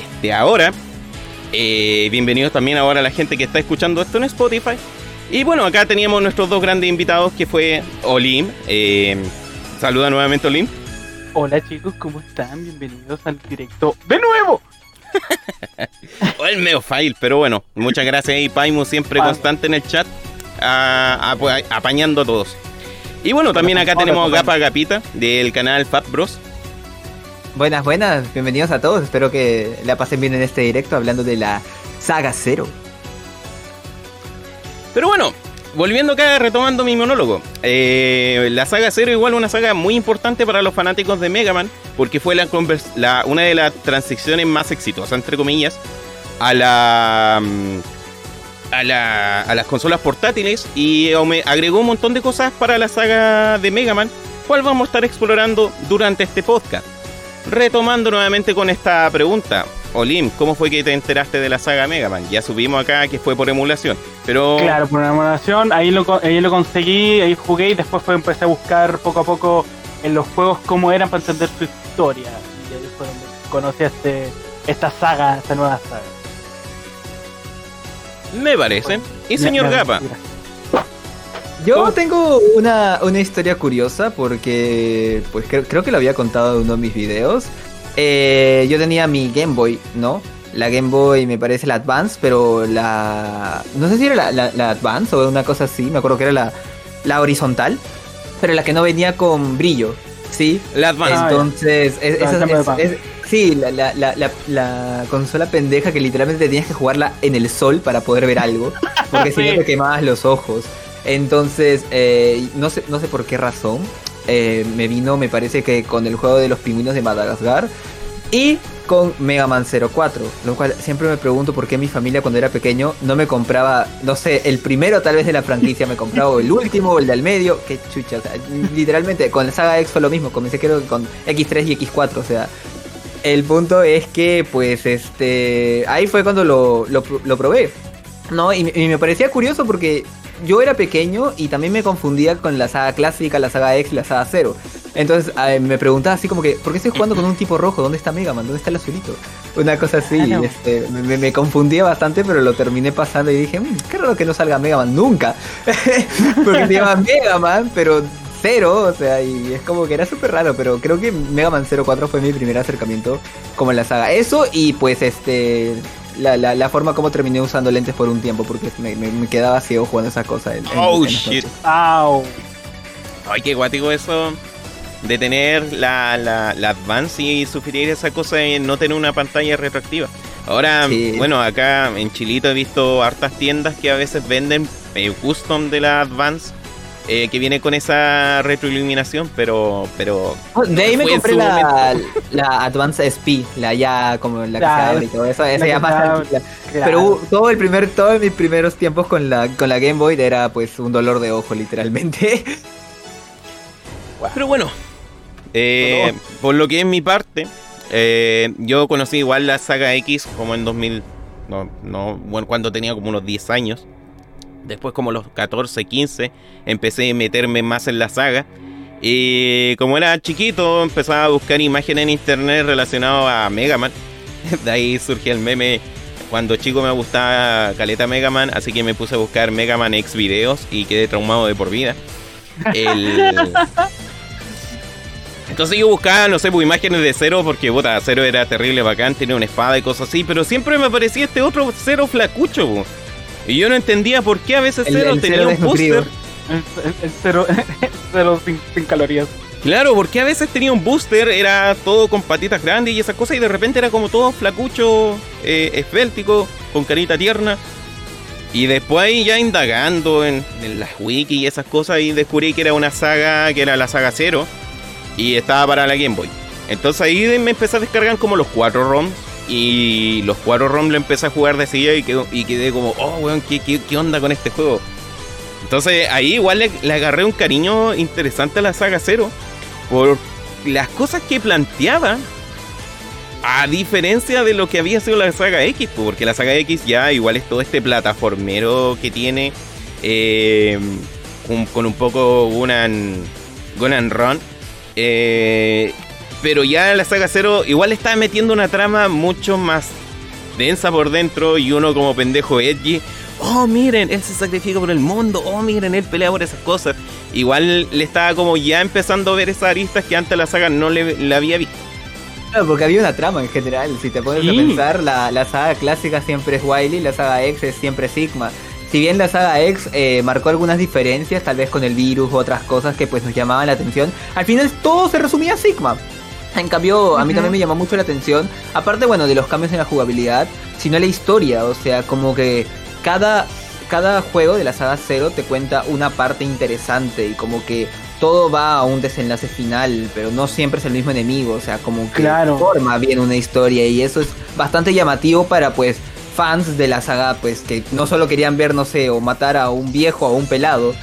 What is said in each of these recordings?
desde ahora. Eh, bienvenidos también ahora a la gente que está escuchando esto en Spotify. Y bueno, acá teníamos nuestros dos grandes invitados que fue Olim. Eh, saluda nuevamente Olim. Hola chicos, ¿cómo están? Bienvenidos al directo de nuevo. o el medio file, pero bueno, muchas gracias y Paimo siempre constante en el chat, apañando a todos. Y bueno, también acá tenemos a Gapa Gapita del canal Fat Bros. Buenas, buenas, bienvenidos a todos. Espero que la pasen bien en este directo hablando de la saga Zero. Pero bueno, volviendo acá, retomando mi monólogo. Eh, la saga Zero igual una saga muy importante para los fanáticos de Mega Man, porque fue la, una de las transiciones más exitosas, entre comillas, a la mm, a, las consolas portátiles y agregó un montón de cosas para la saga de Mega Man, cual vamos a estar explorando durante este podcast. Retomando nuevamente con esta pregunta, Olim, ¿cómo fue que te enteraste de la saga Mega Man? Ya subimos acá que fue por emulación, pero... Claro, por emulación, ahí lo, ahí lo conseguí, ahí jugué y después fue, empecé a buscar poco a poco en los juegos cómo eran para entender su historia. Y ahí fue donde conocí este, esta saga, esta nueva saga. Me parece. Y señor Gapa. Yo tengo una, historia curiosa porque pues creo, que lo había contado en uno de mis videos. Eh, yo tenía mi Game Boy, ¿no? La Game Boy me parece la Advance, pero la... No sé si era la, Advance o una cosa así, me acuerdo que era la, la horizontal, pero la que no venía con brillo, ¿sí? La Advance. Entonces, es, Sí, la, la, la, la, consola pendeja que literalmente tenías que jugarla en el sol para poder ver algo. Porque si no te quemabas los ojos. Entonces, eh, no, sé, no sé por qué razón. Eh, me vino, me parece que con el juego de los pingüinos de Madagascar. Y con Mega Man 04. Lo cual siempre me pregunto por qué mi familia cuando era pequeño no me compraba, no sé, el primero tal vez de la franquicia, me compraba el último o el del medio. Qué chucha. literalmente con la saga X fue lo mismo. Comencé creo con X3 y X4. O sea, el punto es que, pues, este. Ahí fue cuando lo, lo, probé. ¿No? Y, me parecía curioso porque yo era pequeño y también me confundía con la saga clásica, la saga X, la saga Zero. Entonces me preguntaba así como que, ¿por qué estoy jugando con un tipo rojo? ¿Dónde está Mega Man? ¿Dónde está el azulito? Una cosa así, este, me, confundía bastante, pero lo terminé pasando y dije, mmm, qué raro que no salga Mega Man nunca. Porque se llama Mega Man, pero cero, o sea, y es como que era súper raro, pero creo que Mega Man 04 fue mi primer acercamiento como en la saga. Eso y pues este la, la, forma como terminé usando lentes por un tiempo, porque me, quedaba ciego jugando esa cosa. oh, shit. Ay, qué guático eso de tener la, la, la Advance y sufrir esa cosa de no tener una pantalla retroactiva. Ahora, bueno, acá en Chilito he visto hartas tiendas que a veces venden eh, custom de la Advance eh, que viene con esa retroiluminación, pero. pero oh, de ahí me compré la, la Advance SP, la ya como la que se abre y todo eso. Esa ya más Pero todo el primer, todos mis primeros tiempos con la, con la Game Boy era pues un dolor de ojo, literalmente. Pero bueno, eh, por lo que es mi parte, eh, yo conocí igual la saga X como en 2000, no, no, bueno, cuando tenía como unos 10 años. Después como los 14, 15, empecé a meterme más en la saga. Y como era chiquito, empezaba a buscar imágenes en internet relacionadas a Mega Man. De ahí surgió el meme. Cuando chico me gustaba Caleta Mega Man, así que me puse a buscar Mega Man X videos y quedé traumado de por vida. Entonces yo buscaba, no sé, pues, imágenes de Cero porque, puta, Cero era terrible, bacán, tenía una espada y cosas así, pero siempre me aparecía este otro Cero flacucho, y yo no entendía por qué a veces Cero tenía un booster. El, cero, sin, calorías. Claro, porque a veces tenía un booster, era todo con patitas grandes y esas cosas, y de repente era como todo flacucho, eh, esbéltico, con carita tierna. Y después ya indagando en, en, las wiki y esas cosas, y descubrí que era una saga, que era la saga Cero, y estaba para la Game Boy. Entonces ahí me empecé a descargar como los cuatro ROMs y los cuatro ROM lo empecé a jugar de seguida y, y quedé como, oh, weón, ¿qué, ¿qué, onda con este juego? Entonces ahí igual le, agarré un cariño interesante a la saga Zero por las cosas que planteaba. A diferencia de lo que había sido la saga X, porque la saga X ya igual es todo este plataformero que tiene eh, con, un poco Gunan Run. Eh, Pero ya la saga 0 igual está metiendo una trama mucho más densa por dentro y uno como pendejo edgy. Oh, miren, él se sacrifica por el mundo. Oh, miren, él pelea por esas cosas. Igual le estaba como ya empezando a ver esas aristas que antes la saga no le, había visto. Claro, porque había una trama en general. Si te pones a pensar, la, la, saga clásica siempre es Wily, la saga X es siempre Sigma. Si bien la saga X eh, marcó algunas diferencias, tal vez con el virus u otras cosas que pues nos llamaban la atención, al final todo se resumía a Sigma. En cambio, a mí también me llamó mucho la atención, aparte, bueno, de los cambios en la jugabilidad, sino la historia, o sea, como que cada, cada juego de la saga Zero te cuenta una parte interesante y como que todo va a un desenlace final, pero no siempre es el mismo enemigo, o sea, como que forma bien una historia y eso es bastante llamativo para pues fans de la saga, pues que no solo querían ver, no sé, o matar a un viejo o a un pelado,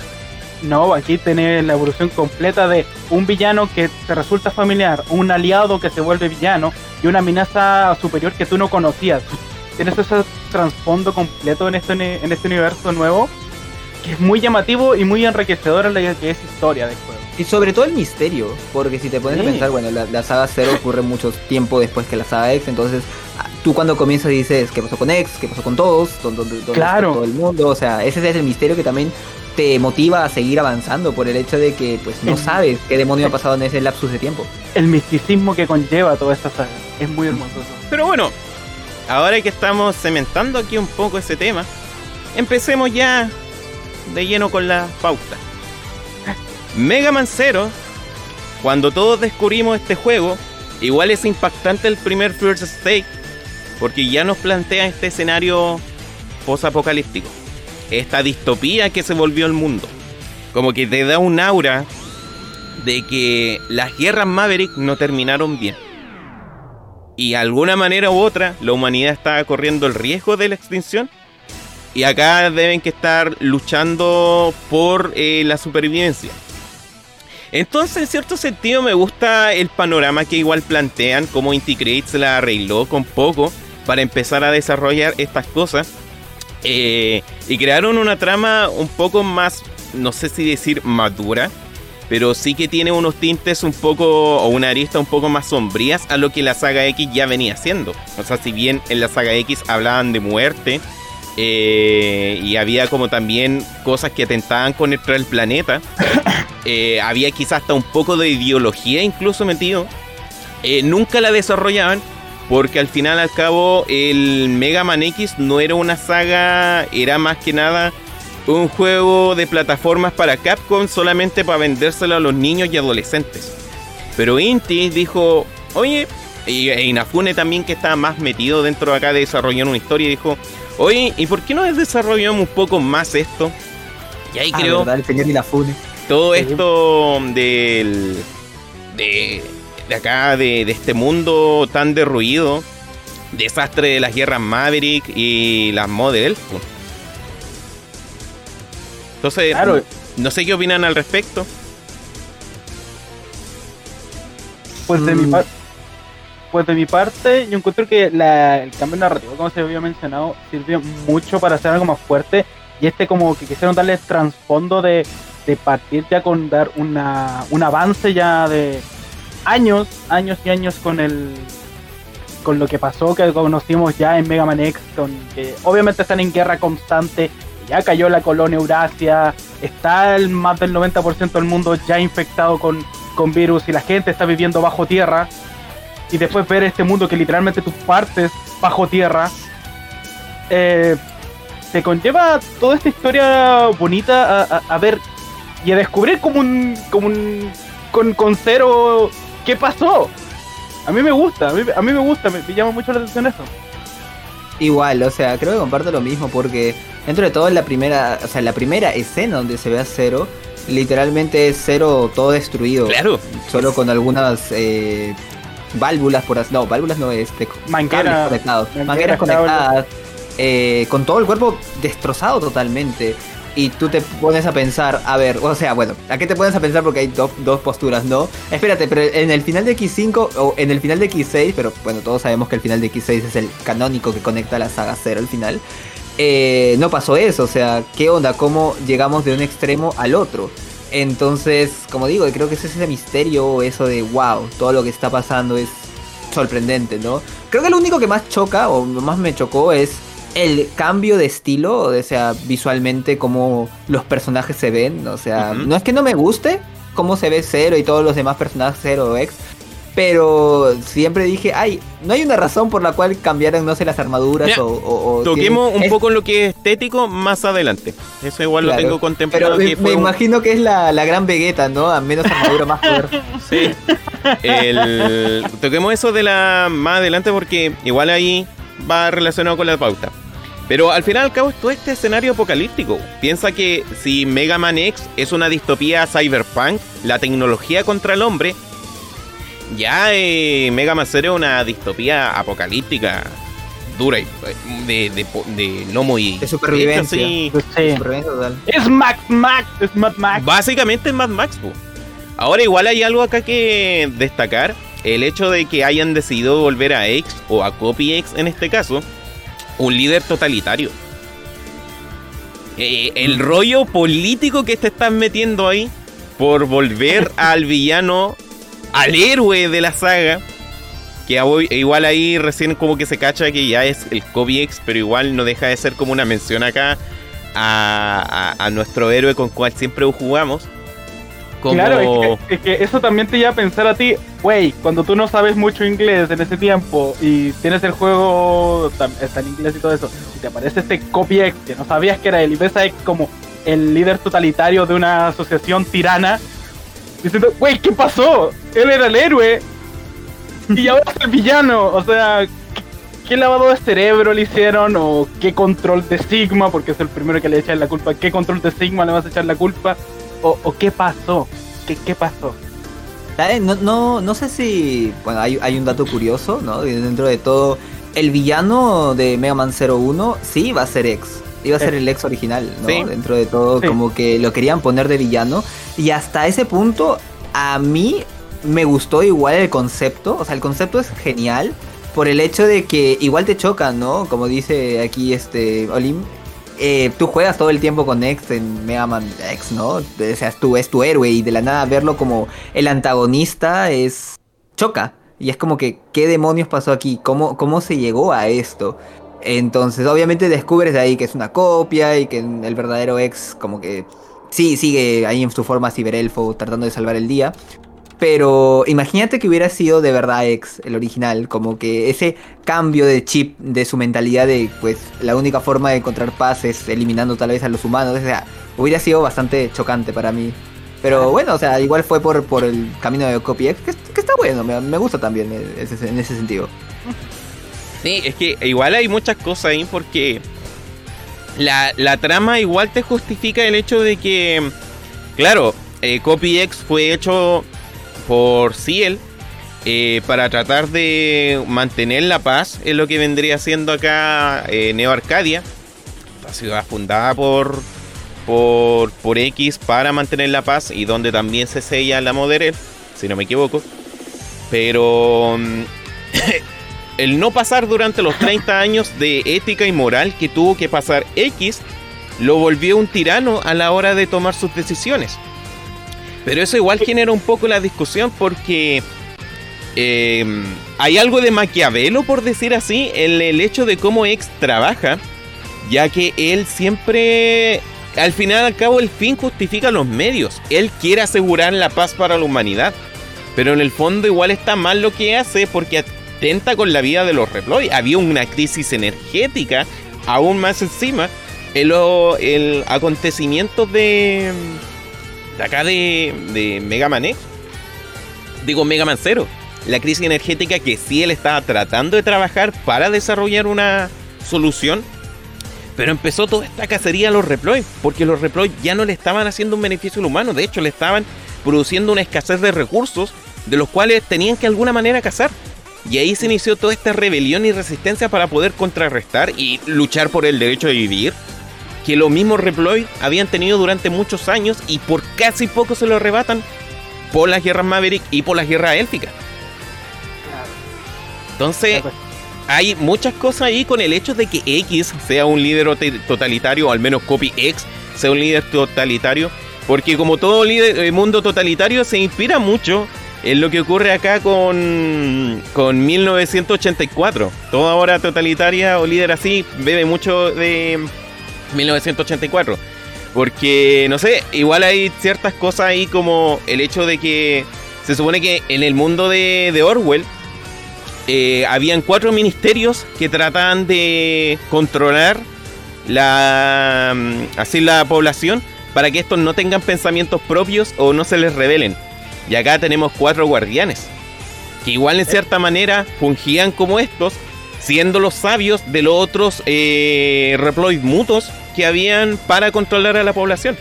no, aquí tenés la evolución completa de un villano que te resulta familiar, un aliado que se vuelve villano y una amenaza superior que tú no conocías. Tienes ese trasfondo completo en este, en este universo nuevo que es muy llamativo y muy enriquecedor en la que es historia del juego. Y sobre todo el misterio, porque si te pones a pensar, bueno, la, saga 0 ocurre mucho tiempo después que la saga X, entonces ah, tú cuando comienzas dices, ¿qué pasó con X? ¿Qué pasó con todos? ¿Dónde, claro. todo el mundo? O sea, ese es el misterio que también te motiva a seguir avanzando por el hecho de que pues no sabes qué demonio ha pasado en ese lapsus de tiempo. El misticismo que conlleva toda esta saga es muy hermoso. Pero bueno, ahora que estamos cementando aquí un poco ese tema, empecemos ya de lleno con la pauta. Mega Man Zero, cuando todos descubrimos este juego, igual es impactante el primer First State, porque ya nos plantea este escenario post-apocalíptico esta distopía que se volvió el mundo. Como que te da un aura de que las guerras Maverick no terminaron bien. Y de alguna manera u otra, la humanidad está corriendo el riesgo de la extinción. Y acá deben que estar luchando por eh, la supervivencia. Entonces, en cierto sentido, me gusta el panorama que igual plantean, como Inti se la arregló con poco para empezar a desarrollar estas cosas. Eh, y crearon una trama un poco más, no sé si decir madura, pero sí que tiene unos tintes un poco, o una arista un poco más sombrías a lo que la saga X ya venía haciendo. O sea, si bien en la saga X hablaban de muerte, eh, y había como también cosas que atentaban contra el planeta, eh, había quizás hasta un poco de ideología incluso metido. nunca la desarrollaban, porque al final al cabo el Mega Man X no era una saga, era más que nada un juego de plataformas para Capcom solamente para vendérselo a los niños y adolescentes. Pero Inti dijo, oye, y Inafune también que estaba más metido dentro de acá de desarrollar una historia, dijo, oye, ¿y por qué no desarrollamos un poco más esto? Y ahí ah, creo... el señor Inafune. Todo esto del... De, de acá, de, este mundo tan derruido, desastre de las guerras Maverick y las Model Entonces, no sé qué opinan al respecto. Pues de mi mm. parte. Pues de mi parte, yo encuentro que el cambio narrativo, como se había mencionado, sirvió mucho para hacer algo más fuerte. Y este como que quisieron darle trasfondo de, de partir ya con dar una, un avance ya de, años, años y años con el con lo que pasó, que conocimos ya en Mega Man X, con que obviamente están en guerra constante, ya cayó la colonia Eurasia, está el más del 90% del mundo ya infectado con, con virus y la gente está viviendo bajo tierra, y después ver este mundo que literalmente tú partes bajo tierra, eh, te conlleva toda esta historia bonita a, ver y a descubrir como un, como un con, con cero ¿Qué pasó? A mí me gusta, a mí, me gusta, me, llama mucho la atención eso. Igual, o sea, creo que comparto lo mismo porque dentro de todo en la primera, o sea, la primera escena donde se ve a Cero, literalmente es Cero todo destruido. Claro. Solo con algunas eh, válvulas por así, no, válvulas no, este, mangueras conectados, mangueras conectadas, eh, con todo el cuerpo destrozado totalmente y tú te pones a pensar, a ver, o sea, bueno, ¿a qué te pones a pensar? Porque hay dos posturas, ¿no? Espérate, pero en el final de X5 o en el final de X6, pero bueno, todos sabemos que el final de X6 es el canónico que conecta la saga 0 al final. Eh, no pasó eso, o sea, ¿qué onda? ¿Cómo llegamos de un extremo al otro? Entonces, como digo, creo que ese es ese misterio, eso de wow, todo lo que está pasando es sorprendente, ¿no? Creo que lo único que más choca o más me chocó es el cambio de estilo, o sea, visualmente como los personajes se ven, o sea, no es que no me guste cómo se ve Zero y todos los demás personajes Zero X, pero siempre dije, ay, no hay una razón por la cual cambiaran, no sé, las armaduras o, Toquemos un poco lo que es estético más adelante. Eso igual lo tengo contemplado. Pero me, imagino que es la, gran Vegeta, ¿no? A menos armadura, más poder. Sí. Toquemos eso de la más adelante porque igual ahí va relacionado con la pauta. Pero al final y al cabo es todo este escenario apocalíptico. Piensa que si Mega Man X es una distopía cyberpunk, la tecnología contra el hombre, ya eh, Mega Man Zero es una distopía apocalíptica dura y de, de, no muy de supervivencia. Sí. Es Mad Max, es Mad Max. Básicamente es Mad Max. Ahora igual hay algo acá que destacar, el hecho de que hayan decidido volver a X o a Copy X en este caso, un líder totalitario. Eh, el rollo político que te están metiendo ahí por volver al villano al héroe de la saga. Que igual ahí recién como que se cacha que ya es el Kobe X, pero igual no deja de ser como una mención acá a, nuestro héroe con cual siempre jugamos. Claro, es que, eso también te lleva a pensar a ti, wey, cuando tú no sabes mucho inglés en ese tiempo y tienes el juego, está en inglés y todo eso, y te aparece este Copy X que no sabías que era él y ves a X como el líder totalitario de una asociación tirana, diciendo, wey, ¿qué pasó? Él era el héroe y ahora es el villano. O sea, ¿qué lavado de cerebro le hicieron? ¿O qué control de Sigma? Porque es el primero que le echan la culpa. ¿Qué control de Sigma le vas a echar la culpa? ¿O, qué pasó? ¿Qué, qué pasó? No, no, no sé si. Bueno, hay, hay un dato curioso, ¿no? Dentro de todo, el villano de Mega Man 01 sí va a ser X iba a ser el ex original, ¿no? Dentro de todo, como que lo querían poner de villano. Y hasta ese punto, a mí me gustó igual el concepto. O sea, el concepto es genial. Por el hecho de que igual te chocan, ¿no? Como dice aquí este Olim. Eh, tú juegas todo el tiempo con X en Mega Man X, ¿no? O sea, es tu, héroe y de la nada verlo como el antagonista es... choca. Y es como que, ¿qué demonios pasó aquí? ¿Cómo, cómo se llegó a esto? Entonces, obviamente descubres de ahí que es una copia y que el verdadero ex como que sí sigue ahí en su forma ciberelfo tratando de salvar el día. Pero imagínate que hubiera sido de verdad ex, el original, como que ese cambio de chip de su mentalidad de pues la única forma de encontrar paz es eliminando tal vez a los humanos, o sea, hubiera sido bastante chocante para mí. Pero bueno, o sea, igual fue por, por el camino de Copy X, que, está bueno, me, gusta también en ese sentido. Sí, es que igual hay muchas cosas ahí porque la, trama igual te justifica el hecho de que, claro, eh, Copy X fue hecho por Ciel eh, para tratar de mantener la paz en lo que vendría siendo acá eh, Neo Arcadia, la ciudad fundada por, por, por X para mantener la paz y donde también se sella la Moderel, si no me equivoco. Pero mm, el no pasar durante los 30 años de ética y moral que tuvo que pasar X lo volvió un tirano a la hora de tomar sus decisiones. Pero eso igual genera un poco la discusión porque em, hay algo de Maquiavelo, por decir así, en el hecho de cómo X trabaja, ya que él siempre, al final al cabo, el fin justifica los medios. Él quiere asegurar la paz para la humanidad. Pero en el fondo igual está mal lo que hace porque con la vida de los Reploy. Había una crisis energética aún más encima. El, el acontecimiento de, de acá de, de Mega Man X. Digo Mega Man Zero. La crisis energética que sí él estaba tratando de trabajar para desarrollar una solución. Pero empezó toda esta cacería a los Reploy. Porque los Reploy ya no le estaban haciendo un beneficio al humano. De hecho, le estaban produciendo una escasez de recursos de los cuales tenían que de alguna manera cazar. Y ahí se inició toda esta rebelión y resistencia para poder contrarrestar y luchar por el derecho de vivir que los mismos Reploid habían tenido durante muchos años y por casi poco se lo arrebatan por las guerras Maverick y por las guerras élficas. Entonces, hay muchas cosas ahí con el hecho de que X sea un líder totalitario, o al menos Copy X sea un líder totalitario, Porque como todo líder, mundo totalitario se inspira mucho en lo que ocurre acá con, con 1984. Toda obra totalitaria o líder así bebe mucho de 1984. Porque, no sé, igual hay ciertas cosas ahí como el hecho de que se supone que en el mundo de, Orwell eh, habían cuatro ministerios que trataban de controlar la, mm, así la población para que estos no tengan pensamientos propios o no se les rebelen. Y acá tenemos cuatro guardianes, que igual en cierta manera fungían como estos, siendo los sabios de los otros eh, reploid mutos que habían para controlar a la población.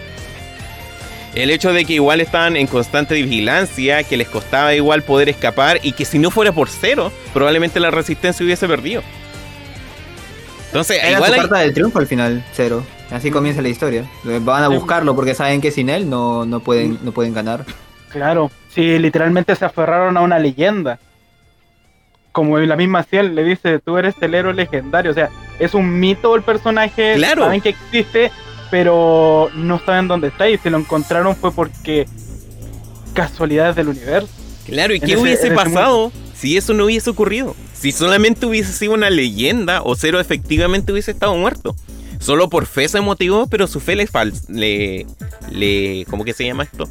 El hecho de que igual estaban en constante vigilancia, que les costaba igual poder escapar y que si no fuera por cero, probablemente la resistencia hubiese perdido. Entonces, Era igual su carta del triunfo al final, cero. Así comienza la historia. Van a buscarlo porque saben que sin él no, no, pueden, no pueden ganar. Claro, sí, literalmente se aferraron a una leyenda. Como la misma Ciel le dice, tú eres el héroe legendario. O sea, es un mito el personaje, claro. saben que existe, pero no saben dónde está. Y si lo encontraron fue porque casualidades del universo. Claro, ¿y qué hubiese pasado si eso no hubiese ocurrido? Si solamente hubiese sido una leyenda o Cero efectivamente hubiese estado muerto. Solo por fe se motivó, pero su fe le, le, le ¿cómo que se llama esto?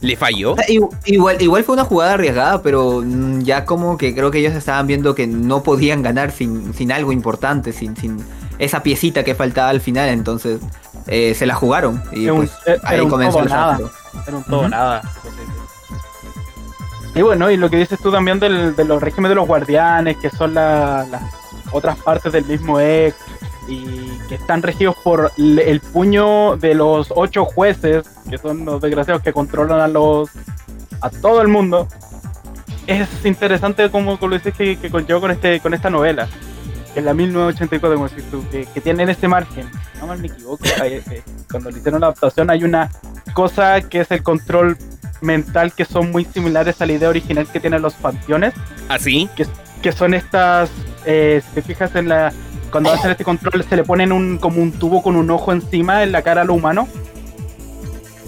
¿Le falló? Igual, igual fue una jugada arriesgada, pero mm, ya como que creo que ellos estaban viendo que no podían ganar sin, sin algo importante, sin, sin esa piecita que faltaba al final, entonces eh, se la jugaron. Y pues, ahí comenzó el nada. Era un todo nada. Y bueno, y lo que dices tú también del, de los regímenes de los guardianes, que son las otras partes del mismo ex, y que están regidos por el puño de los ocho jueces, que son los desgraciados que controlan a los a todo el mundo. Es interesante como, lo dices que, que conlleva con este con esta novela, es la 1984, como decís tú, que, que tienen ese margen. No mal me equivoco, eh, cuando le hicieron la adaptación hay una cosa que es el control mental que son muy similares a la idea original que tienen los panteones. ¿Así? ¿Ah, que, que son estas, eh, si te fijas en la cuando hacen este control se le ponen un, como un tubo con un ojo encima en la cara a lo humano.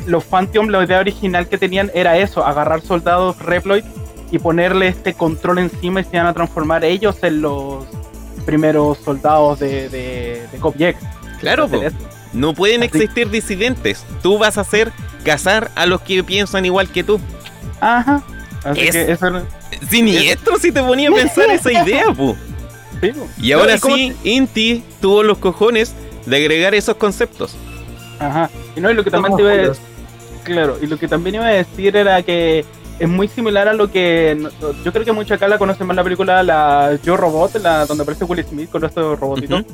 Los Phantom, la idea original que tenían era eso, agarrar soldados Reploid y ponerle este control encima y se iban a transformar ellos en los primeros soldados de, de, de Claro, no pueden existir disidentes. Tú vas a hacer cazar a los que piensan igual que tú. Ajá. Así que eso, siniestro si te ponía a pensar esa idea, pu. Y ahora sí, Inti tuvo los cojones de agregar esos conceptos. Ajá. Y no, y lo que también te iba a decir, claro, y lo que también iba a decir era que es muy similar a lo que yo creo que mucho acá la conocen más la película la Yo Robot, la donde aparece Will Smith con estos robotitos.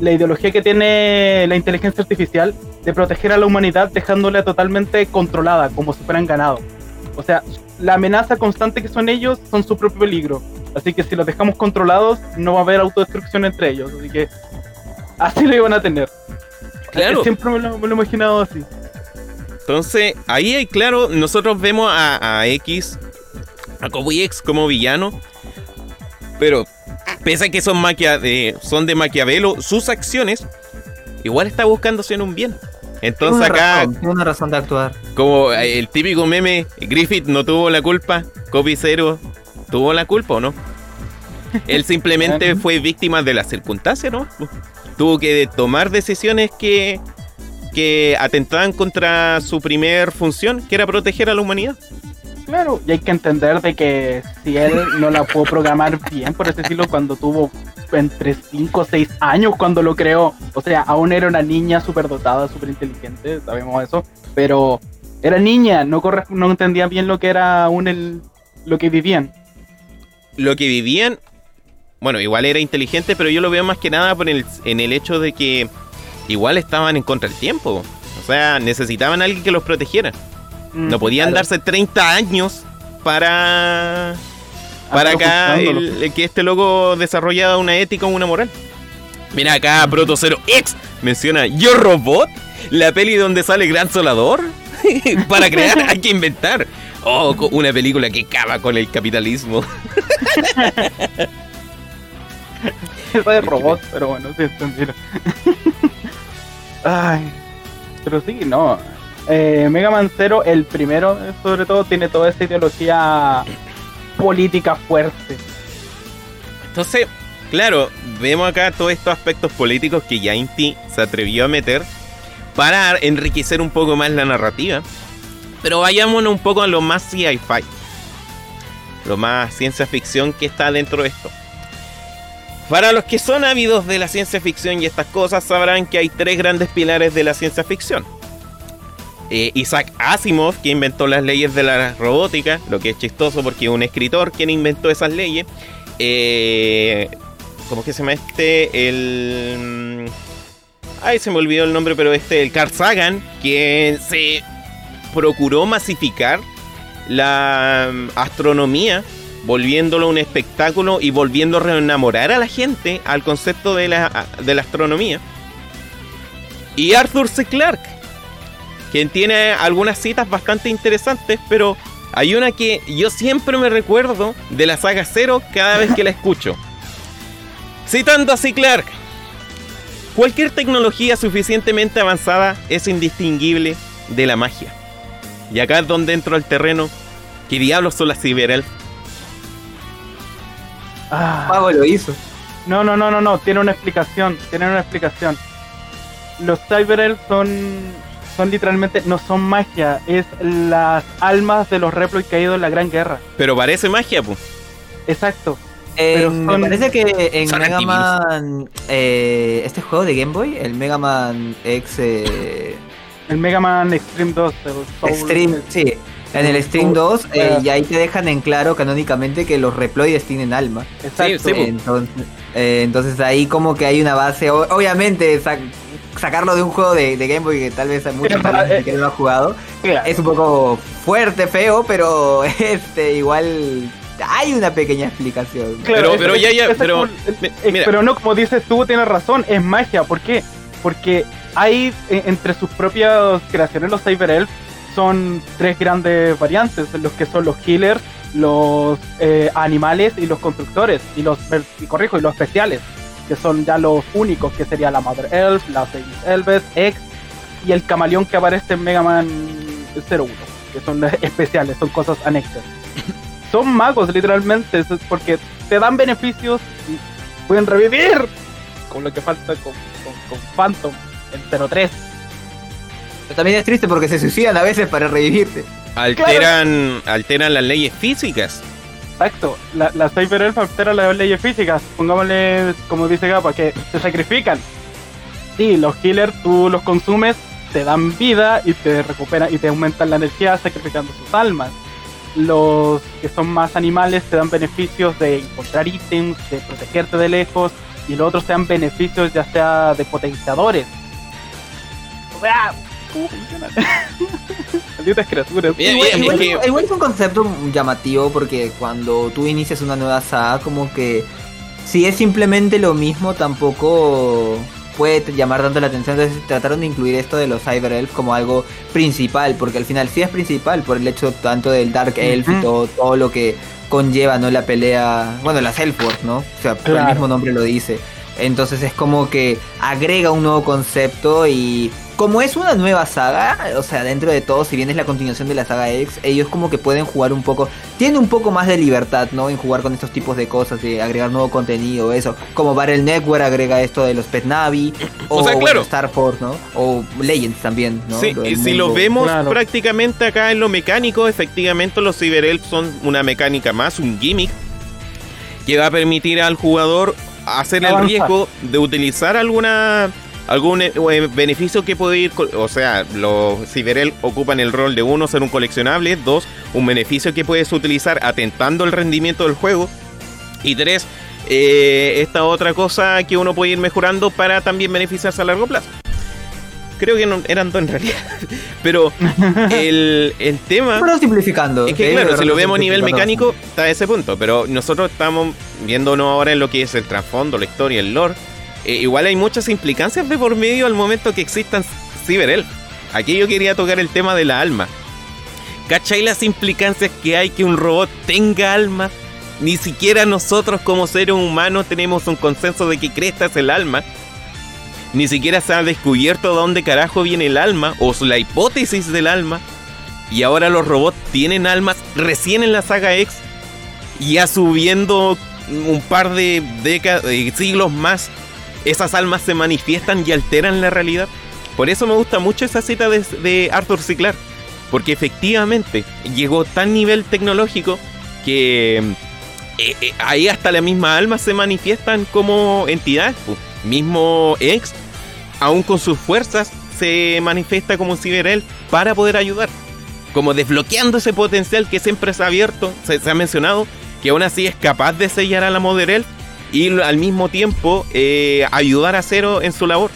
La ideología que tiene la inteligencia artificial de proteger a la humanidad dejándola totalmente controlada, como si fueran ganado. O sea, la amenaza constante que son ellos son su propio peligro. Así que si los dejamos controlados, no va a haber autodestrucción entre ellos. Así que así lo iban a tener. Claro. Siempre me lo, he imaginado así. Entonces, ahí hay claro, nosotros vemos a, X, a Kobe X como villano. Pero, pese a que son, son de Maquiavelo, sus acciones igual está buscándose en un bien. Entonces acá. tiene una razón de actuar. Como el típico meme, Griffith no tuvo la culpa, Kobe cero tuvo la culpa o no. Él simplemente fue víctima de las circunstancias, ¿no? Tuvo que tomar decisiones que, que atentaban contra su primer función, que era proteger a la humanidad. Claro, y hay que entender de que si él no la pudo programar bien, por así decirlo, cuando tuvo entre 5 o 6 años cuando lo creó. O sea, aún era una niña súper dotada, súper inteligente, sabemos eso, pero era niña, no, no entendía bien lo que era aún el, lo que vivían lo que vivían, bueno, igual era inteligente, pero yo lo veo más que nada por el, en el hecho de que igual estaban en contra del tiempo. O sea, necesitaban a alguien que los protegiera. Mm, no podían darse 30 años para para acá el, que este loco desarrollaba una ética o una moral. Mira acá, Proto Zero X menciona Yo Robot, la peli donde sale Gran Solador. para crear hay que inventar. Oh, una película que acaba con el capitalismo. Eso de robot, pero bueno, sí, Ay, pero sí, no. Eh, Mega Man Zero, el primero, sobre todo, tiene toda esa ideología política fuerte. Entonces, claro, vemos acá todos estos aspectos políticos que ya Inti se atrevió a meter para enriquecer un poco más la narrativa. Pero vayámonos un poco a lo más sci-fi, lo más ciencia ficción que está dentro de esto. Para los que son ávidos de la ciencia ficción y estas cosas, sabrán que hay tres grandes pilares de la ciencia ficción. Eh, Isaac Asimov, que inventó las leyes de la robótica, lo que es chistoso porque es un escritor quien inventó esas leyes. Eh, ¿Cómo que se llama este? El. Ay, se me olvidó el nombre, pero este, el Carl Sagan, quien se procuró masificar la mm, astronomía, volviéndolo un espectáculo y volviendo a reenamorar a la gente al concepto de la, de la astronomía. Y Arthur C. Clarke, quien tiene algunas citas bastante interesantes, pero hay una que yo siempre me recuerdo de la saga Cero cada vez que la escucho. Citando a C. Clark, cualquier tecnología suficientemente avanzada es indistinguible de la magia. Y acá es donde entro al terreno. ¿Qué diablos son las Cyberelf? Ah. lo hizo. No, no, no, no, no. Tiene una explicación. Tiene una explicación. Los Cyberelf son son literalmente, no son magia, es las almas de los Reploid caídos en la Gran Guerra. Pero parece magia, pues. Exacto. Eh, me parece que en Mega Man, eh, este juego de Game Boy, el Mega Man X... Eh, el Mega Man Extreme 2. Extreme, sí. En el Extreme 2, y ahí te dejan en claro canónicamente que los Reploides tienen alma. Exacto. entonces, entonces ahí como que hay una base, obviamente sacarlo de un juego de, Game Boy que tal vez hay muchos que no ha jugado. Es un poco fuerte, feo, pero este igual hay una pequeña explicación. pero, pero ya, ya, pero, pero no, como dices tú, tienes razón, es magia. ¿Por qué? Porque hay eh, entre sus propias creaciones, los Cyber Elf, son tres grandes variantes, los que son los healers, los eh, animales y los constructores, y los, y corrijo, y los especiales que son ya los únicos, que sería la Mother Elf, la Saint Elves, X y el camaleón que aparece en Mega Man 01, que son especiales, son cosas anexas. son magos literalmente, porque te dan beneficios y pueden revivir, con lo que falta con, con, Phantom en 03. Pero también es triste porque se suicidan a veces para revivirte. Alteran, alteran las leyes físicas. Exacto, la, la Cyber Elf altera las leyes físicas, pongámosle, como dice Gapa, que se sacrifican. Sí, los healers tú los consumes, te dan vida y te recuperan y te aumentan la energía sacrificando sus almas. Los que son más animales te dan beneficios de encontrar ítems, de protegerte de lejos, y los otros te dan beneficios ya sea de potenciadores. O sea, ¿cómo funciona? igual, es un concepto llamativo porque cuando tú inicias una nueva saga, como que si es simplemente lo mismo, tampoco puede llamar tanto la atención. Entonces trataron de incluir esto de los Cyber Elf como algo principal, porque al final sí es principal por el hecho tanto del Dark Elf y todo, todo lo que conlleva, ¿no? La pelea, bueno, las Elfworth, ¿no? O sea, el mismo nombre lo dice. Entonces es como que agrega un nuevo concepto y como es una nueva saga, o sea, dentro de todo, si bien es la continuación de la saga X, ellos como que pueden jugar un poco, tienen un poco más de libertad, ¿no? En jugar con estos tipos de cosas, de agregar nuevo contenido, eso. Como Battle Network agrega esto de los Pet Navi, o, sea, claro. Star Force, ¿no? O Legends también, ¿no? Sí, y si lo vemos prácticamente acá en lo mecánico, efectivamente los Cyber Elf son una mecánica más, un gimmick, que va a permitir al jugador hacer el riesgo de utilizar alguna algún eh, eh, beneficio que puede ir, o sea, los Cyberel ocupan el rol de uno, ser un coleccionable, dos, un beneficio que puedes utilizar atentando el rendimiento del juego, y tres, eh, esta otra cosa que uno puede ir mejorando para también beneficiarse a largo plazo. Creo que no, eran dos en realidad. Pero el, el tema. Pero simplificando. Es que, claro, si lo vemos a nivel mecánico, está a ese punto. Pero nosotros estamos viéndonos ahora en lo que es el trasfondo, la historia, el lore eh, igual hay muchas implicancias de por medio al momento que existan Cyberelf. Aquí yo quería tocar el tema de la alma. ¿Cachai las implicancias que hay que un robot tenga alma? Ni siquiera nosotros como seres humanos tenemos un consenso de que cresta es el alma. ni siquiera se ha descubierto de dónde carajo viene el alma o la hipótesis del alma. Y ahora los robots tienen almas recién en la saga X. Ya subiendo un par de décadas, siglos más, esas almas se manifiestan y alteran la realidad. Por eso me gusta mucho esa cita de, Arthur C. Clarke, porque efectivamente llegó tan nivel tecnológico que eh, eh, ahí hasta la misma alma se manifiestan como entidades. Mismo X, aún con sus fuerzas, se manifiesta como un ciberel para poder ayudar. Como desbloqueando ese potencial que siempre se ha abierto, se, ha mencionado, que aún así es capaz de sellar a la Mother y al mismo tiempo eh, ayudar a Zero en su labor.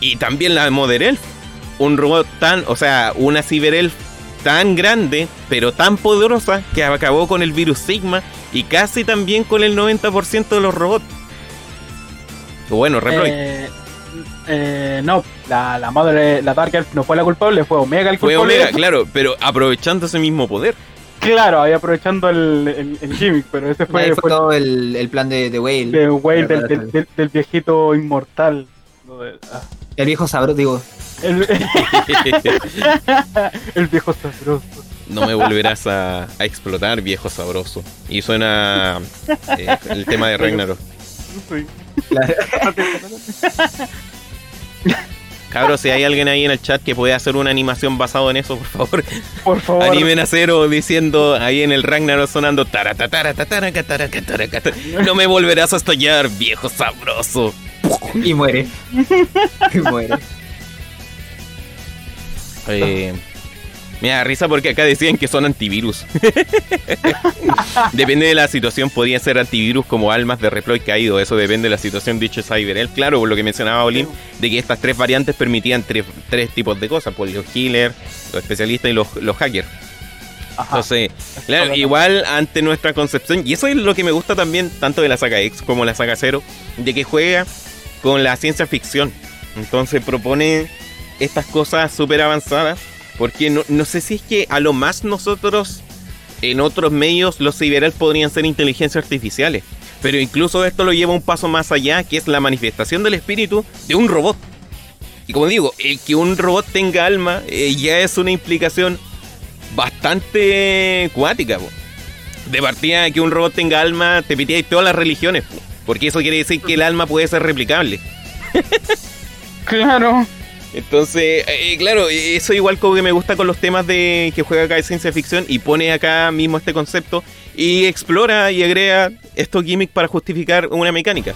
Y también la Mother Elf, un robot tan, o sea, una Cyberelf tan grande, pero tan poderosa, que acabó con el virus Sigma y casi también con el 90% de los robots. Bueno, Reploid. Eh, eh, no, la, la madre, la Dark Elf no fue la culpable, fue Omega el culpable. Fue Omega, claro, pero aprovechando ese mismo poder. Claro, ahí aprovechando el, el, gimmick, pero ese fue, fue, todo el, el, plan de, de Whale. De Whale, del, del, viejito inmortal. Ah. El viejo sabroso, digo. El, viejo sabroso. No me volverás a, a explotar, viejo sabroso. Y suena eh, el tema de Ragnarok. Cabros, si hay alguien ahí en el chat que puede hacer una animación basado en eso, por favor. Por favor. Animen a cero diciendo ahí en el Ragnarok sonando No me volverás a estallar, viejo sabroso. Y muere. y muere. Eh, me da risa porque acá decían que son antivirus. depende de la situación, podían ser antivirus como almas de Reploid caído. Eso depende de la situación dicho CyberElf. Claro, por lo que mencionaba Olin, de que estas tres variantes permitían tres, tipos de cosas: pues los healers, los especialistas y los, hackers. Entonces, claro, igual ante nuestra concepción, y eso es lo que me gusta también, tanto de la saga X como la saga Zero, de que juega con la ciencia ficción. Entonces propone estas cosas súper avanzadas. Porque no, no, sé si es que a lo más nosotros en otros medios los ciberales podrían ser inteligencias artificiales. Pero incluso esto lo lleva un paso más allá, que es la manifestación del espíritu de un robot. Y como digo, el que un robot tenga alma eh, ya es una implicación bastante cuática. De partida que un robot tenga alma, te pitéis todas las religiones. Porque eso quiere decir que el alma puede ser replicable. claro. Entonces, eh, claro, eso igual como que me gusta con los temas de que juega acá de ciencia ficción y pone acá mismo este concepto y explora y agrega estos gimmicks para justificar una mecánica.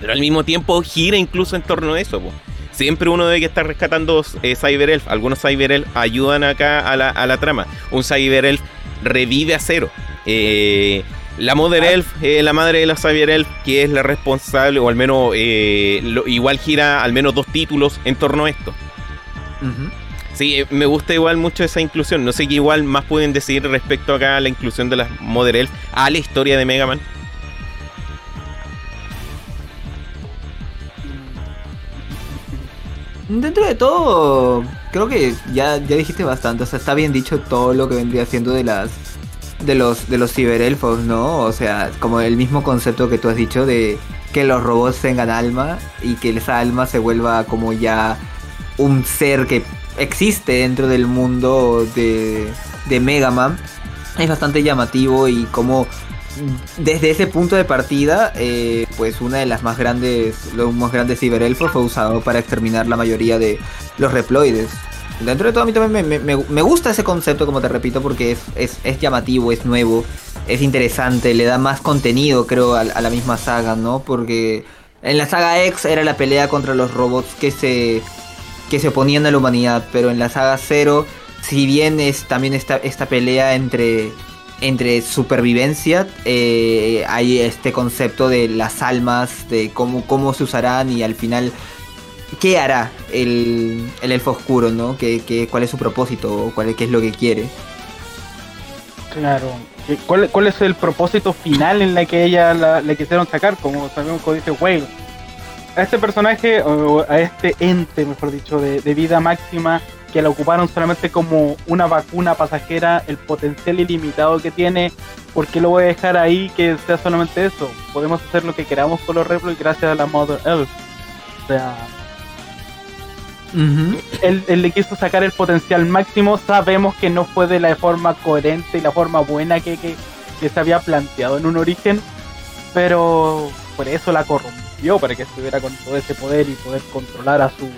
Pero al mismo tiempo gira incluso en torno a eso. Siempre uno debe estar rescatando eh, Cyber Elf. Algunos Cyber Elf ayudan acá a la, a la trama. Un Cyber Elf revive a cero. Eh, la Mother ah. Elf, eh, la madre de la Xavier Elf, que es la responsable, o al menos eh, igual gira al menos dos títulos en torno a esto. Sí, eh, me gusta igual mucho esa inclusión. No sé qué igual más pueden decir respecto acá a la inclusión de la Mother Elf a la historia de Mega Man. Dentro de todo, creo que ya, ya dijiste bastante. O sea, está bien dicho todo lo que vendría siendo de las de los de los ciberelfos, ¿no? O sea, como el mismo concepto que tú has dicho de que los robots tengan alma y que esa alma se vuelva como ya un ser que existe dentro del mundo de, de Mega Man. Es bastante llamativo y como desde ese punto de partida, eh, pues una de las más grandes, los más grandes ciberelfos fue usado para exterminar la mayoría de los reploides. Dentro de todo a mí también me, gusta ese concepto, como te repito, porque es, es, llamativo, es nuevo, es interesante, le da más contenido, creo, a, la misma saga, ¿no? Porque en la saga X era la pelea contra los robots que se, que se oponían a la humanidad, pero en la saga Zero, si bien es también esta, esta pelea entre, entre supervivencia, eh, hay este concepto de las almas, de cómo, cómo se usarán y al final qué hará el, el elfo oscuro, ¿no? ¿Qué, cuál es su propósito? Cuál, ¿Qué es lo que quiere? Claro. ¿Cuál, ¿Cuál, es el propósito final en la que ella la, le quisieron sacar? Como sabemos, como dice Whale. A este personaje, o a este ente, mejor dicho, de, de vida máxima, que la ocuparon solamente como una vacuna pasajera, el potencial ilimitado que tiene, ¿por qué lo voy a dejar ahí que sea solamente eso? Podemos hacer lo que queramos con los Reploids gracias a la Mother Elf O sea, él, le quiso sacar el potencial máximo. Sabemos que no fue de la forma coherente y la forma buena que, que, se había planteado en un origen, pero por eso la corrompió, para que estuviera con todo ese poder y poder controlar a su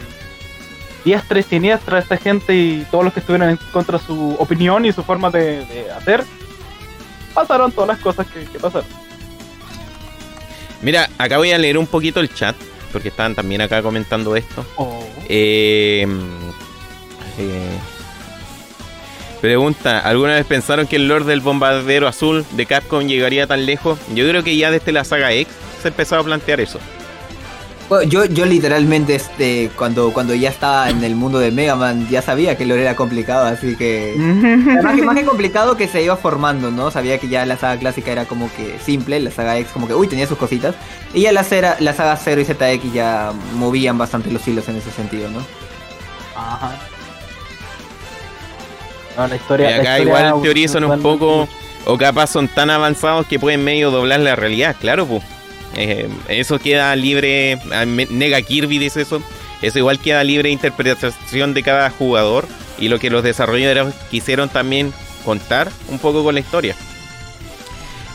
diestra y siniestra a esta gente y todos los que estuvieran en contra de su opinión y su forma de, hacer. Pasaron todas las cosas que, que pasaron. Mira, acá voy a leer un poquito el chat porque estaban también acá comentando esto. Oh. Eh, eh, pregunta, ¿alguna vez pensaron que el Lord del Bombardero Azul de Capcom llegaría tan lejos? Yo creo que ya desde la saga X se empezaba a plantear eso yo, yo literalmente este, cuando, cuando ya estaba en el mundo de Mega Man ya sabía que lo era complicado, así que... Además que más que complicado que se iba formando, ¿no? Sabía que ya la saga clásica era como que simple, la saga X como que, uy, tenía sus cositas. Y ya la, cera, la saga 0 y ZX ya movían bastante los hilos en ese sentido, ¿no? Ajá. No, la historia, y acá igual teorizan un poco, o capaz son tan avanzados que pueden medio doblar la realidad, claro, pues. Eh, eso queda libre, ah, nega Kirby dice eso, eso igual queda libre interpretación de cada jugador y lo que los desarrolladores quisieron también contar un poco con la historia.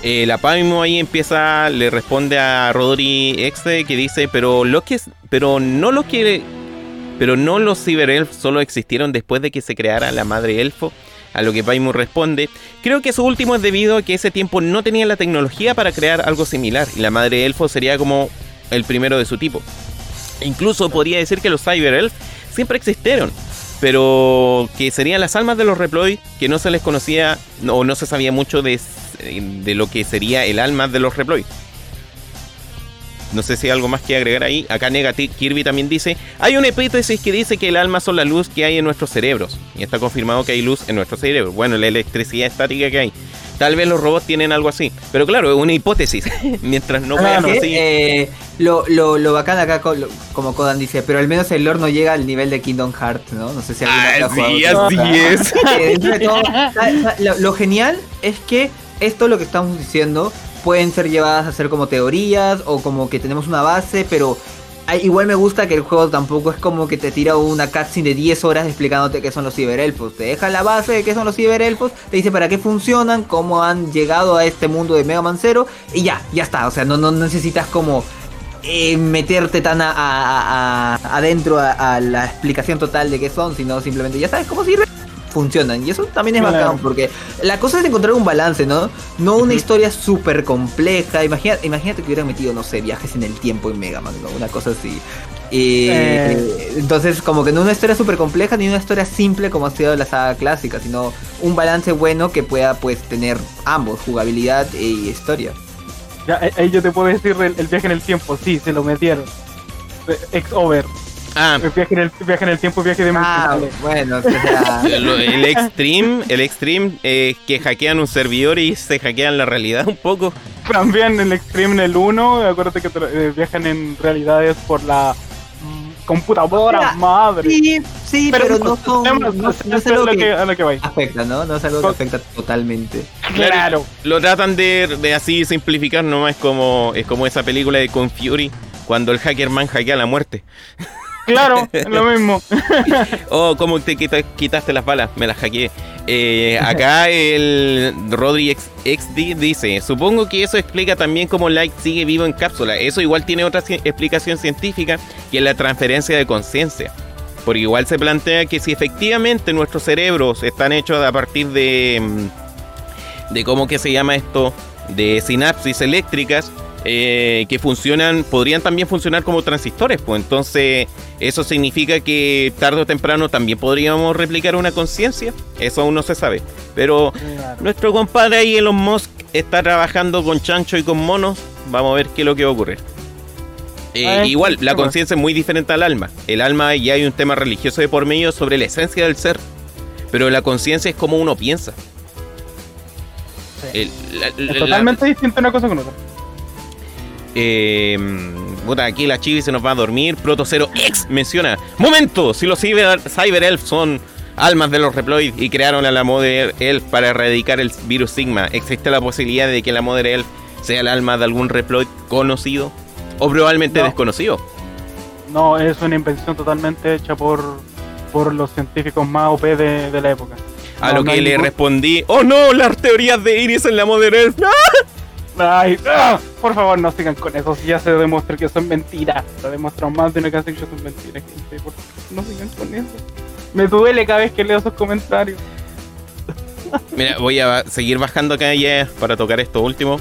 Eh, la Paimo ahí empieza, le responde a Rodri Exe que dice, pero lo que, pero no lo que, pero no los Cyberelf solo existieron después de que se creara la madre elfo a lo que Paimon responde, creo que eso último es debido a que ese tiempo no tenía la tecnología para crear algo similar y la madre elfo sería como el primero de su tipo. incluso podría decir que los Cyber Elf siempre existieron, pero que serían las almas de los Reploid que no se les conocía o no se sabía mucho de, de lo que sería el alma de los Reploid. No sé si hay algo más que agregar ahí. Acá Negative Kirby también dice, hay una hipótesis que dice que el alma son la luz que hay en nuestros cerebros. Y está confirmado que hay luz en nuestros cerebros. Bueno, la electricidad estática que hay. Tal vez los robots tienen algo así. Pero claro, es una hipótesis. Mientras no vean así. Eh, lo, lo, lo, bacán acá, como Kodan dice, pero al menos el lore no llega al nivel de Kingdom Hearts, ¿no? No sé si alguien ah, sí, así es. lo, lo genial es que esto lo que estamos diciendo pueden ser llevadas a ser como teorías o como que tenemos una base, pero igual me gusta que el juego tampoco es como que te tira una cutscene de 10 horas explicándote qué son los ciberelfos. Te deja la base de qué son los ciberelfos, te dice para qué funcionan, cómo han llegado a este mundo de Mega Man Zero y ya, ya está. O sea, no, no necesitas como eh, meterte tan adentro a, la explicación total de qué son, sino simplemente ya sabes cómo sirve funcionan. Y eso también es bacán, porque la cosa es encontrar un balance, ¿no? No una historia súper compleja. Imagínate, imagínate que hubieran metido, no sé, viajes en el tiempo en Mega Man, ¿no? Una cosa así. Eh. Entonces, como que no una historia súper compleja ni una historia simple como ha sido la saga clásica, sino un balance bueno que pueda, pues, tener ambos, jugabilidad y historia. Ya, eh, ahí yo te puedo decir el, viaje en el tiempo, sí, se lo metieron. Ex-over. Ah. El viaje en el, viaje en el tiempo, viaje de ah, bueno, el Extreme, el Extreme eh, que hackean un servidor y se hackean la realidad un poco. También el Extreme en el 1, acuérdate que eh, viajan en realidades por la computadora madre. Sí, sí, pero, no, son, no, es algo que, afecta, ¿no? No es algo que afecta totalmente. Claro. Lo tratan de, de así simplificar nomás, es como, es como esa película de Con Fury, cuando el hacker man hackea la muerte. Claro, es lo mismo. oh, ¿cómo te quitaste las balas? Me las hackeé. Eh, acá el Rodri XD dice, supongo que eso explica también cómo Light sigue vivo en cápsula. Eso igual tiene otra explicación científica que es la transferencia de conciencia. Porque igual se plantea que si efectivamente nuestros cerebros están hechos a partir de... Mm, de cómo que se llama esto, de sinapsis eléctricas, eh, que funcionan, podrían también funcionar como transistores, pues entonces eso significa que tarde o temprano también podríamos replicar una conciencia, eso aún no se sabe, pero nuestro compadre ahí Elon Musk está trabajando con chancho y con monos, vamos a ver qué es lo que va a ocurrir. Eh, igual, la conciencia es muy diferente al alma. El alma ya hay un tema religioso de por medio sobre la esencia del ser. Pero la conciencia es como uno piensa. es totalmente distinta una cosa con otra. Eh, aquí la chivi se nos va a dormir. Proto Zero X menciona: Momento, si los Cyber, Cyber Elf son almas de los Reploid y crearon a la Mother Elf para erradicar el virus Sigma, ¿existe la posibilidad de que la Mother Elf sea el alma de algún Reploid conocido o probablemente desconocido? No, es una invención totalmente hecha por, por los científicos más OP de, la época. A lo que le respondí, oh no, las teorías de Iris en la Modern Earth. Ay, ¡ah! por favor, no sigan con eso. ya se demuestra que son mentiras. Lo demostrado más de una ocasión que son mentiras, gente. Por no sigan con eso. Me duele cada vez que leo esos comentarios. Mira, voy a seguir bajando acá ya para tocar esto último.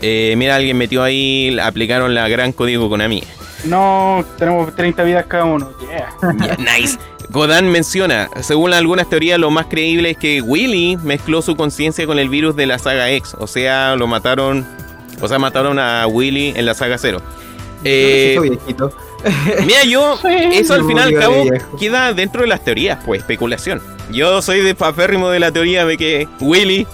Eh, mira, alguien metió ahí, aplicaron la gran código con Konami. No, tenemos 30 vidas cada uno. Yeah. nice. Godan menciona, según algunas teorías, lo más creíble es que Willy mezcló su conciencia con el virus de la saga X. O sea, lo mataron. O sea, mataron a Willy en la saga 0. Eh, mira, yo, eso al final al cabo queda dentro de las teorías, pues, especulación. Yo soy de papérrimo de la teoría de que Willy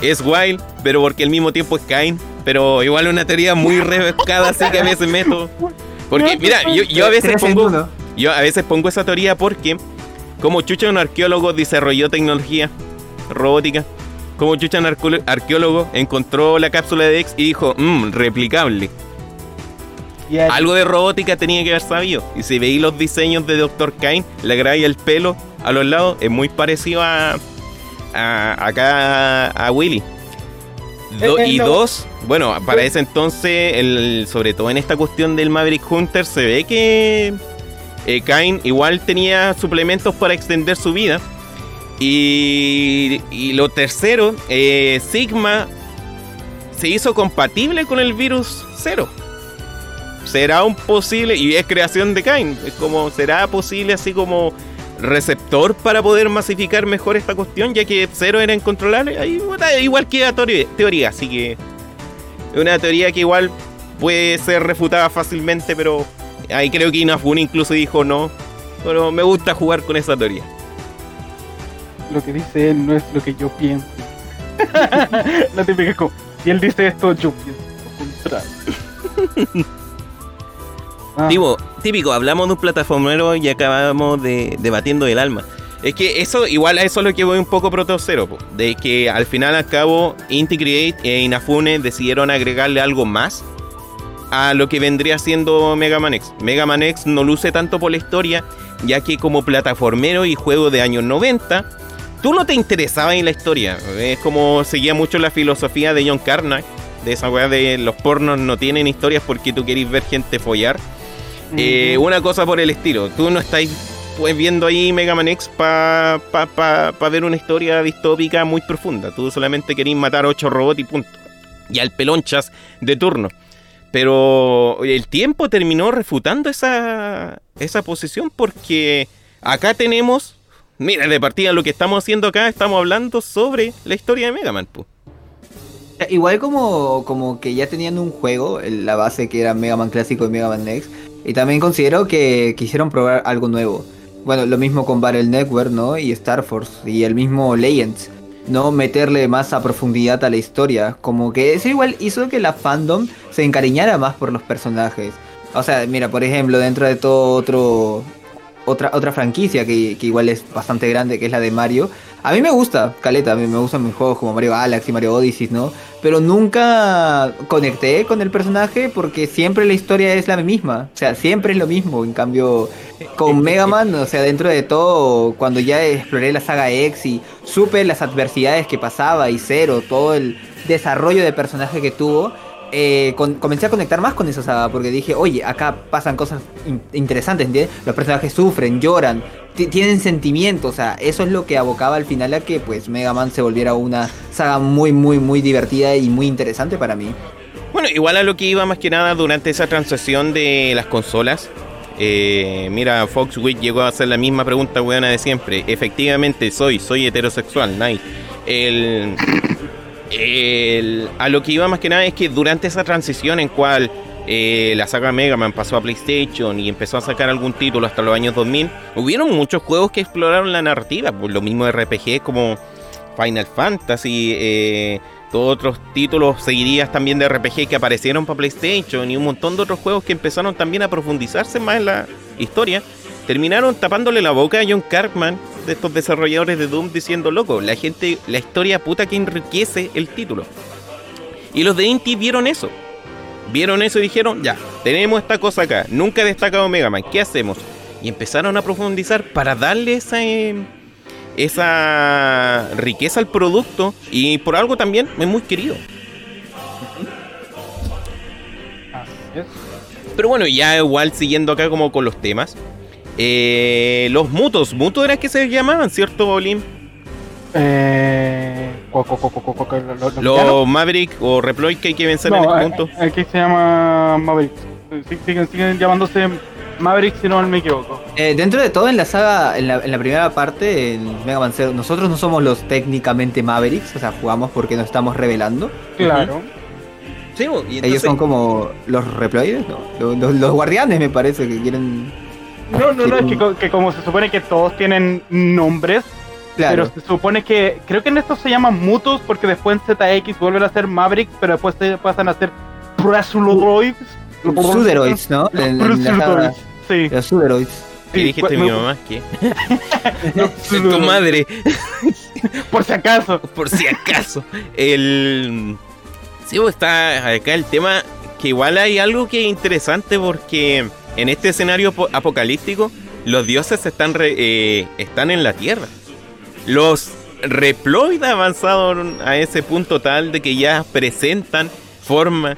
es Wild, pero porque al mismo tiempo es Kain. Pero igual una teoría muy rebuscada, así que a veces meto. Porque, mira, yo, a veces pongo. Yo a veces pongo esa teoría porque, como Chucha un arqueólogo desarrolló tecnología robótica, como Chucha un arqueólogo encontró la cápsula de X y dijo, mmm, replicable. Algo de robótica tenía que haber sabido. Y si veis los diseños de Dr. Kane, le agrega el pelo a los lados, es muy parecido a, a acá a Willy. Eh, eh, y dos, bueno, para ese entonces, el, sobre todo en esta cuestión del Maverick Hunter, se ve que eh, Kain igual tenía suplementos para extender su vida. Y, y lo tercero, eh, Sigma se hizo compatible con el virus cero. ¿Será un posible, y es creación de Kain, es como, ¿será posible así como receptor para poder masificar mejor esta cuestión, ya que cero era incontrolable? Ahí, igual que teoría, así que una teoría que igual puede ser refutada fácilmente, pero Ahí creo que Inafune incluso dijo no. Pero me gusta jugar con esa teoría. Lo que dice él no es lo que yo pienso. La típica es como, si él dice esto, yo pienso lo contrario. Ah. típico, hablamos de un plataformero y acabamos de debatiendo el alma. Es que eso, igual a eso es lo que voy un poco protocero, de que al final al cabo Integrate e Inafune decidieron agregarle algo más a lo que vendría siendo Mega Man X. Mega Man X no luce tanto por la historia, ya que como plataformero y juego de años 90, tú no te interesabas en la historia. Es como seguía mucho la filosofía de John Carnack, de esa weá de los pornos no tienen historias porque tú querés ver gente follar. Eh, una cosa por el estilo. Tú no estáis pues viendo ahí Mega Man X para pa, pa, ver una historia distópica muy profunda. Tú solamente querís matar ocho robots y punto. Y al pelonchas de turno. Pero el tiempo terminó refutando esa, esa posición porque acá tenemos, mira, de partida lo que estamos haciendo acá, estamos hablando sobre la historia de Mega Man. Igual como, como que ya tenían un juego, la base que era Mega Man clásico y Mega Man Next, y también considero que quisieron probar algo nuevo. Bueno, lo mismo con Battle Network, ¿no? Y Star Force, y el mismo Legends no meterle más a profundidad a la historia. Como que eso igual hizo que la fandom se encariñara más por los personajes. O sea, mira, por ejemplo, dentro de todo otro otra, otra franquicia que, que, igual es bastante grande, que es la de Mario. A mí me gusta, Caleta, a mí me gustan mis juegos como Mario Galaxy, Mario Odyssey, ¿no? Pero nunca conecté con el personaje porque siempre la historia es la misma. O sea, siempre es lo mismo. En cambio, con Mega Man, o sea, dentro de todo, cuando ya exploré la saga X y supe las adversidades que pasaba y Cero, todo el desarrollo de personaje que tuvo, eh, comencé a conectar más con esa saga porque dije, oye, acá pasan cosas interesantes, ¿entiendes? Los personajes sufren, lloran, tienen sentimientos, o sea, eso es lo que abocaba al final a que pues Mega Man se volviera una saga muy, muy, muy divertida y muy interesante para mí. Bueno, igual a lo que iba más que nada durante esa transición de las consolas. Eh, mira, Foxwitch llegó a hacer la misma pregunta buena de siempre. Efectivamente, soy, soy heterosexual, nice. El, a lo que iba más que nada es que durante esa transición en cual eh, la saga Mega Man pasó a PlayStation y empezó a sacar algún título hasta los años 2000, hubieron muchos juegos que exploraron la narrativa, pues lo mismo RPG como Final Fantasy, eh, todos otros títulos seguirías también de RPG que aparecieron para PlayStation y un montón de otros juegos que empezaron también a profundizarse más en la historia, terminaron tapándole la boca a John Cartman de estos desarrolladores de Doom diciendo, loco, la gente, la historia puta que enriquece el título. Y los de Inti vieron eso. vieron eso y dijeron, ya, tenemos esta cosa acá, nunca he destacado Mega Man, ¿qué hacemos? Y empezaron a profundizar para darle esa, eh, esa riqueza al producto y por algo también es muy querido. Pero bueno, ya igual siguiendo acá como con los temas. Eh, los mutos, mutos eran que se llamaban, ¿cierto, Olim? Eh, los Maverick o Reploid que hay que vencer en este punto. Aquí se llama Maverick. Siguen, siguen llamándose Maverick, si no me equivoco. Eh, dentro de todo, en la saga, en la, primera parte, en Mega Man Zero, nosotros no somos los técnicamente Mavericks, o sea, jugamos porque nos estamos revelando. Claro. Sí, Ellos son como los reploides, ¿no? los, guardianes, me parece, que quieren. No, no, no, es que, como se supone que todos tienen nombres, Pero se supone que. Creo que en estos se llaman mutos porque después en ZX vuelven a ser Mavericks, pero después se pasan a ser Prasuloids. Suderoids, ¿no? Sí. Los Suderoids. ¿Qué dijiste mi mamá? ¿Qué? tu madre. Por si acaso. Por si acaso. El. Sí, pues, está acá el tema que igual hay algo que es interesante porque en este escenario apocalíptico los dioses están, eh, están en la tierra. Los Reploid avanzaron a ese punto tal de que ya presentan forma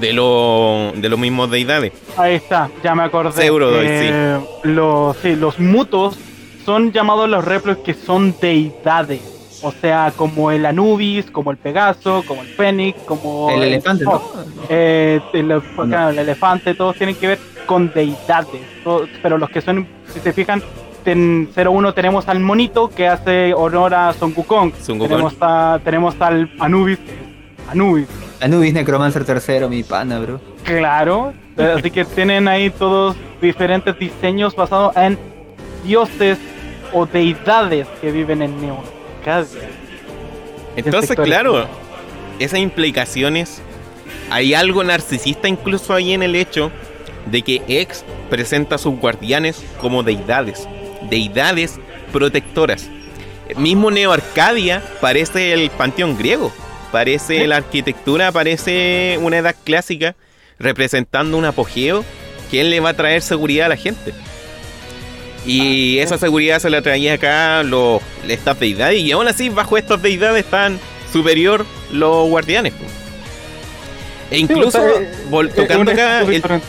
de, lo, de los mismos deidades. Ahí está, ya me acordé. Eh, los, sí, los mutos son llamados los Reploid que son deidades. O sea, como el Anubis, como el Pegaso, como el Fénix, como... El, elefante, ¿no? Eh, el, el, elefante, todos tienen que ver con deidades. pero los que son, si se fijan, en 01 tenemos al monito que hace honor a Son Wukong. Tenemos, tenemos al Anubis, Anubis. Anubis Necromancer tercero, mi pana, bro. Claro, así que tienen ahí todos diferentes diseños basados en dioses o deidades que viven en Neo. Entonces, claro, esas implicaciones, hay algo narcisista incluso ahí en el hecho de que X presenta a sus guardianes como deidades, deidades protectoras. El mismo Neo Arcadia parece el panteón griego, parece la arquitectura, parece una edad clásica representando un apogeo que él le va a traer seguridad a la gente. Y esa seguridad se la traía acá los, estas deidades. Y aún así, bajo estas deidades están superior los guardianes. E incluso eh, tocando acá. Ah,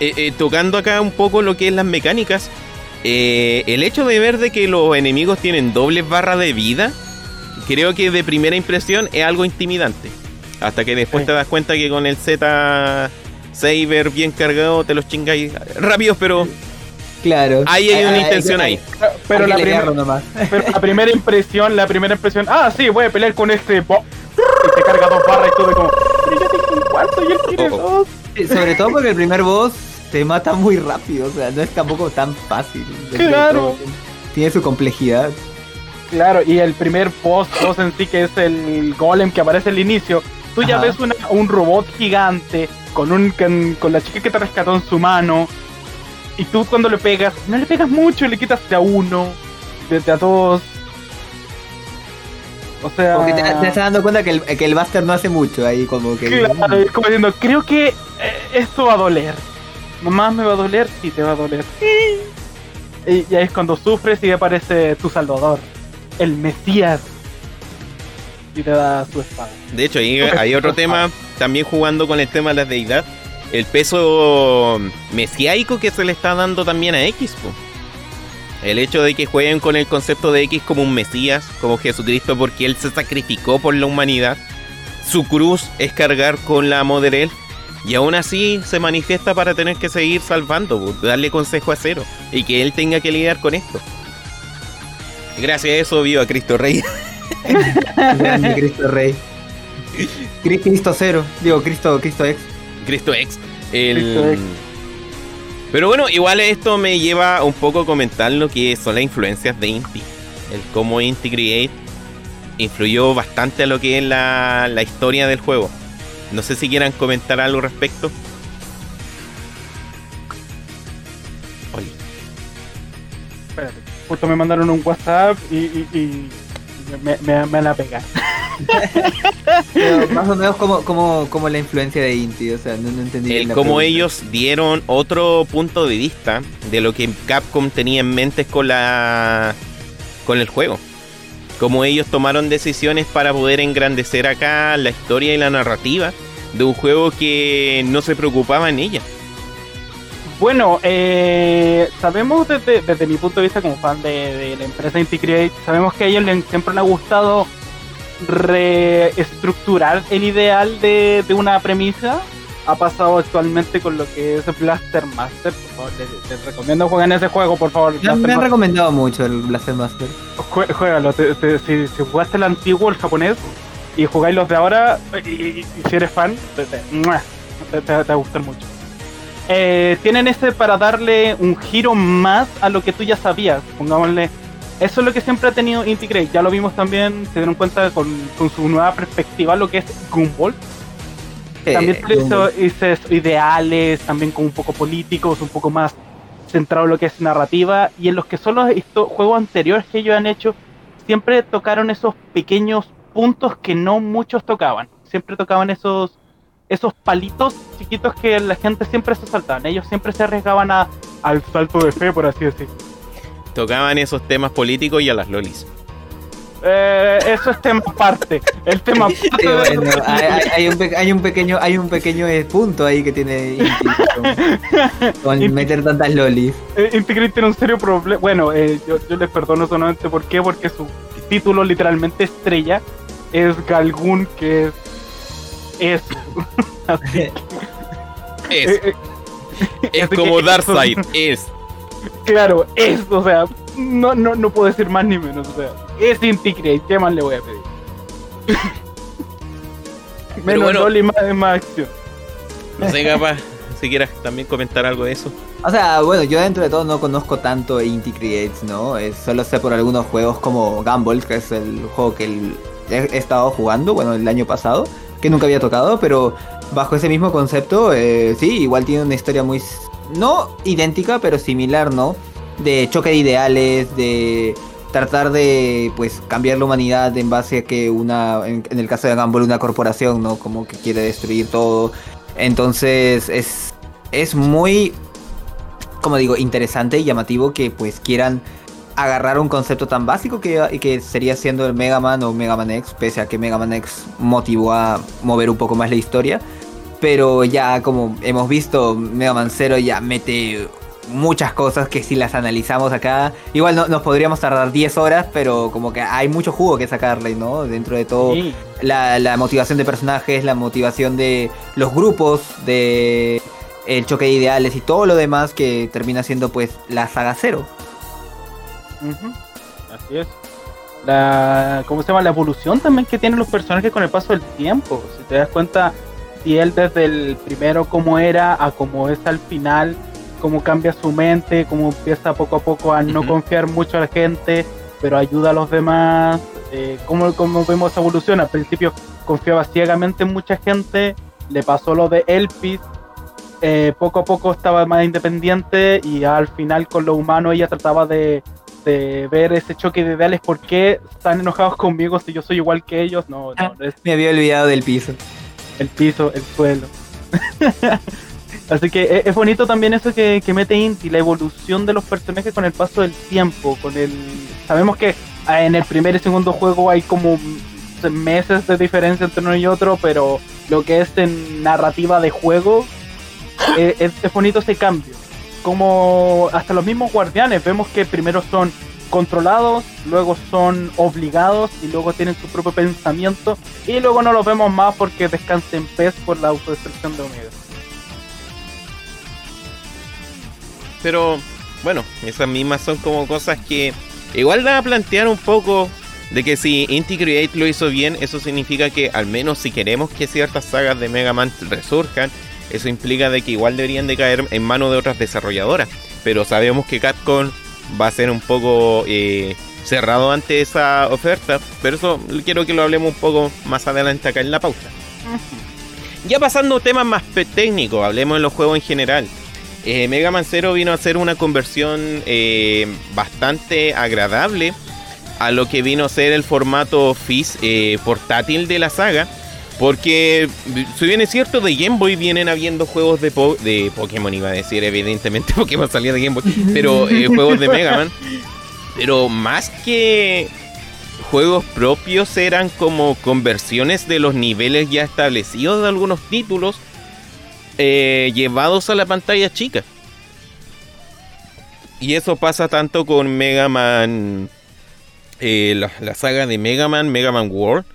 eh, eh, tocando acá un poco lo que es las mecánicas. el hecho de ver de que los enemigos tienen dobles barras de vida. Creo que de primera impresión es algo intimidante. Hasta que después te das cuenta que con el Z Saber bien cargado te los chingáis rápidos, pero Claro. Ahí hay una intención ahí. Pero la, la, primera impresión, la primera impresión, ah, sí, voy a pelear con este y te carga dos barras y todo como, cuarto y él tiene oh, dos. Sobre todo porque el primer boss te mata muy rápido, o sea, no es tampoco tan fácil. Claro. Tiene su complejidad. Claro, y el primer boss, boss en sí, que es el golem que aparece al inicio, tú ya ves una, un robot gigante con, un, con, con la chica que te rescató en su mano, y tú cuando le pegas, no le pegas mucho, le quitas de a uno, de, a dos. O sea. Porque te, estás dando cuenta que el, que el Buster no hace mucho ahí, como que. Claro, es como diciendo, creo que eh, esto va a doler. Mamá me va a doler, sí te va a doler. Y, y ahí es cuando sufres y aparece tu salvador, el Mesías. Y te da su espada. De hecho, ahí hay otro tema, también jugando con el tema de la deidad el peso mesiáico que se le está dando también a X. El hecho de que jueguen con el concepto de X como un Mesías, como Jesucristo, porque Él se sacrificó por la humanidad. Su cruz es cargar con la Mother Y aún así se manifiesta para tener que seguir salvando, darle consejo a cero. Y que Él tenga que lidiar con esto. Gracias a eso viva Cristo Rey. Grande Cristo Rey. Cristo Cero. Digo, Cristo, Cristo X. Cristo X. Pero bueno, igual esto me lleva un poco a comentar lo que son las influencias de Inti. El cómo Inti Create influyó bastante a lo que es la, historia del juego. No sé si quieran comentar algo al respecto. Oye. Espérate, justo me mandaron un WhatsApp y, me, me, me, van a pegar. más o menos como, como, como la influencia de Inti, o sea, no, entendí. El cómo ellos dieron otro punto de vista de lo que Capcom tenía en mente con la con el juego. Como ellos tomaron decisiones para poder engrandecer acá la historia y la narrativa de un juego que no se preocupaba en ella. Bueno, eh, sabemos desde, desde, mi punto de vista como fan de, la empresa Inti sabemos que a ellos siempre les ha gustado reestructurar el ideal de, una premisa. Ha pasado actualmente con lo que es Blaster Master. Por favor, les, recomiendo jueguen ese juego, por favor. me han recomendado mucho el Blaster Master. juégalo, si, jugaste el antiguo, el japonés, y jugáis los de ahora, y, si eres fan, te, te, va a gustar mucho. Eh, tienen ese para darle un giro más a lo que tú ya sabías, pongámosle. Eso es lo que siempre ha tenido Integrate. Ya lo vimos también, se dieron cuenta con, su nueva perspectiva, lo que es Gumball. Eh, también hizo, ideales, también como un poco políticos, un poco más centrado en lo que es narrativa. Y en los que son los juegos anteriores que ellos han hecho, siempre tocaron esos pequeños puntos que no muchos tocaban. Siempre tocaban esos esos palitos chiquitos que la gente siempre se saltaban. Ellos siempre se arriesgaban a, al salto de fe, por así decirlo. Tocaban esos temas políticos y a las lolis. Eh, eso es tema aparte. El tema hay, un hay, un pequeño hay un pequeño punto ahí que tiene con, meter tantas lolis. Eh, Integrate tiene un serio problema. Bueno, eh, yo, yo les perdono solamente por qué, porque su título literalmente estrella es Galgun, que es eso. es. Eh, es como Darkseid, es. Claro, es, o sea, no, no, no puedo decir más ni menos, o sea, es Inticrate, ¿qué más le voy a pedir? menos bueno, y más, más acción. No sé, capaz, si quieras también comentar algo de eso. O sea, bueno, yo dentro de todo no conozco tanto Inti Creates, ¿no? solo sé por algunos juegos como Gumball, que es el juego que he, estado jugando, bueno, el año pasado que nunca había tocado, pero bajo ese mismo concepto, eh, sí, igual tiene una historia muy, no idéntica, pero similar, ¿no? De choque de ideales, de tratar de, pues, cambiar la humanidad en base a que una, en, el caso de Gumball, una corporación, ¿no? Como que quiere destruir todo. Entonces, es, es muy, como digo, interesante y llamativo que, pues, quieran agarrar un concepto tan básico que, que sería siendo el Mega Man o Mega Man X, pese a que Mega Man X motivó a mover un poco más la historia. Pero ya como hemos visto, Mega Man Zero ya mete muchas cosas que si las analizamos acá, igual no, nos podríamos tardar 10 horas, pero como que hay mucho jugo que sacarle, ¿no? Dentro de todo, la, la, motivación de personajes, la motivación de los grupos, de el choque de ideales y todo lo demás que termina siendo pues la saga cero. Así es. La, ¿Cómo se llama? La evolución también que tienen los personajes con el paso del tiempo. Si te das cuenta, si él desde el primero como era a como es al final, cómo cambia su mente, cómo empieza poco a poco a no confiar mucho a la gente, pero ayuda a los demás. Eh, cómo, vemos esa evolución. Al principio confiaba ciegamente en mucha gente, le pasó lo de Elpis, eh, poco a poco estaba más independiente y al final con lo humano ella trataba de de ver ese choque de ideales, ¿por qué están enojados conmigo si yo soy igual que ellos? No, no. Ah, me había olvidado del piso. El piso, el suelo. Así que e, es bonito también eso que, mete Inti, la evolución de los personajes con el paso del tiempo, con el... Sabemos que ah, en el primer y segundo juego hay como meses de diferencia entre uno y otro, pero lo que es en narrativa de juego, e, es bonito ese cambio como hasta los mismos guardianes vemos que primero son controlados, luego son obligados y luego tienen su propio pensamiento y luego no los vemos más porque descansen en pez por la autodestrucción de Omega. Pero bueno, esas mismas son como cosas que igual da a plantear un poco de que si Inti Create lo hizo bien, eso significa que al menos si queremos que ciertas sagas de Mega Man resurjan, eso implica de que igual deberían de caer en manos de otras desarrolladoras. Pero sabemos que Capcom va a ser un poco eh, cerrado ante esa oferta. Pero eso quiero que lo hablemos un poco más adelante acá en la pausa. Ya pasando a temas más técnicos, hablemos de los juegos en general. Eh, Mega Man Zero vino a ser una conversión eh, bastante agradable a lo que vino a ser el formato FIS portátil de la saga. Porque, si bien es cierto, de Game Boy vienen habiendo juegos de, de Pokémon, iba a decir, evidentemente Pokémon salía de Game Boy, pero eh, juegos de Mega Man. Pero más que juegos propios eran como conversiones de los niveles ya establecidos de algunos títulos eh, llevados a la pantalla chica. Y eso pasa tanto con Mega Man, eh, la, saga de Mega Man, Mega Man World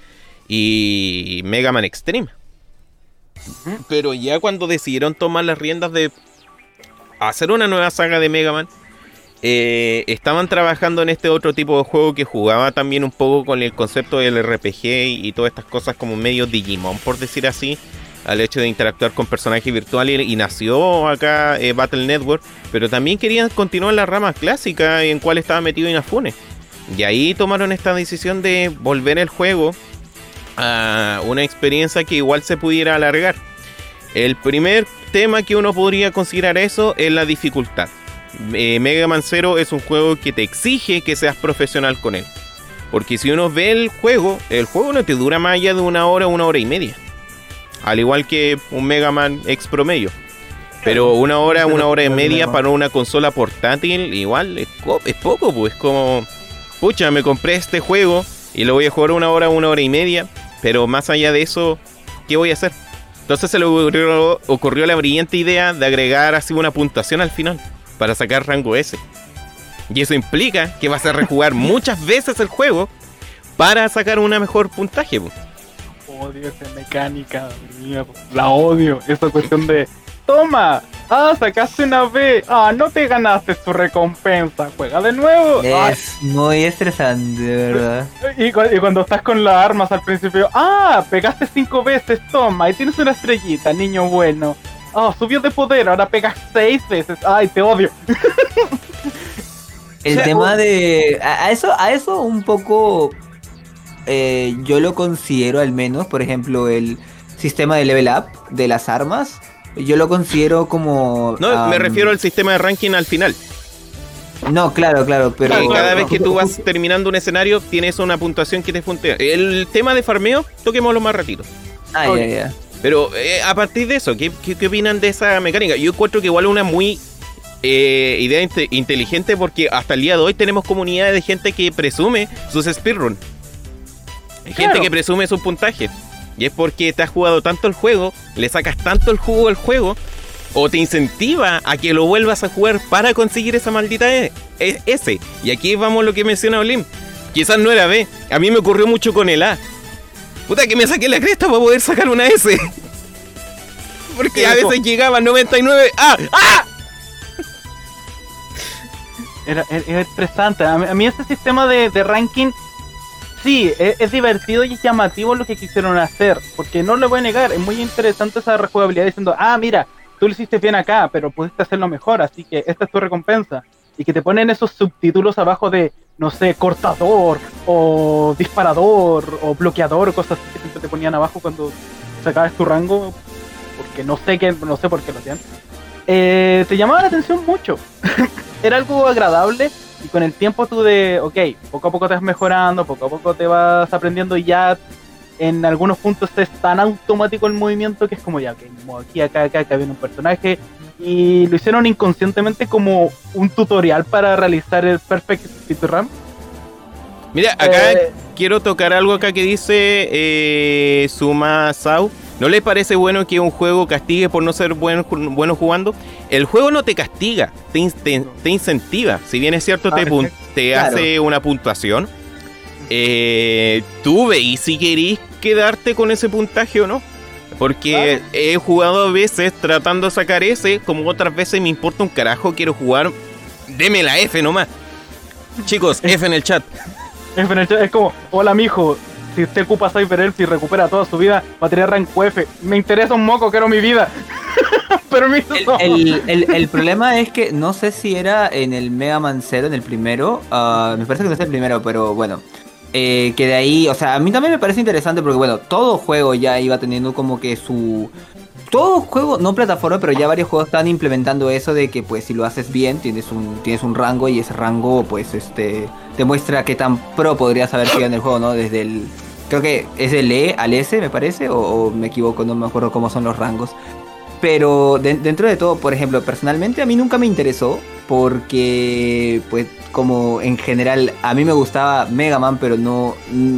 y Mega Man Extreme. Pero ya cuando decidieron tomar las riendas de hacer una nueva saga de Mega Man, eh, estaban trabajando en este otro tipo de juego que jugaba también un poco con el concepto del RPG y, todas estas cosas como medio Digimon, por decir así al hecho de interactuar con personajes virtuales y nació acá eh, Battle Network, pero también querían continuar la rama clásica en cual estaba metido Inafune. Y ahí tomaron esta decisión de volver el juego a una experiencia que igual se pudiera alargar. El primer tema que uno podría considerar eso es la dificultad. Eh, Mega Man Zero es un juego que te exige que seas profesional con él. Porque si uno ve el juego, el juego no te dura más allá de una hora, una hora y media. Al igual que un Mega Man X promedio. Pero una hora, una hora y media para una consola portátil, igual es, poco, pues como, pucha, me compré este juego y lo voy a jugar una hora, una hora y media, pero más allá de eso, ¿qué voy a hacer? Entonces se le ocurrió, ocurrió la brillante idea de agregar así una puntuación al final para sacar rango S. Y eso implica que vas a rejugar muchas veces el juego para sacar una mejor puntaje. Odio esa mecánica, la odio. Esa cuestión de, toma, ah, sacaste una B, ah, no te ganaste tu recompensa, juega de nuevo. Es muy estresante, de verdad. Y, cuando estás con las armas al principio, ah, pegaste cinco veces, toma, y tienes una estrellita, niño bueno. Ah, subió de poder, ahora pegas seis veces, ay, te odio. El tema de. A, eso, a eso un poco eh, yo lo considero al menos, por ejemplo, el sistema de level up de las armas, yo lo considero como... No, me refiero al sistema de ranking al final. No, claro, claro, pero... cada vez que tú vas terminando un escenario, tienes una puntuación que te puntea. El tema de farmeo, toquémoslo más ratito. Ah, ya, ya. Pero eh, a partir de eso, ¿qué, ¿qué, opinan de esa mecánica? Yo encuentro que igual una muy eh, idea inteligente porque hasta el día de hoy tenemos comunidades de gente que presume sus speedruns. Gente que presume su puntaje. Y es porque te has jugado tanto el juego, le sacas tanto el jugo al juego, o te incentiva a que lo vuelvas a jugar para conseguir esa maldita e, e, S. Y aquí vamos lo que menciona Olim. Quizás no era B. A mí me ocurrió mucho con el A. Puta que me saqué la cresta para poder sacar una S. Porque a veces llegaba 99. ¡Ah! ¡Ah! Era, era, estresante. A mí, este sistema de ranking sí, es, divertido y es llamativo lo que quisieron hacer, porque no le voy a negar, es muy interesante esa rejugabilidad diciendo, ah, mira, tú lo hiciste bien acá, pero pudiste hacerlo mejor, así que esta es tu recompensa. Y que te ponen esos subtítulos abajo de, no sé, cortador, o disparador, o bloqueador, cosas así que siempre te ponían abajo cuando sacabas tu rango, porque no sé qué, no sé por qué lo hacían. Eh, te llamaba la atención mucho. Era algo agradable y con el tiempo tú de, ok, poco a poco te vas mejorando, poco a poco te vas aprendiendo y ya en algunos puntos es tan automático el movimiento que es como ya, que aquí, acá, acá, acá viene un personaje y lo hicieron inconscientemente como un tutorial para realizar el Perfect Speedrun. Mira, acá eh, quiero tocar algo acá que dice eh, Suma Sau ¿No le parece bueno que un juego castigue por no ser bueno, bueno jugando? El juego no te castiga, te, incentiva. Si bien es cierto, te, ah, te hace una puntuación. Eh, tú veis si querís quedarte con ese puntaje o no. Porque he jugado a veces tratando de sacar ese, como otras veces me importa un carajo, quiero jugar. Deme la F nomás. Chicos, F en el chat. Es como, hola mijo, si usted ocupa Cyber Elf y recupera toda su vida, va a tener rango F. Me interesa un moco, quiero mi vida. Permiso. El, el, el, problema es que no sé si era en el Mega Man 0, en el primero. Uh, me parece que no es el primero, pero bueno. Eh, que de ahí, o sea, a mí también me parece interesante porque, bueno, todo juego ya iba teniendo como que su. todo juego, no plataforma, pero ya varios juegos están implementando eso de que pues si lo haces bien, tienes un, tienes un rango y ese rango pues este te muestra qué tan pro podrías haber sido en el juego, ¿no? Desde el creo que es el E al S, me parece, o, me equivoco, no me acuerdo cómo son los rangos. Pero dentro de todo, por ejemplo, personalmente a mí nunca me interesó porque, pues, como en general, a mí me gustaba Mega Man, pero no...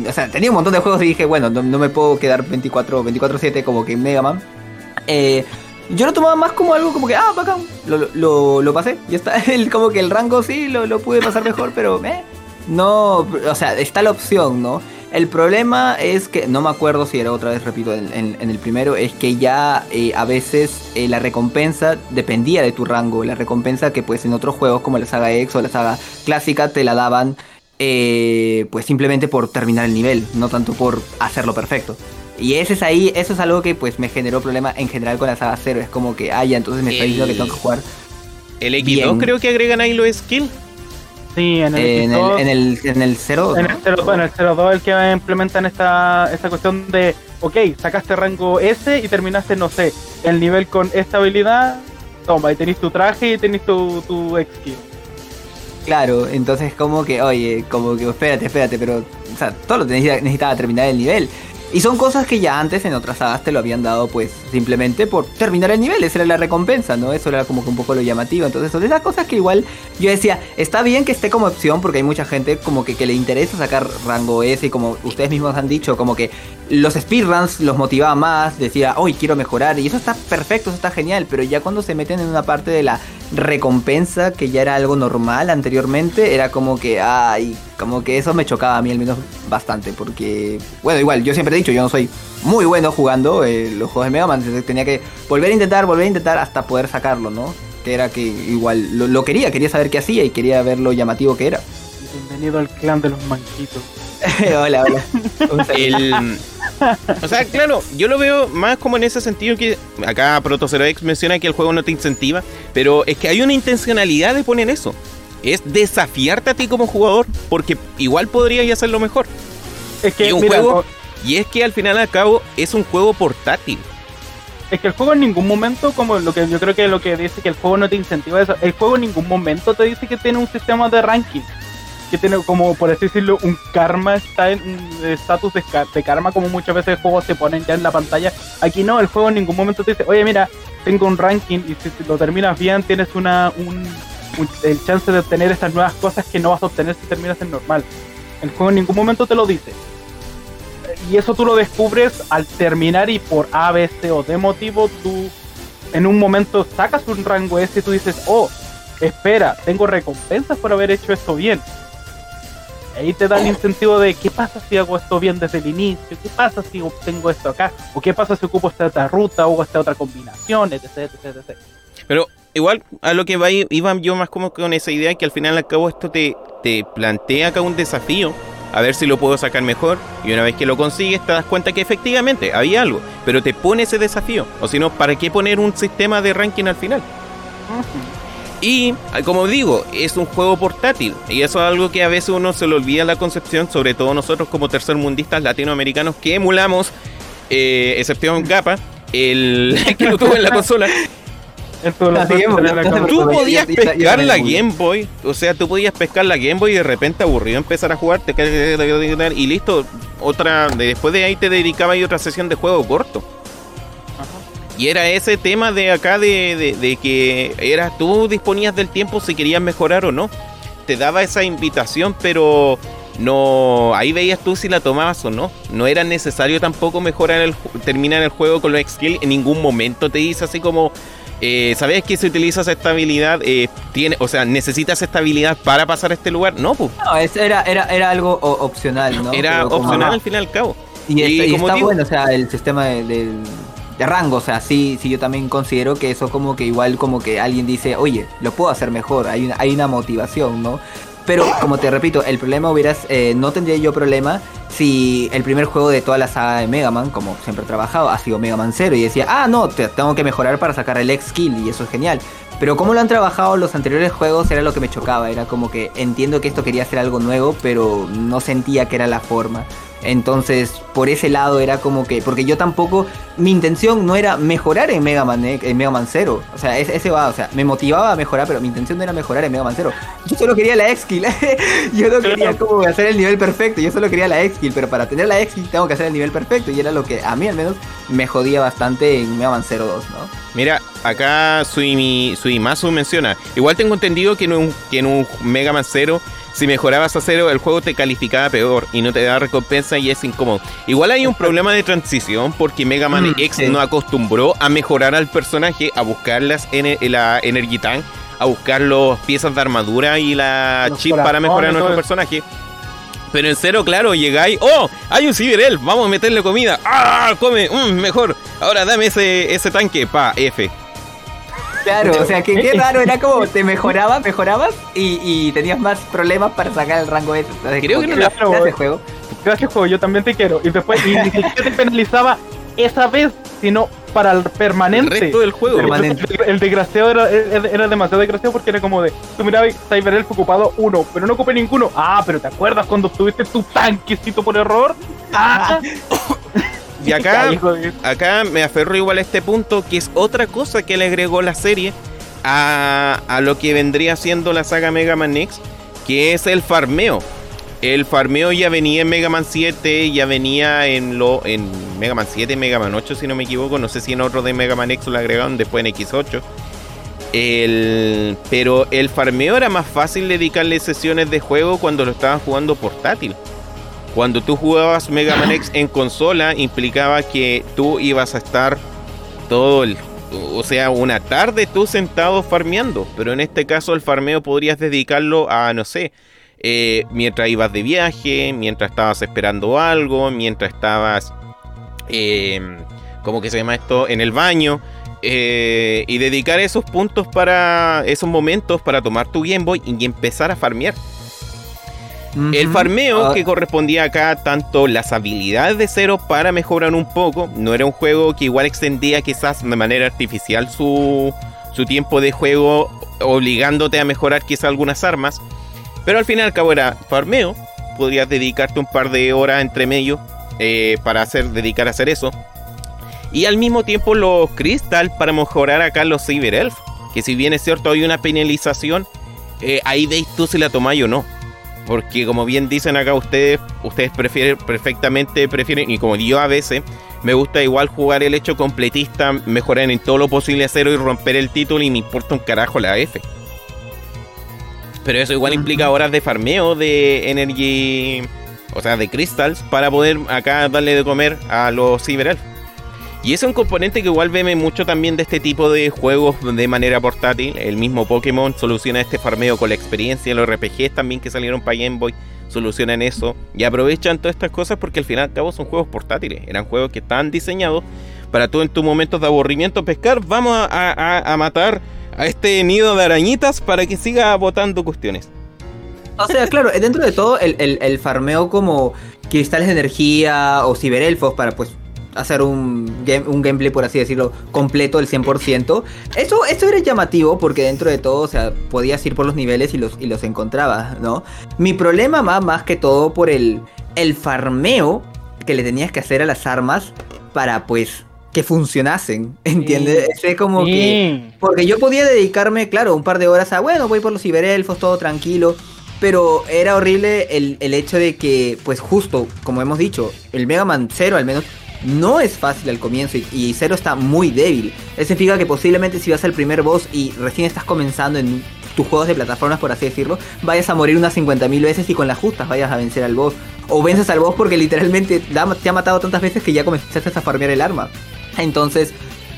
O sea, tenía un montón de juegos y dije, bueno, no, me puedo quedar 24, 24-7 como que Mega Man. Eh, yo lo tomaba más como algo como que, ah, bacán, lo, lo, lo pasé, ya está. El, como que el rango sí lo, lo pude pasar mejor, pero eh, no, o sea, está la opción, ¿no? El problema es que, no me acuerdo si era otra vez, repito, en, el primero, es que ya eh, a veces eh, la recompensa dependía de tu rango. La recompensa que pues en otros juegos como la saga X o la saga clásica te la daban eh, pues simplemente por terminar el nivel, no tanto por hacerlo perfecto. Y ese es ahí, eso es algo que pues me generó problema en general con la saga 0. Es como que, ah, ya, entonces me está diciendo que tengo que jugar. El X2 creo que agregan ahí los skills. Sí, en el, en, el, en, el, en el 0. En el 0, en el 02 el que implementan esta, esta cuestión de, ok, sacaste rango S y terminaste, no sé, el nivel con esta habilidad, toma, y tenéis tu traje y tenéis tu, tu skill. Claro, entonces como que, oye, como que espérate, espérate, pero, o sea, todo lo necesitaba terminar el nivel. Y son cosas que ya antes en otras sagas te lo habían dado pues simplemente por terminar el nivel, esa era la recompensa, ¿no? Eso era como que un poco lo llamativo. Entonces son esas cosas que igual yo decía, está bien que esté como opción porque hay mucha gente como que, que le interesa sacar rango S y como ustedes mismos han dicho, como que los speedruns los motivaba más, decía, hoy quiero mejorar y eso está perfecto, eso está genial, pero ya cuando se meten en una parte de la recompensa que ya era algo normal anteriormente, era como que, ay, como que eso me chocaba a mí al menos bastante, porque, bueno, igual, yo siempre he dicho, yo no soy muy bueno jugando eh, los juegos de Mega Man, entonces tenía que volver a intentar, volver a intentar hasta poder sacarlo, ¿no? Que era que igual lo, quería, quería saber qué hacía y quería ver lo llamativo que era. Bienvenido al clan de los manquitos. hola, hola. o sea, claro, yo lo veo más como en ese sentido que acá Proto Zero X menciona que el juego no te incentiva, pero es que hay una intencionalidad de poner eso. Es desafiarte a ti como jugador, porque igual podrías hacerlo mejor. Es que, y un juego, y es que al final al cabo es un juego portátil. Es que el juego en ningún momento, como lo que yo creo que lo que dice que el juego no te incentiva eso, el juego en ningún momento te dice que tiene un sistema de ranking que tiene como, por decirlo, un karma, está en estatus de, karma, como muchas veces el juego se ponen ya en la pantalla. Aquí no, el juego en ningún momento te dice, oye, mira, tengo un ranking y si lo terminas bien tienes una un, el chance de obtener estas nuevas cosas que no vas a obtener si terminas en normal. El juego en ningún momento te lo dice. Y eso tú lo descubres al terminar y por A, B, C o D motivo tú en un momento sacas un rango S y tú dices, oh, espera, tengo recompensas por haber hecho esto bien ahí te da el incentivo de qué pasa si hago esto bien desde el inicio, qué pasa si obtengo esto acá, o qué pasa si ocupo esta otra ruta o esta otra combinación, etc, etc, etc. Pero igual a lo que va iba yo más como con esa idea que al final al cabo esto te, te plantea acá un desafío a ver si lo puedo sacar mejor y una vez que lo consigues te das cuenta que efectivamente había algo, pero te pone ese desafío, o si no, ¿para qué poner un sistema de ranking al final? Y como digo, es un juego portátil. Y eso es algo que a veces uno se le olvida la concepción, sobre todo nosotros como tercermundistas latinoamericanos que emulamos, eh, excepción Gapa, el que lo tuvo en la consola. Tú podías pescar la Game Boy, o sea, tú podías pescar la Game Boy y de repente aburrido empezar a jugar, y listo, otra, después de ahí te dedicaba a otra sesión de juego corto. Y era ese tema de acá de, que eras tú disponías del tiempo si querías mejorar o no. Te daba esa invitación, pero no ahí veías tú si la tomabas o no. No era necesario tampoco mejorar el terminar el juego con los skills. En ningún momento te dice así como eh, ¿sabes que si utilizas esta habilidad, eh, tiene, o sea, necesitas estabilidad para pasar a este lugar? No, pues. No, era, era, era algo opcional, ¿no? Era opcional al fin y al cabo. Y, está, bueno, o sea, el sistema de, de rango, o sea, sí, sí yo también considero que eso como que igual como que alguien dice, oye, lo puedo hacer mejor, hay una, hay una motivación, ¿no? Pero como te repito, el problema hubieras, eh, no tendría yo problema si el primer juego de toda la saga de Mega Man, como siempre he trabajado, ha sido Mega Man 0 y decía, ah, no, te, tengo que mejorar para sacar el X-Kill y eso es genial. Pero como lo han trabajado los anteriores juegos era lo que me chocaba, era como que entiendo que esto quería hacer algo nuevo, pero no sentía que era la forma. Entonces, por ese lado era como que, porque yo tampoco, mi intención no era mejorar en Mega Man, en Mega Man 0. O sea, ese, va, o sea, me motivaba a mejorar, pero mi intención no era mejorar en Mega Man 0. Yo solo quería la X-Kill. yo no quería como hacer el nivel perfecto, yo solo quería la X-Kill, pero para tener la X-Kill tengo que hacer el nivel perfecto. Y era lo que a mí al menos me jodía bastante en Mega Man 0 2, ¿no? Mira, acá Suimasu menciona, igual tengo entendido que en un, que en un Mega Man 0 si mejorabas a cero, el juego te calificaba peor y no te da recompensa y es incómodo. Igual hay un problema de transición porque Mega Man mm, X no acostumbró a mejorar al personaje, a buscar las la Energy Tank, a buscar las piezas de armadura y la chip para mejorar a nuestro personaje. Pero en cero, claro, llegáis. ¡Oh! Hay un Cyber Vamos a meterle comida. ¡Ah! Come. Mm, mejor. Ahora dame ese, ese tanque. Pa, F. Claro, o sea, que qué raro, era como te mejorabas, mejorabas y, tenías más problemas para sacar el rango ese. Creo que no claro, gracias, juego. Gracias, juego, yo también te quiero. Y después, y ni siquiera te penalizaba esa vez, sino para el permanente. El resto del juego. El, desgraciado era, era, demasiado desgraciado porque era como de, tú mirabas Cyber Elf ocupado uno, pero no ocupé ninguno. Ah, pero ¿te acuerdas cuando obtuviste tu tanquecito por error? Ah. Y acá, acá me aferro igual a este punto, que es otra cosa que le agregó la serie a, a lo que vendría siendo la saga Mega Man X, que es el farmeo. El farmeo ya venía en Mega Man 7, ya venía en lo en Mega Man 7, Mega Man 8 si no me equivoco, no sé si en otro de Mega Man X lo agregaron después en X8. El, pero el farmeo era más fácil dedicarle sesiones de juego cuando lo estaban jugando portátil. Cuando tú jugabas Mega Man X en consola, implicaba que tú ibas a estar todo el. O sea, una tarde tú sentado farmeando. Pero en este caso, el farmeo podrías dedicarlo a, no sé, eh, mientras ibas de viaje, mientras estabas esperando algo, mientras estabas. Eh, ¿Cómo que se llama esto? En el baño. Eh, y dedicar esos puntos para. esos momentos para tomar tu Game Boy y empezar a farmear. El farmeo ah. que correspondía acá tanto las habilidades de cero para mejorar un poco, no era un juego que igual extendía quizás de manera artificial su, su tiempo de juego obligándote a mejorar quizás algunas armas, pero al fin y al cabo era farmeo, podrías dedicarte un par de horas entre medio eh, para hacer, dedicar a hacer eso. Y al mismo tiempo los Crystal para mejorar acá los Cyber Elf, que si bien es cierto hay una penalización, eh, ahí veis tú si la tomáis o no. Porque como bien dicen acá ustedes, ustedes prefieren perfectamente, prefieren, y como yo a veces, me gusta igual jugar el hecho completista, mejorar en todo lo posible a cero y romper el título y me importa un carajo la F. Pero eso igual implica horas de farmeo de Energy, o sea, de Crystals, para poder acá darle de comer a los Cyber y es un componente que igual veme mucho también de este tipo de juegos de manera portátil. El mismo Pokémon soluciona este farmeo con la experiencia. Los RPGs también que salieron para Game Boy solucionan eso. Y aprovechan todas estas cosas porque al final y cabo son juegos portátiles. Eran juegos que estaban diseñados para tú en tus momentos de aburrimiento pescar. Vamos a, matar a este nido de arañitas para que siga botando cuestiones. O sea, claro, dentro de todo el, el farmeo como cristales de energía o ciberelfos para pues hacer un, un gameplay, por así decirlo, completo, el 100%. Eso, eso era llamativo porque dentro de todo, o sea, podías ir por los niveles y los, y los encontrabas, ¿no? Mi problema más, más que todo por el, el farmeo que le tenías que hacer a las armas para, pues, que funcionasen, ¿entiendes? Es como que... Porque yo podía dedicarme, claro, un par de horas a, bueno, voy por los ciberelfos, todo tranquilo. Pero era horrible el, el hecho de que, pues justo, como hemos dicho, el Mega Man 0 al menos no es fácil al comienzo y, Zero está muy débil. Eso significa que posiblemente si vas al primer boss y recién estás comenzando en tus juegos de plataformas, por así decirlo, vayas a morir unas 50.000 veces y con las justas vayas a vencer al boss. O vences al boss porque literalmente te ha matado tantas veces que ya comenzaste a farmear el arma. Entonces,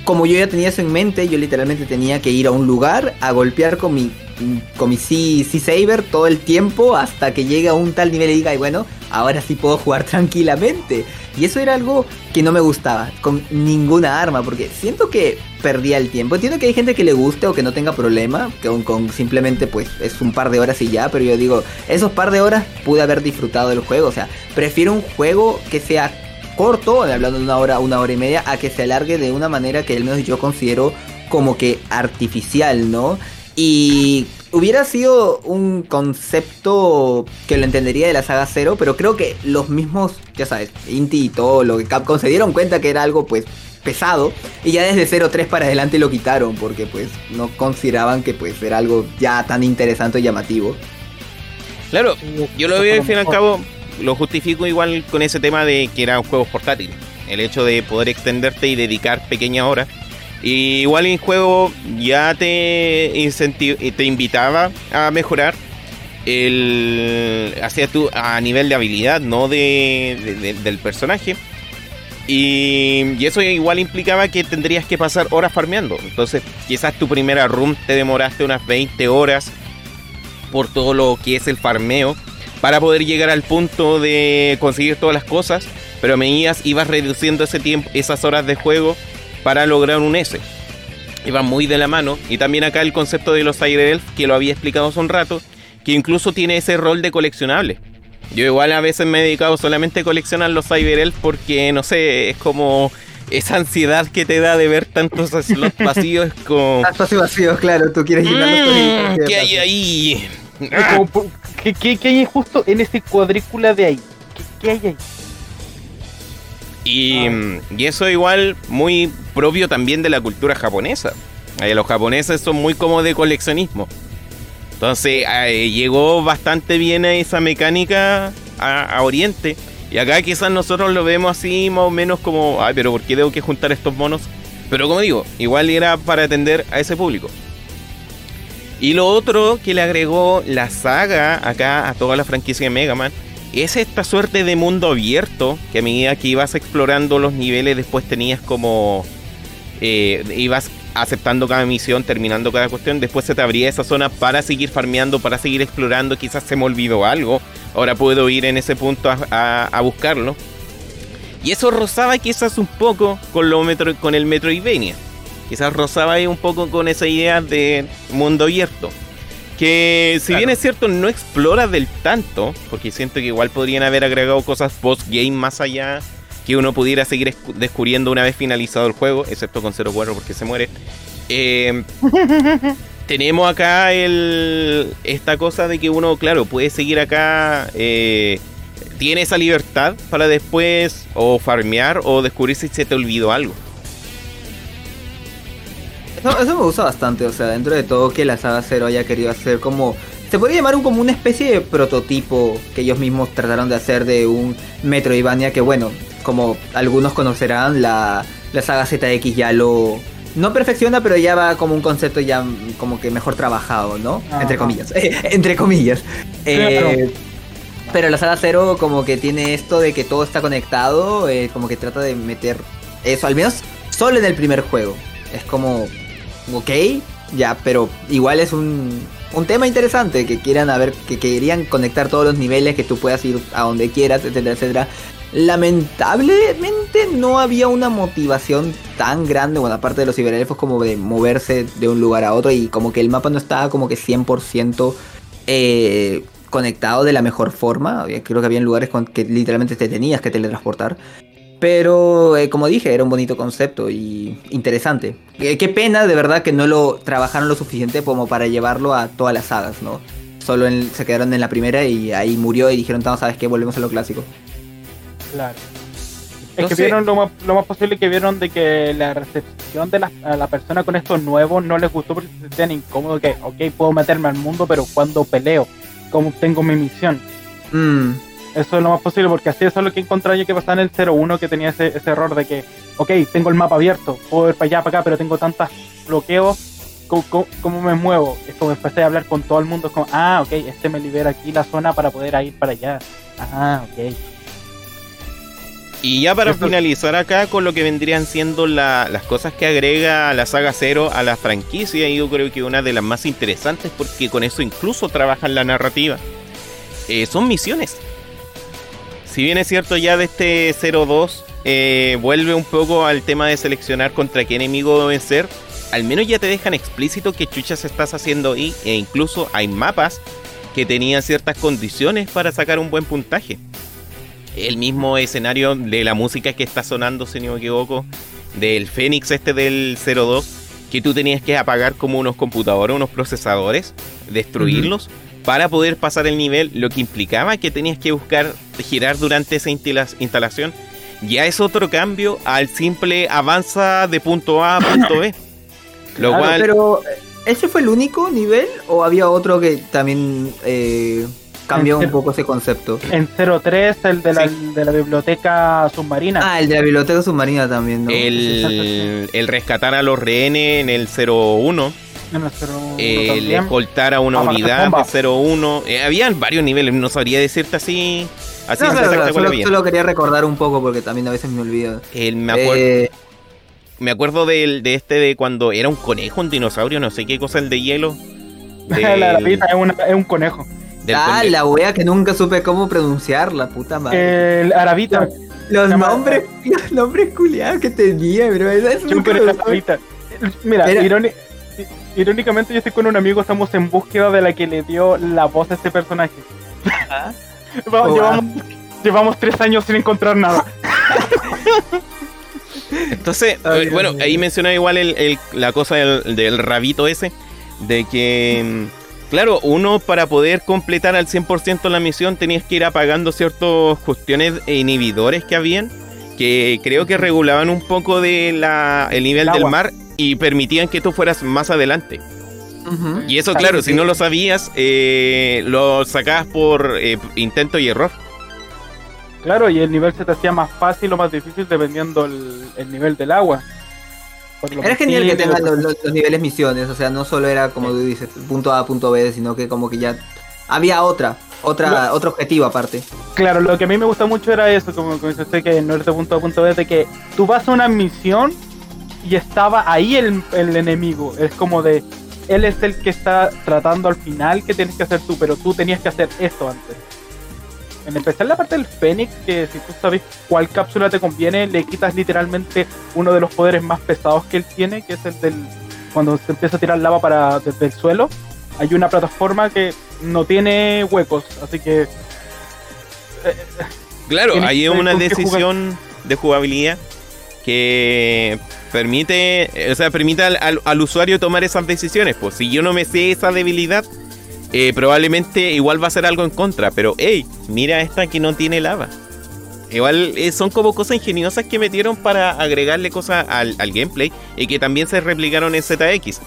como yo ya tenía eso en mente, yo literalmente tenía que ir a un lugar a golpear con mi con mi C-Saber todo el tiempo hasta que llegue a un tal nivel y diga, y bueno, ahora sí puedo jugar tranquilamente. Y eso era algo que no me gustaba con ninguna arma, porque siento que perdía el tiempo. Entiendo que hay gente que le guste o que no tenga problema, que con, simplemente pues es un par de horas y ya, pero yo digo, esos par de horas pude haber disfrutado del juego. O sea, prefiero un juego que sea corto, hablando de una hora, una hora y media, a que se alargue de una manera que al menos yo considero como que artificial, ¿no? Y hubiera sido un concepto que lo entendería de la saga Zero, pero creo que los mismos, ya sabes, Inti y todo lo que Capcom se dieron cuenta que era algo pues pesado y ya desde 03 para adelante lo quitaron porque pues no consideraban que pues era algo ya tan interesante y llamativo. Claro, yo lo veo al fin y al cabo, lo justifico igual con ese tema de que eran juegos portátiles. El hecho de poder extenderte y dedicar pequeñas horas. Y igual el juego ya te, te invitaba a mejorar el hacia tu a nivel de habilidad, no de, del personaje. Y, y, eso igual implicaba que tendrías que pasar horas farmeando. Entonces, quizás tu primera run te demoraste unas 20 horas por todo lo que es el farmeo para poder llegar al punto de conseguir todas las cosas, pero me ibas, ibas reduciendo ese tiempo, esas horas de juego para lograr un S. Iba muy de la mano. Y también acá el concepto de los Cyber Elf, que lo había explicado hace un rato, que incluso tiene ese rol de coleccionable. Yo igual a veces me he dedicado solamente a coleccionar los Cyber Elf porque, no sé, es como esa ansiedad que te da de ver tantos slots vacíos es como... Espacios vacíos, claro, tú quieres llenarlos mm, ¿Qué hay ahí? ¿Qué, hay justo en ese cuadrícula de ahí? ¿Qué, hay ahí? Y, ah. y, eso igual muy propio también de la cultura japonesa. Eh, los japoneses son muy como de coleccionismo. Entonces eh, llegó bastante bien esa mecánica a, Oriente. Y acá quizás nosotros lo vemos así más o menos como, ay, pero ¿por qué tengo que juntar estos monos? Pero como digo, igual era para atender a ese público. Y lo otro que le agregó la saga acá a toda la franquicia de Mega Man es esta suerte de mundo abierto que a medida que ibas explorando los niveles después tenías como... Eh, ibas aceptando cada misión, terminando cada cuestión, después se te abría esa zona para seguir farmeando, para seguir explorando, quizás se me olvidó algo, ahora puedo ir en ese punto a, buscarlo. Y eso rozaba quizás un poco con, lo metro, con el Metroidvania. Quizás rozaba ahí un poco con esa idea de mundo abierto. Que si bien es cierto no explora del tanto, porque siento que igual podrían haber agregado cosas post-game más allá que uno pudiera seguir descubriendo una vez finalizado el juego, excepto con 04 porque se muere. Eh, tenemos acá el, esta cosa de que uno, claro, puede seguir acá, eh, tiene esa libertad para después o farmear o descubrir si se te olvidó algo. Eso, me gusta bastante, o sea, dentro de todo que la saga Zero haya querido hacer como... Se podría llamar un, como una especie de prototipo que ellos mismos trataron de hacer de un Metroidvania que bueno, como algunos conocerán, la, la saga ZX ya lo... No perfecciona, pero ya va como un concepto ya como que mejor trabajado, ¿no? Entre comillas. entre comillas. Eh, pero la saga Zero como que tiene esto de que todo está conectado, eh, como que trata de meter eso, al menos solo en el primer juego. Es como, ok, ya, pero igual es un, un tema interesante que quieran a ver, que querían conectar todos los niveles, que tú puedas ir a donde quieras, etcétera, etcétera. Lamentablemente no había una motivación tan grande, bueno, aparte de los ciberelfos, como de moverse de un lugar a otro y como que el mapa no estaba como que 100% eh, conectado de la mejor forma. Creo que había lugares con que literalmente te tenías que teletransportar. Pero eh, como dije, era un bonito concepto y interesante. Eh, qué pena de verdad que no lo trabajaron lo suficiente como para llevarlo a todas las sagas, ¿no? Solo se quedaron en la primera y ahí murió y dijeron, ¿sabes qué? Volvemos a lo clásico. Claro. Es que vieron lo más, lo más, posible que vieron de que la recepción de la, la persona con estos nuevos no les gustó porque se sentían incómodos que, ok, puedo meterme al mundo, pero cuando peleo, ¿cómo tengo mi misión? Mm. Eso es lo más posible porque así eso es lo que encontré yo que pasaba en el 01 que tenía ese, ese error de que, ok, tengo el mapa abierto, puedo ir para allá, para acá, pero tengo tantos bloqueos, ¿cómo, me muevo? Es como empecé a hablar con todo el mundo, es como, ah, ok, este me libera aquí la zona para poder ir para allá. Ah, ok. Y ya para finalizar acá con lo que vendrían siendo las cosas que agrega la saga Cero a la franquicia, yo creo que una de las más interesantes porque con eso incluso trabajan la narrativa, eh, son misiones. Si bien es cierto ya de este 02 eh, vuelve un poco al tema de seleccionar contra qué enemigo vencer, al menos ya te dejan explícito qué chuchas estás haciendo ahí e incluso hay mapas que tenían ciertas condiciones para sacar un buen puntaje. El mismo escenario de la música que está sonando, si no me equivoco, del Fénix este del 02, que tú tenías que apagar como unos computadores, unos procesadores, destruirlos para poder pasar el nivel, lo que implicaba que tenías que buscar girar durante esa instalación. Ya es otro cambio al simple avanza de punto A a punto B. Lo cual... Pero, ¿ese fue el único nivel o había otro que también eh, cambió un poco ese concepto? En 03, el de la, de la biblioteca submarina. Ah, el de la biblioteca submarina también, ¿no? El, el rescatar a los rehenes en el 01 el escoltar a una unidad de 01. Eh, habían varios niveles, no sabría decirte así. así solo, quería recordar un poco porque también a veces me olvido. El, me acuerdo, eh, me acuerdo de, este de cuando era un conejo, un dinosaurio, no sé qué cosa, el de hielo. la arabita es, un conejo. Ah, la wea que nunca supe cómo pronunciar, la puta madre. El arabita. Los nombres, los nombres culiados que tenía, bro. Es Mira, irónico irónicamente yo estoy con un amigo, estamos en búsqueda de la que le dio la voz a este personaje. ¿Ah? llevamos, tres años sin encontrar nada. Entonces, eh, bueno, ahí menciona igual la cosa del, rabito ese, de que, mm, claro, uno para poder completar al 100% la misión tenías que ir apagando ciertas cuestiones e inhibidores que habían, que creo que regulaban un poco de la, el nivel del mar y permitían que tú fueras más adelante. Y eso, claro, si no lo sabías, eh, lo sacabas por eh, intento y error. Claro, y el nivel se te hacía más fácil o más difícil dependiendo el, nivel del agua. Era genial que tengan los, niveles misiones, o sea, no solo era como tú dices, punto A, punto B, sino que como que ya había otra, otra, otro objetivo aparte. Claro, lo que a mí me gusta mucho era eso, como, como dice usted, que no de punto A, punto B, de que tú vas a una misión y estaba ahí el, enemigo. Es como de, él es el que está tratando al final que tienes que hacer tú, pero tú tenías que hacer esto antes. En especial la parte del Fénix, que si tú sabes cuál cápsula te conviene, le quitas literalmente uno de los poderes más pesados que él tiene, que es el del cuando se empieza a tirar lava para desde el suelo. Hay una plataforma que no tiene huecos, así que... Eh, claro, hay una decisión de jugabilidad que permite, o sea, permite al, usuario tomar esas decisiones. Pues si yo no me sé esa debilidad, eh, probablemente igual va a ser algo en contra. Pero, hey, mira esta que no tiene lava. Igual eh, son como cosas ingeniosas que metieron para agregarle cosas al, gameplay y que también se replicaron en ZX.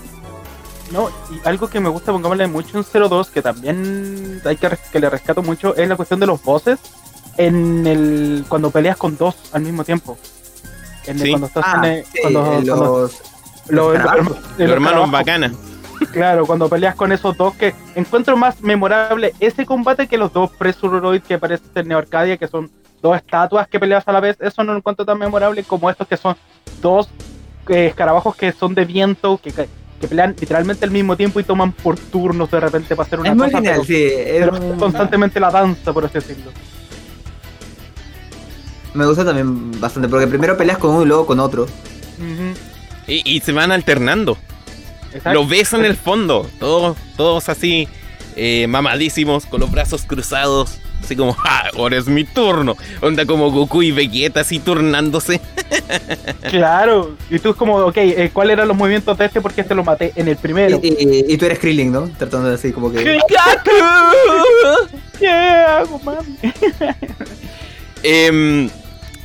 No, y algo que me gusta, pongámosle mucho en 02, que también hay que, que le rescato mucho, es la cuestión de los bosses en el cuando peleas con dos al mismo tiempo cuando estás en el, cuando, los, hermanos bacana. Claro, cuando peleas con esos dos que encuentro más memorable ese combate que los dos Presuroid que aparecen en Neo Arcadia, que son dos estatuas que peleas a la vez, eso no lo encuentro tan memorable como estos que son dos eh, escarabajos que son de viento, que, que pelean literalmente al mismo tiempo y toman por turnos de repente para hacer una es muy genial, sí, es constantemente la danza, por así decirlo me gusta también bastante, porque primero peleas con uno y luego con otro. y, se van alternando. Lo ves en el fondo, todos, todos así, eh, mamadísimos, con los brazos cruzados. Así como, ¡ah! Ahora es mi turno. Onda como Goku y Vegeta así turnándose. claro. Y tú es como, ok, eh, ¿cuáles eran los movimientos de este? Porque este lo maté en el primero. Y, tú eres Krillin, ¿no? Tratando de así como que. ¿Qué hago, mami? eh,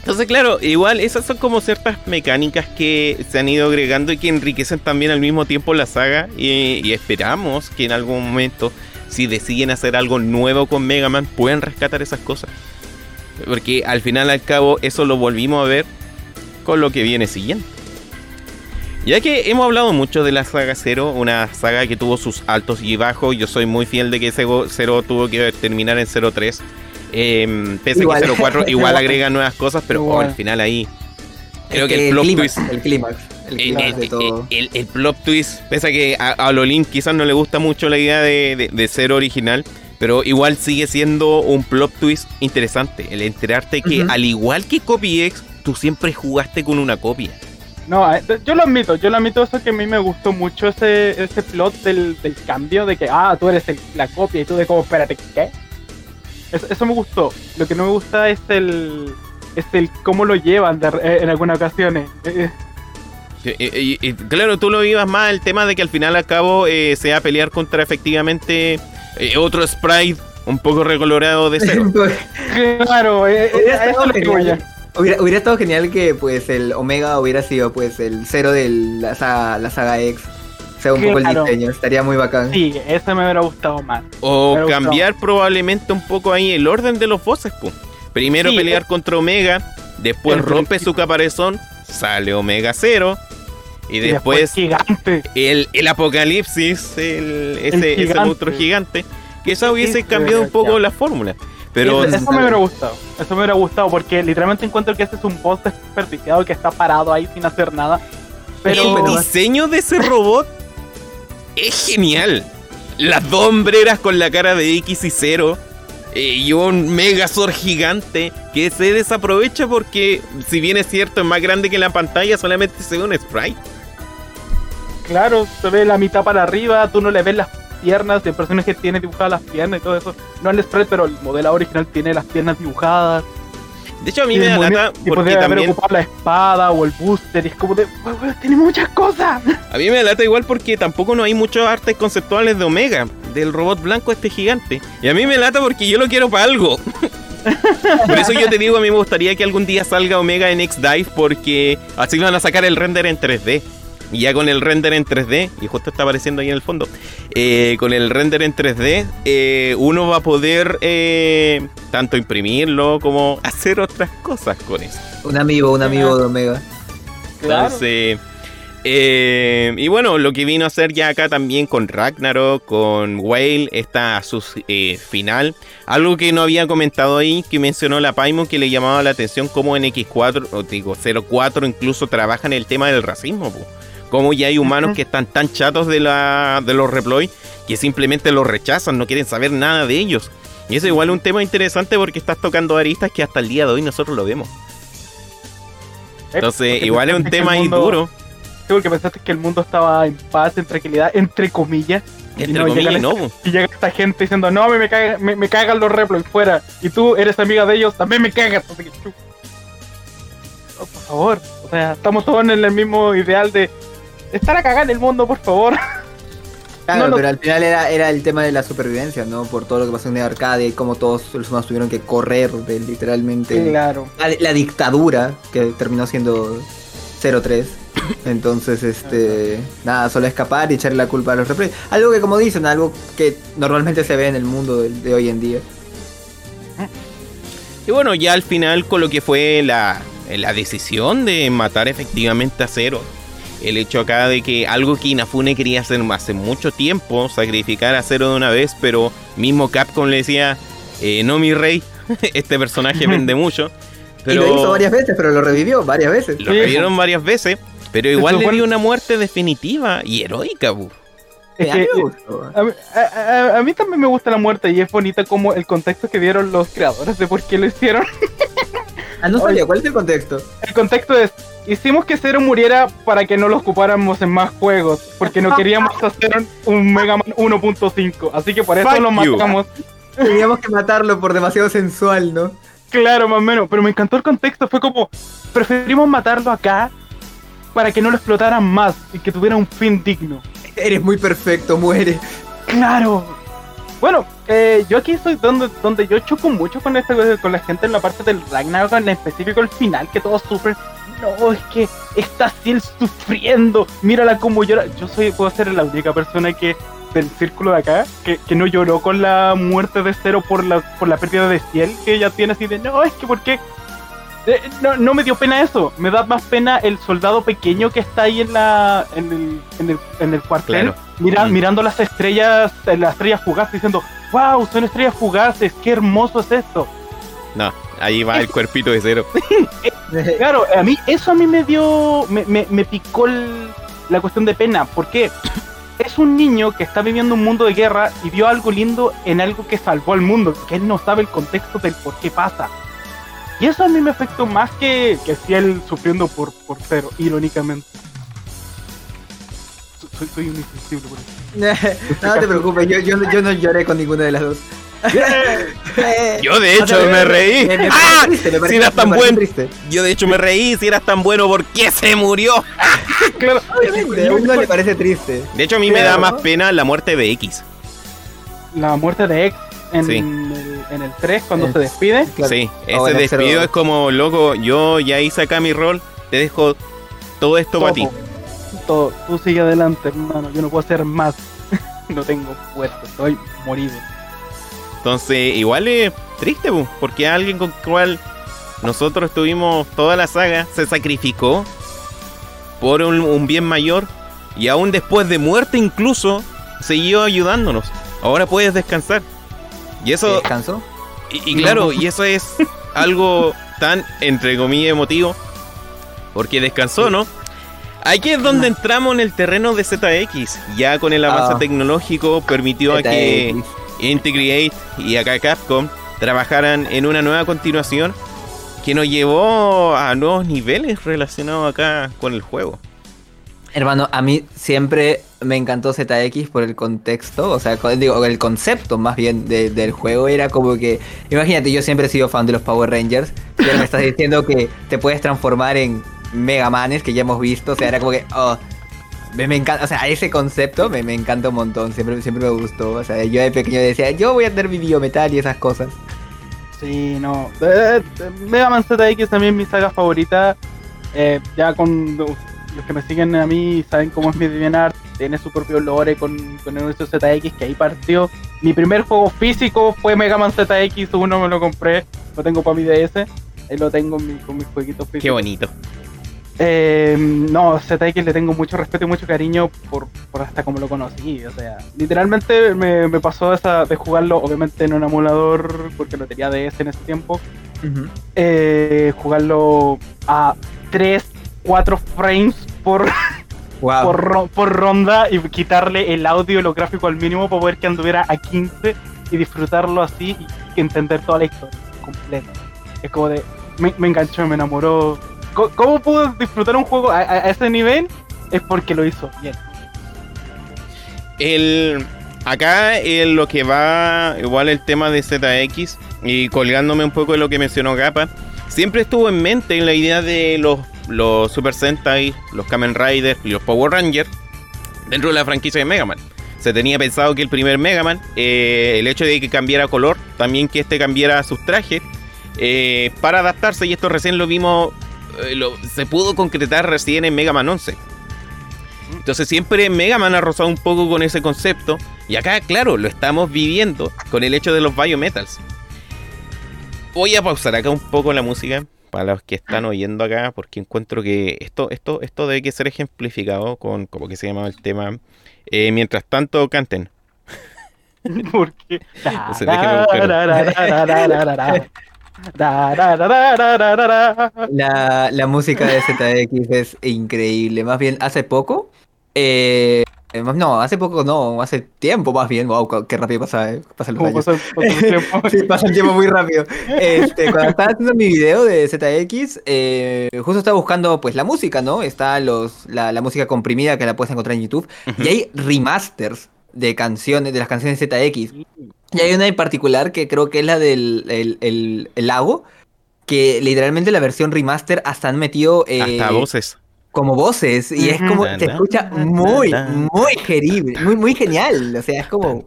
entonces, claro, igual esas son como ciertas mecánicas que se han ido agregando y que enriquecen también al mismo tiempo la saga. Y, esperamos que en algún momento, si deciden hacer algo nuevo con Mega Man, puedan rescatar esas cosas. Porque al final, al cabo, eso lo volvimos a ver con lo que viene siguiente. Ya que hemos hablado mucho de la saga Zero, una saga que tuvo sus altos y bajos, yo soy muy fiel de que Zero tuvo que terminar en 03 eh, pese a que 04 igual agrega nuevas cosas, pero al final ahí. Creo que, el, plot twist. El clímax. El, clímax de todo. el, plot twist, pese a que a, a Lolin quizás no le gusta mucho la idea de, de, ser original, pero igual sigue siendo un plot twist interesante. El enterarte que, al igual que Copy X, tú siempre jugaste con una copia. No, eh, yo lo admito, yo lo admito eso que a mí me gustó mucho ese, ese plot del, del cambio de que, ah, tú eres la copia y tú de como, espérate, ¿qué? Eso, me gustó. Lo que no me gusta es el, es el cómo lo llevan eh, en algunas ocasiones. Eh, eh. Y, claro, tú lo vivas más el tema de que al final al cabo eh, se va a pelear contra efectivamente eh, otro sprite un poco recolorado de cero. claro, eh, hubiera, estado genial que pues el Omega hubiera sido pues el cero de la saga, la saga X. Sea un poco el diseño, estaría muy bacán. Sí, eso me hubiera gustado más. O cambiar probablemente un poco ahí el orden de los bosses, pues. Primero pelear contra Omega, después rompe su caparazón, sale Omega Cero, y después, El, el apocalipsis, el, ese, ese monstruo gigante, que eso hubiese cambiado un poco la fórmula. Pero eso, me hubiera gustado. Eso me hubiera gustado porque literalmente encuentro que este es un boss desperdiciado que está parado ahí sin hacer nada. Pero el diseño de ese robot es genial. Las dos hombreras con la cara de X y Cero eh, y un Megazord gigante que se desaprovecha porque, si bien es cierto, es más grande que la pantalla, solamente se ve un sprite. Claro, se ve la mitad para arriba, tú no le ves las piernas, el personaje tiene dibujadas las piernas y todo eso. No el sprite, pero el modelo original tiene las piernas dibujadas. De hecho, a mí me da lata porque también... ocupado la espada o el booster y es como de... tiene muchas cosas. A mí me da lata igual porque tampoco no hay muchos artes conceptuales de Omega, del robot blanco este gigante. Y a mí me lata porque yo lo quiero para algo. Por eso yo te digo, a mí me gustaría que algún día salga Omega en X-Dive porque así van a sacar el render en 3D. Y ya con el render en 3D, y justo está apareciendo ahí en el fondo, eh, con el render en 3D, eh, uno va a poder eh, tanto imprimirlo como hacer otras cosas con eso. Un amigo, un amigo de Omega. Entonces, y bueno, lo que vino a hacer ya acá también con Ragnarok, con Whale, está su final. Algo que no había comentado ahí, que mencionó la Paimon, que le llamaba la atención como en X4, o digo 04, incluso trabajan el tema del racismo. Como ya hay humanos que están tan chatos de, la, de los reploy que simplemente los rechazan, no quieren saber nada de ellos. Y eso igual es un tema interesante porque estás tocando aristas que hasta el día de hoy nosotros lo vemos. Entonces, igual es un tema ahí duro. Sí, porque pensaste que el mundo estaba en paz, en tranquilidad, entre comillas. Entre comillas, no. Y llega esta gente diciendo, no, me, me, me, cagan los reploy fuera. Y tú eres amiga de ellos, también me cagas. Oh, por favor. O sea, estamos todos en el mismo ideal de estar a cagar en el mundo, por favor. Claro, pero al final era, era el tema de la supervivencia, ¿no? Por todo lo que pasó en el arcade y cómo todos los humanos tuvieron que correr de literalmente claro. la, dictadura que terminó siendo 03. Entonces, este, nada, solo escapar y echarle la culpa a los replays. Algo que, como dicen, algo que normalmente se ve en el mundo de, hoy en día. Y bueno, ya al final con lo que fue la, la decisión de matar efectivamente a Zero el hecho acá de que algo que Inafune quería hacer hace mucho tiempo, sacrificar a Zero de una vez, pero mismo Capcom le decía, eh, no mi rey, este personaje vende mucho. Pero... Y lo hizo varias veces, pero lo revivió varias veces. Lo revivieron varias veces, pero igual le dio una muerte definitiva y heroica, bu. a, mí, también me gusta la muerte y es bonita como el contexto que dieron los creadores de por qué lo hicieron. ah, no sabía, ¿cuál es el contexto? El contexto es, hicimos que Zero muriera para que no lo ocupáramos en más juegos, porque no queríamos hacer un Mega Man 1.5, así que por eso lo matamos. Teníamos que matarlo por demasiado sensual, ¿no? Claro, más o menos, pero me encantó el contexto, fue como, preferimos matarlo acá para que no lo explotaran más y que tuviera un fin digno. Eres muy perfecto, muere. Claro. Bueno, eh, yo aquí soy donde, donde yo choco mucho con, este, con la gente en la parte del Ragnarok, en específico el final, que todos sufren no, es que está así sufriendo, mírala como llora. Yo soy, puedo ser la única persona que del círculo de acá que, no lloró con la muerte de Cero por la, por la pérdida de Ciel, que ella tiene así de, no, es que ¿por qué? Eh, no, no, me dio pena eso, me da más pena el soldado pequeño que está ahí en la en el, en el, en el cuartel, mm. mirando las estrellas, las estrellas fugaces, diciendo, wow, son estrellas fugaces, qué hermoso es esto. No, ahí va el cuerpito de cero. claro, a mí eso a mí me dio, me, me, picó la cuestión de pena. ¿Por qué? Es un niño que está viviendo un mundo de guerra y vio algo lindo en algo que salvó al mundo, que él no sabe el contexto del por qué pasa. Y eso a mí me afectó más que, que si él sufriendo por, por cero, irónicamente. Soy, soy, un insensible por eso. no te preocupes, yo, yo, yo no lloré con ninguna de las dos. Yo de hecho me reí. ¡Ah! si eras tan bueno. Yo de hecho me reí. Si eras tan bueno, ¿por qué se murió? claro, obviamente. A uno le parece triste. De hecho, a mí me da más pena la muerte de X. La muerte de X en, el, en el 3 cuando se despide. Sí, ese despido es como, loco, yo ya hice acá mi rol, te dejo todo esto para ti. Todo, tú sigue adelante, hermano, yo no puedo hacer más. no tengo fuerza, estoy morido. Entonces, igual es triste, porque alguien con el cual nosotros tuvimos toda la saga se sacrificó por un, bien mayor y aún después de muerte incluso siguió ayudándonos. Ahora puedes descansar. Y eso... ¿Descansó? Y, claro, y eso es algo tan, entre comillas, emotivo. Porque descansó, ¿no? Aquí es donde entramos en el terreno de ZX. Ya con el avance ah. tecnológico permitió a que Integrate y acá Capcom trabajaran en una nueva continuación que nos llevó a nuevos niveles relacionados acá con el juego. Hermano, a mí siempre me encantó ZX por el contexto, o sea, digo, el concepto más bien del juego era como que, imagínate, yo siempre he sido fan de los Power Rangers, pero me estás diciendo que te puedes transformar en Mega Manes, que ya hemos visto, o sea, era como que, oh, me, encanta, o sea, ese concepto me, me, encanta un montón, siempre, siempre me gustó, o sea, yo de pequeño decía, yo voy a tener mi biometal y esas cosas. Sí, no, eh, eh, Mega Man ZX también es mi saga favorita, eh, ya con los que me siguen a mí saben cómo es mi DeviantArt, tiene su propio lore con, con el universo ZX, que ahí partió. Mi primer juego físico fue Mega Man ZX, uno me lo compré, lo tengo para mi DS, ahí lo tengo con mis jueguitos físicos. Qué bonito. Eh, no, ZX le tengo mucho respeto y mucho cariño por, hasta como lo conocí. O sea, literalmente me, pasó esa de jugarlo, obviamente en un emulador, porque lo tenía DS en ese tiempo. Eh, jugarlo a 3, 4 frames por, por, ronda y quitarle el audio y lo gráfico al mínimo para poder que anduviera a 15 y disfrutarlo así y entender toda la historia completa. Es como de. Me, me enganchó, me enamoró cómo pudo disfrutar un juego a, ese nivel es porque lo hizo bien. El, acá en lo que va, igual el tema de ZX, y colgándome un poco de lo que mencionó Gapa, siempre estuvo en mente la idea de los, los Super Sentai, los Kamen Rider y los Power Rangers dentro de la franquicia de Mega Man. Se tenía pensado que el primer Mega Man, eh, el hecho de que cambiara color, también que este cambiara sus trajes, eh, para adaptarse, y esto recién lo vimos eh, se pudo concretar recién en Mega Man 11. Entonces siempre Mega Man ha rozado un poco con ese concepto. Y acá, claro, lo estamos viviendo con el hecho de los Biometals. Voy a pausar acá un poco la música para los que están oyendo acá, porque encuentro que esto, esto, esto debe que ser ejemplificado con, como que se llama el tema. Eh, mientras tanto, canten. ¿Por qué? La, la música de ZX es increíble. Más bien, hace poco. Eh, no, hace poco no, hace tiempo más bien. Wow, qué rápido pasa, eh, pasa el tiempo. sí, pasa el tiempo muy rápido. Este, cuando estaba haciendo mi video de ZX, eh, justo estaba buscando pues la música, ¿no? Está los, la, la música comprimida que la puedes encontrar en YouTube. Y hay remasters de canciones, de las canciones ZX. Y hay una en particular que creo que es la del el, lago, que literalmente la versión remaster hasta han metido... Eh, hasta voces. Como voces, y es como, se escucha muy, muy gerible, muy, muy genial, o sea, es como...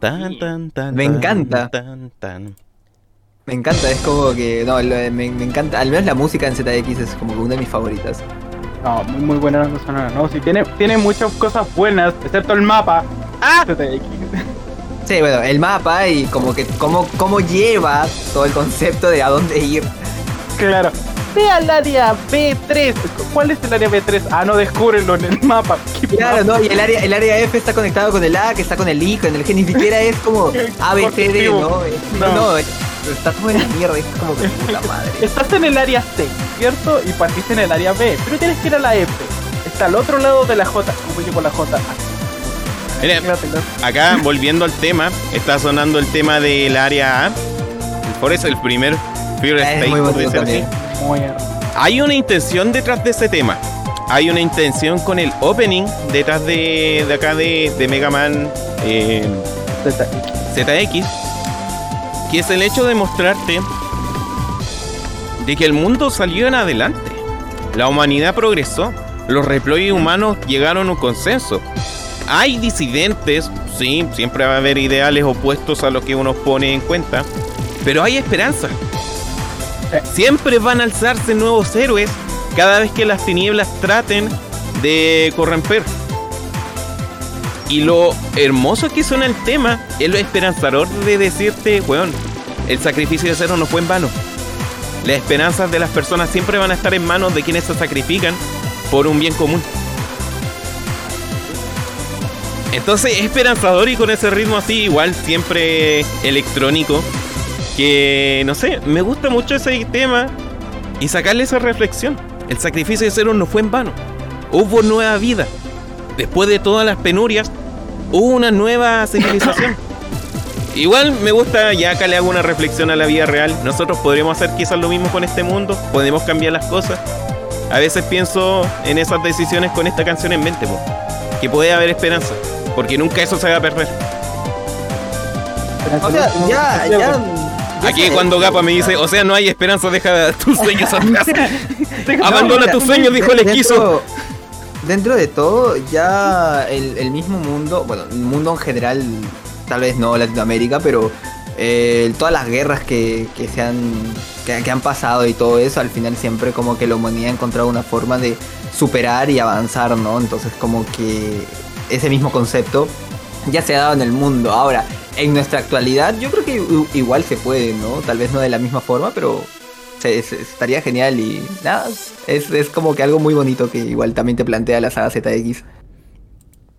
Me encanta. Me encanta, es como que, no, me, encanta, al menos la música en ZX es como una de mis favoritas. No, muy, muy buena la sonora, no, sí, tiene, tiene muchas cosas buenas, excepto el mapa. ¡Ah! ZX. Sí, bueno, el mapa y como que cómo, cómo lleva todo el concepto de a dónde ir. Claro. Ve al área B3. ¿Cuál es el área B3? Ah, no, descúbrelo en el mapa. Claro, no, y el área, el área F está conectado con el A, que está con el I, con el G, ni siquiera es como A, B, C, D, ¿no? No, no, está todo en la mierda, es como que puta madre. Estás en el área C, ¿cierto? Y partiste en el área B, pero tienes que ir a la F. Está al otro lado de la J. ¿Cómo llego a la J? Acá volviendo al tema, está sonando el tema del área A. Por eso el primer Fear State Hay una intención detrás de ese tema. Hay una intención con el opening detrás de, de acá de, de Mega Man eh, ZX. que es el hecho de mostrarte de que el mundo salió en adelante. La humanidad progresó. Los reploy humanos llegaron a un consenso. Hay disidentes, sí, siempre va a haber ideales opuestos a lo que uno pone en cuenta, pero hay esperanza. Siempre van a alzarse nuevos héroes cada vez que las tinieblas traten de corromper. Y lo hermoso que suena el tema es lo esperanzador de decirte, weón, el sacrificio de cero no fue en vano. Las esperanzas de las personas siempre van a estar en manos de quienes se sacrifican por un bien común. Entonces es esperanzador y con ese ritmo así, igual siempre electrónico, que no sé, me gusta mucho ese tema y sacarle esa reflexión. El sacrificio de Cero no fue en vano. Hubo nueva vida. Después de todas las penurias, hubo una nueva civilización. Igual me gusta, ya acá le hago una reflexión a la vida real. Nosotros podríamos hacer quizás lo mismo con este mundo, podemos cambiar las cosas. A veces pienso en esas decisiones con esta canción en mente, que puede haber esperanza. Porque nunca eso se va a perder. O sea, ya, ya. Aquí cuando Gapa me dice, o sea, no hay esperanza, deja tus sueños atrás. Abandona tus sueños, dijo el esquizo. Dentro de todo, ya el, mismo mundo, bueno, el mundo en general, tal vez no Latinoamérica, pero eh, todas las guerras que, que se han, que, que, han pasado y todo eso, al final siempre como que la humanidad ha encontrado una forma de superar y avanzar, ¿no? Entonces como que ese mismo concepto ya se ha dado en el mundo. Ahora, en nuestra actualidad, yo creo que igual se puede, ¿no? Tal vez no de la misma forma, pero estaría genial y nada, es, como que algo muy bonito que igual también te plantea la saga ZX.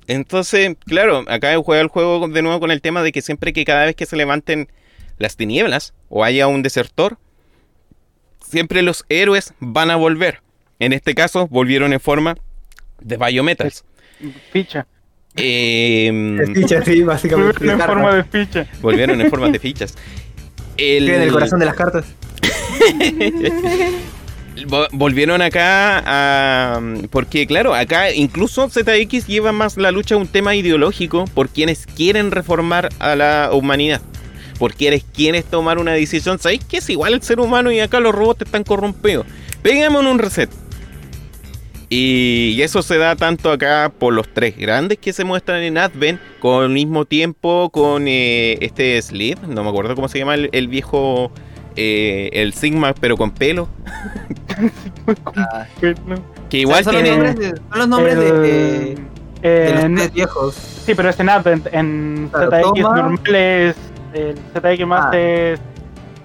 Entonces, claro, acá juega el juego de nuevo con el tema de que siempre que cada vez que se levanten las tinieblas o haya un desertor, siempre los héroes van a volver. En este caso, volvieron en forma de Biometals. Ficha. Eh, ficha, sí, básicamente. Volvieron en forma de ficha. Volvieron en forma de fichas. El... En el corazón de las cartas. Volvieron acá a... Porque claro, acá incluso ZX lleva más la lucha a un tema ideológico por quienes quieren reformar a la humanidad. Por quienes quieren tomar una decisión. ¿Sabéis que es igual el ser humano y acá los robots están corrompidos? Pegamos un reset. Y eso se da tanto acá por los tres grandes que se muestran en Advent, con el mismo tiempo con eh, este Sleep, no me acuerdo cómo se llama el, viejo, eh, el Sigma, pero con pelo. Ah. que igual son tiene... Los nombres de, son los nombres de, de, los tres viejos. Sí, pero es en Advent, en ZX normal es... El ZX más ah. es...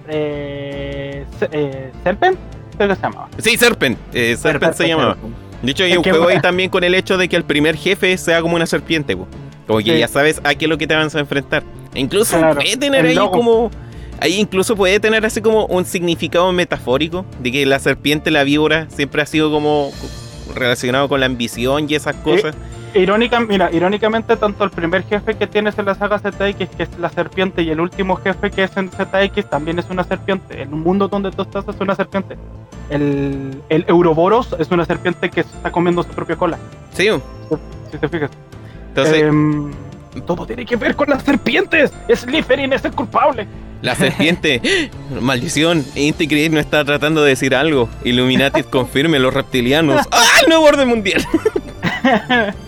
Eh, eh, ¿Serpent? Creo que se llamaba. Sí, Serpent. Eh, Serpent, se llamaba. De hecho, hay un juego ahí también con el hecho de que el primer jefe sea como una serpiente, como que ya sabes a qué es lo que te vas a enfrentar. E incluso puede tener ahí como. Ahí incluso puede tener así como un significado metafórico de que la serpiente, la víbora, siempre ha sido como relacionado con la ambición y esas cosas. Irónica, mira, irónicamente, tanto el primer jefe que tienes en la saga ZX, que es la serpiente, y el último jefe que es en ZX también es una serpiente. En un mundo donde tú estás es una serpiente. El, el Euroboros es una serpiente que está comiendo su propia cola. Sí. Si, te fijas. Entonces. Em, todo tiene que ver con las serpientes. Slytherin es el culpable. La serpiente, maldición, Inti no está tratando de decir algo. Illuminati confirme los reptilianos. ¡Ah! El nuevo orden mundial.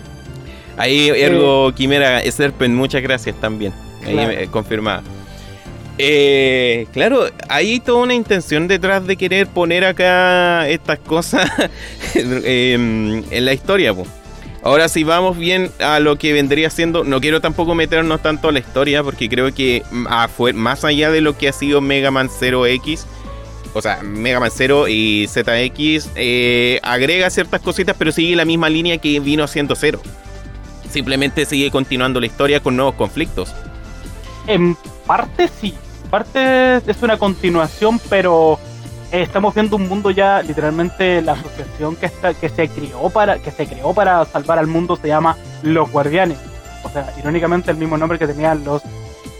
Ahí Ergo Quimera Serpent, muchas gracias también. Ahí confirmada. Eh, claro, hay toda una intención detrás de querer poner acá estas cosas em, en la historia. Ahora si vamos bien a lo que vendría siendo, no quiero tampoco meternos tanto a la historia porque creo que más allá de lo que ha sido Mega Man 0X, o sea, Mega Man 0 y ZX, eh, agrega ciertas cositas pero sigue la misma línea que vino haciendo 0 simplemente sigue continuando la historia con nuevos conflictos. En parte sí, en parte es una continuación, pero estamos viendo un mundo ya literalmente la asociación que está que se creó para que se creó para salvar al mundo se llama los guardianes. O sea, irónicamente el mismo nombre que tenían los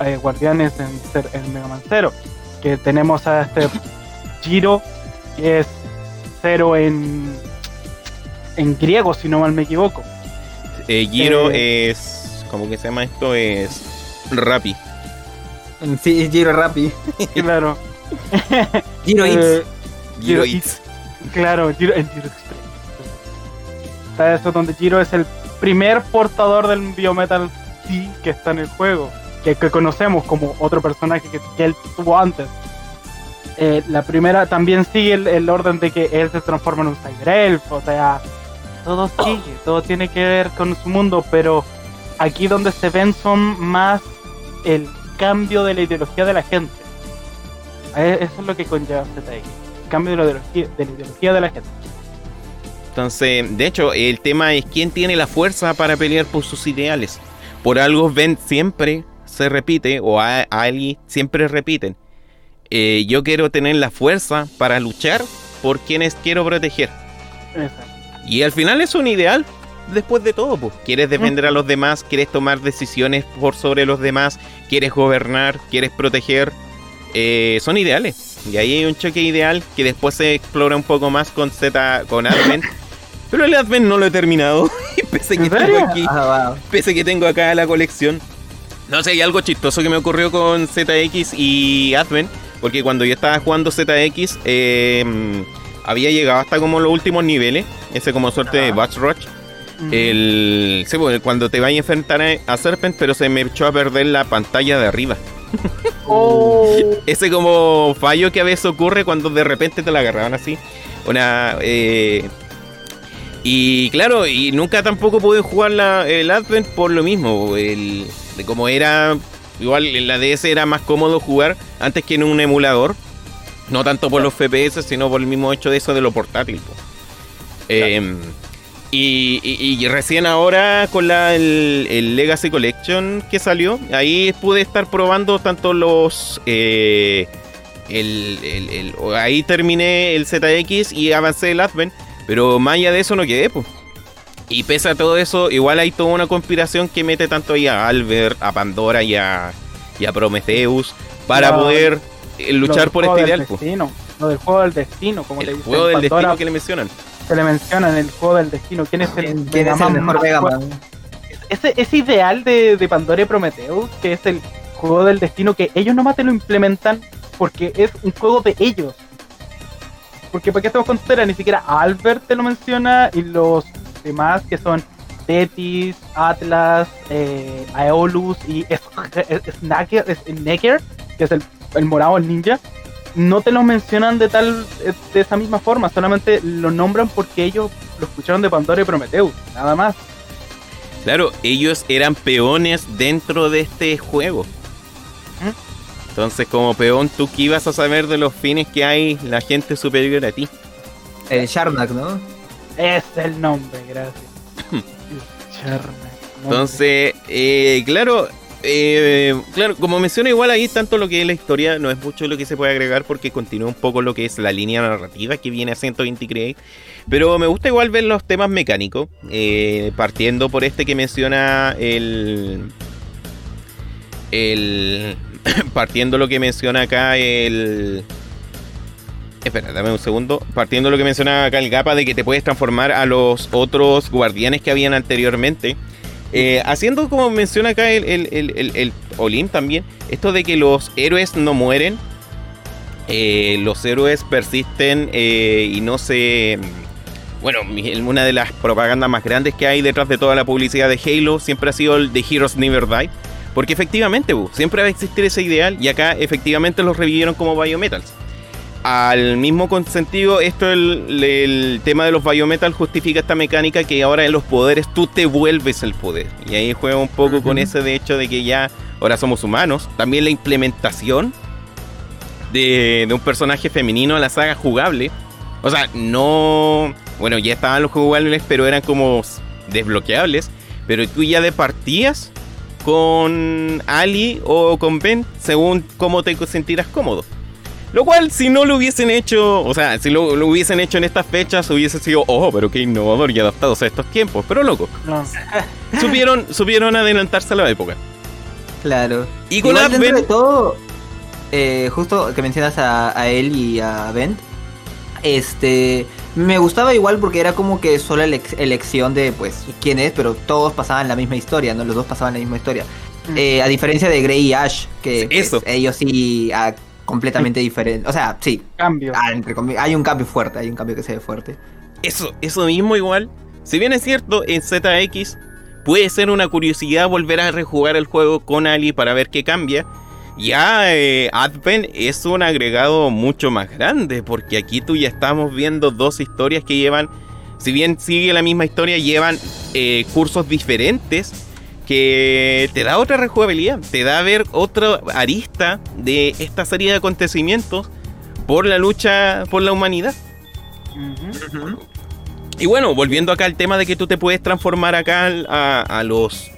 eh, guardianes en, en Mega Man 0, que tenemos a este Giro que es cero en en griego si no mal me equivoco eh, Giro eh, es. ¿Cómo que se llama esto? Es. Rappi. Sí, Giro Rappi. Claro. Giro Eats. Eh, Giro Giro Eats. Claro, Giro, en Giro Express. Está eso donde Giro es el primer portador del Biometal sí que está en el juego. Que, que conocemos como otro personaje que, que él tuvo antes. Eh, la primera también sigue el, el orden de que él se transforma en un cyberelf. O sea, todo sigue, todo tiene que ver con su mundo. Pero aquí donde se ven son más el cambio de la ideología de la gente. Eh, Eso es lo que conlleva ZX. Cambio de la ideología de, la ideología de la gente. Entonces, de hecho, el tema es quién tiene la fuerza para pelear por sus ideales. Por algo Ben siempre se repite, o a, a Ali siempre repiten. eh, yo quiero tener la fuerza para luchar por quienes quiero proteger. Exacto. Y al final es un ideal. Después de todo, pues, quieres defender a los demás, quieres tomar decisiones por sobre los demás, quieres gobernar, quieres proteger. eh, son ideales. Y ahí hay un choque ideal que después se explora un poco más con Z, con Advent. Pero el Advent no lo he terminado. Y pese que ¿En tengo aquí, Ah, wow. pese que tengo acá la colección. No sé, hay algo chistoso que me ocurrió con ZX y Advent. Porque cuando yo estaba jugando ZX, eh, había llegado hasta como los últimos niveles. Ese como suerte de Ajá. Batch Rush. El, sí, pues, cuando te vayas a enfrentar a, Serpent, pero se me echó a perder la pantalla de arriba. Oh. Ese como fallo que a veces ocurre cuando de repente te la agarraban así. Una. eh, y claro, y nunca tampoco pude jugar la, el Advent por lo mismo. El, de como era. Igual en la DS era más cómodo jugar antes que en un emulador. No tanto por los FPS, sino por el mismo hecho de eso de lo portátil. po. Em, y, y- y recién ahora con la, el, el Legacy Collection que salió, ahí pude estar probando tanto los... eh, el, el- ahí terminé el ZX y avancé el Advent, pero más allá de eso no quedé. pues. Y pese a todo eso, igual hay toda una conspiración que mete tanto ahí a Albert, a Pandora y a, y a Prometheus para No, poder eh, Lo luchar del por juego este del ideal. pues. Destino. Lo del juego del destino, como le El dicen. juego del Pandora, destino que le mencionan. Se le menciona en el juego del destino. ¿Quién es el, ¿Quién, es el Megaman mejor Mega? Man? Ese, ese ideal de, de Pandora y Prometheus, que es el juego del destino, que ellos nomás te lo implementan porque es un juego de ellos. Porque para qué estamos con tonteras? ni siquiera Albert te lo menciona y los demás que son Tetis, Atlas, eh, Aeolus y Snacker, que es el, el morado, el ninja, no te lo mencionan de tal de esa misma forma, solamente lo nombran porque ellos lo escucharon de Pandora y Prometheus, nada más. Claro, ellos eran peones dentro de este juego. ¿Mm? Entonces, como peón, tú que ibas a saber de los fines que hay la gente superior a ti. El Sharnak, ¿no? Es el nombre, gracias. Nombre. Entonces, eh, claro, eh, claro, como menciona igual ahí, tanto lo que es la historia, no es mucho lo que se puede agregar porque continúa un poco lo que es la línea narrativa que viene haciendo 120 Create. Pero me gusta igual ver los temas mecánicos, eh, partiendo por este que menciona el... El... partiendo lo que menciona acá el... Espera, dame un segundo. Partiendo lo que menciona acá el Gapa de que te puedes transformar a los otros guardianes que habían anteriormente. Eh, haciendo como menciona acá el, el, el, el- Olim también, esto de que los héroes no mueren, eh, los héroes persisten eh, y no se... Bueno, mi- una de las propagandas más grandes que hay detrás de toda la publicidad de Halo siempre ha sido el de Heroes Never Die. Porque efectivamente, siempre va a existir ese ideal y acá efectivamente los revivieron como Biometals. Al mismo sentido, esto el, el tema de los biometal justifica esta mecánica que ahora en los poderes tú te vuelves el poder. Y ahí juega un poco con ese de hecho de que ya ahora somos humanos. También la implementación de, de un personaje femenino a la saga jugable. O sea, no... Bueno, ya estaban los jugables, pero eran como desbloqueables. Pero tú ya de partías con Ali o con Ben según cómo te sentirás cómodo. Lo cual, si no lo hubiesen hecho, o sea, si lo, lo hubiesen hecho en estas fechas, hubiese sido, oh, pero qué innovador y adaptados a estos tiempos. Pero loco, No. supieron, supieron adelantarse a la época. Claro. Y con Igual dentro de todo, eh, justo que mencionas a, a él y a Bent, este, me gustaba igual porque era como que solo la elección de, pues, quién es, pero todos pasaban la misma historia, ¿no? Los dos pasaban la misma historia. Eh, a diferencia de Grey y Ash, que pues, ellos sí completamente diferente. O sea, sí. Cambio. Ah, hay un cambio fuerte, hay un cambio que se ve fuerte. Eso, eso mismo igual. Si bien es cierto, en ZX puede ser una curiosidad volver a rejugar el juego con Ali para ver qué cambia. Ya eh, Advent es un agregado mucho más grande, porque aquí tú ya estamos viendo dos historias que llevan, si bien sigue la misma historia, llevan eh, cursos diferentes que te da otra rejugabilidad, te da a ver otra arista de esta serie de acontecimientos por la lucha por la humanidad. Y bueno, volviendo acá al tema de que tú te puedes transformar acá a, los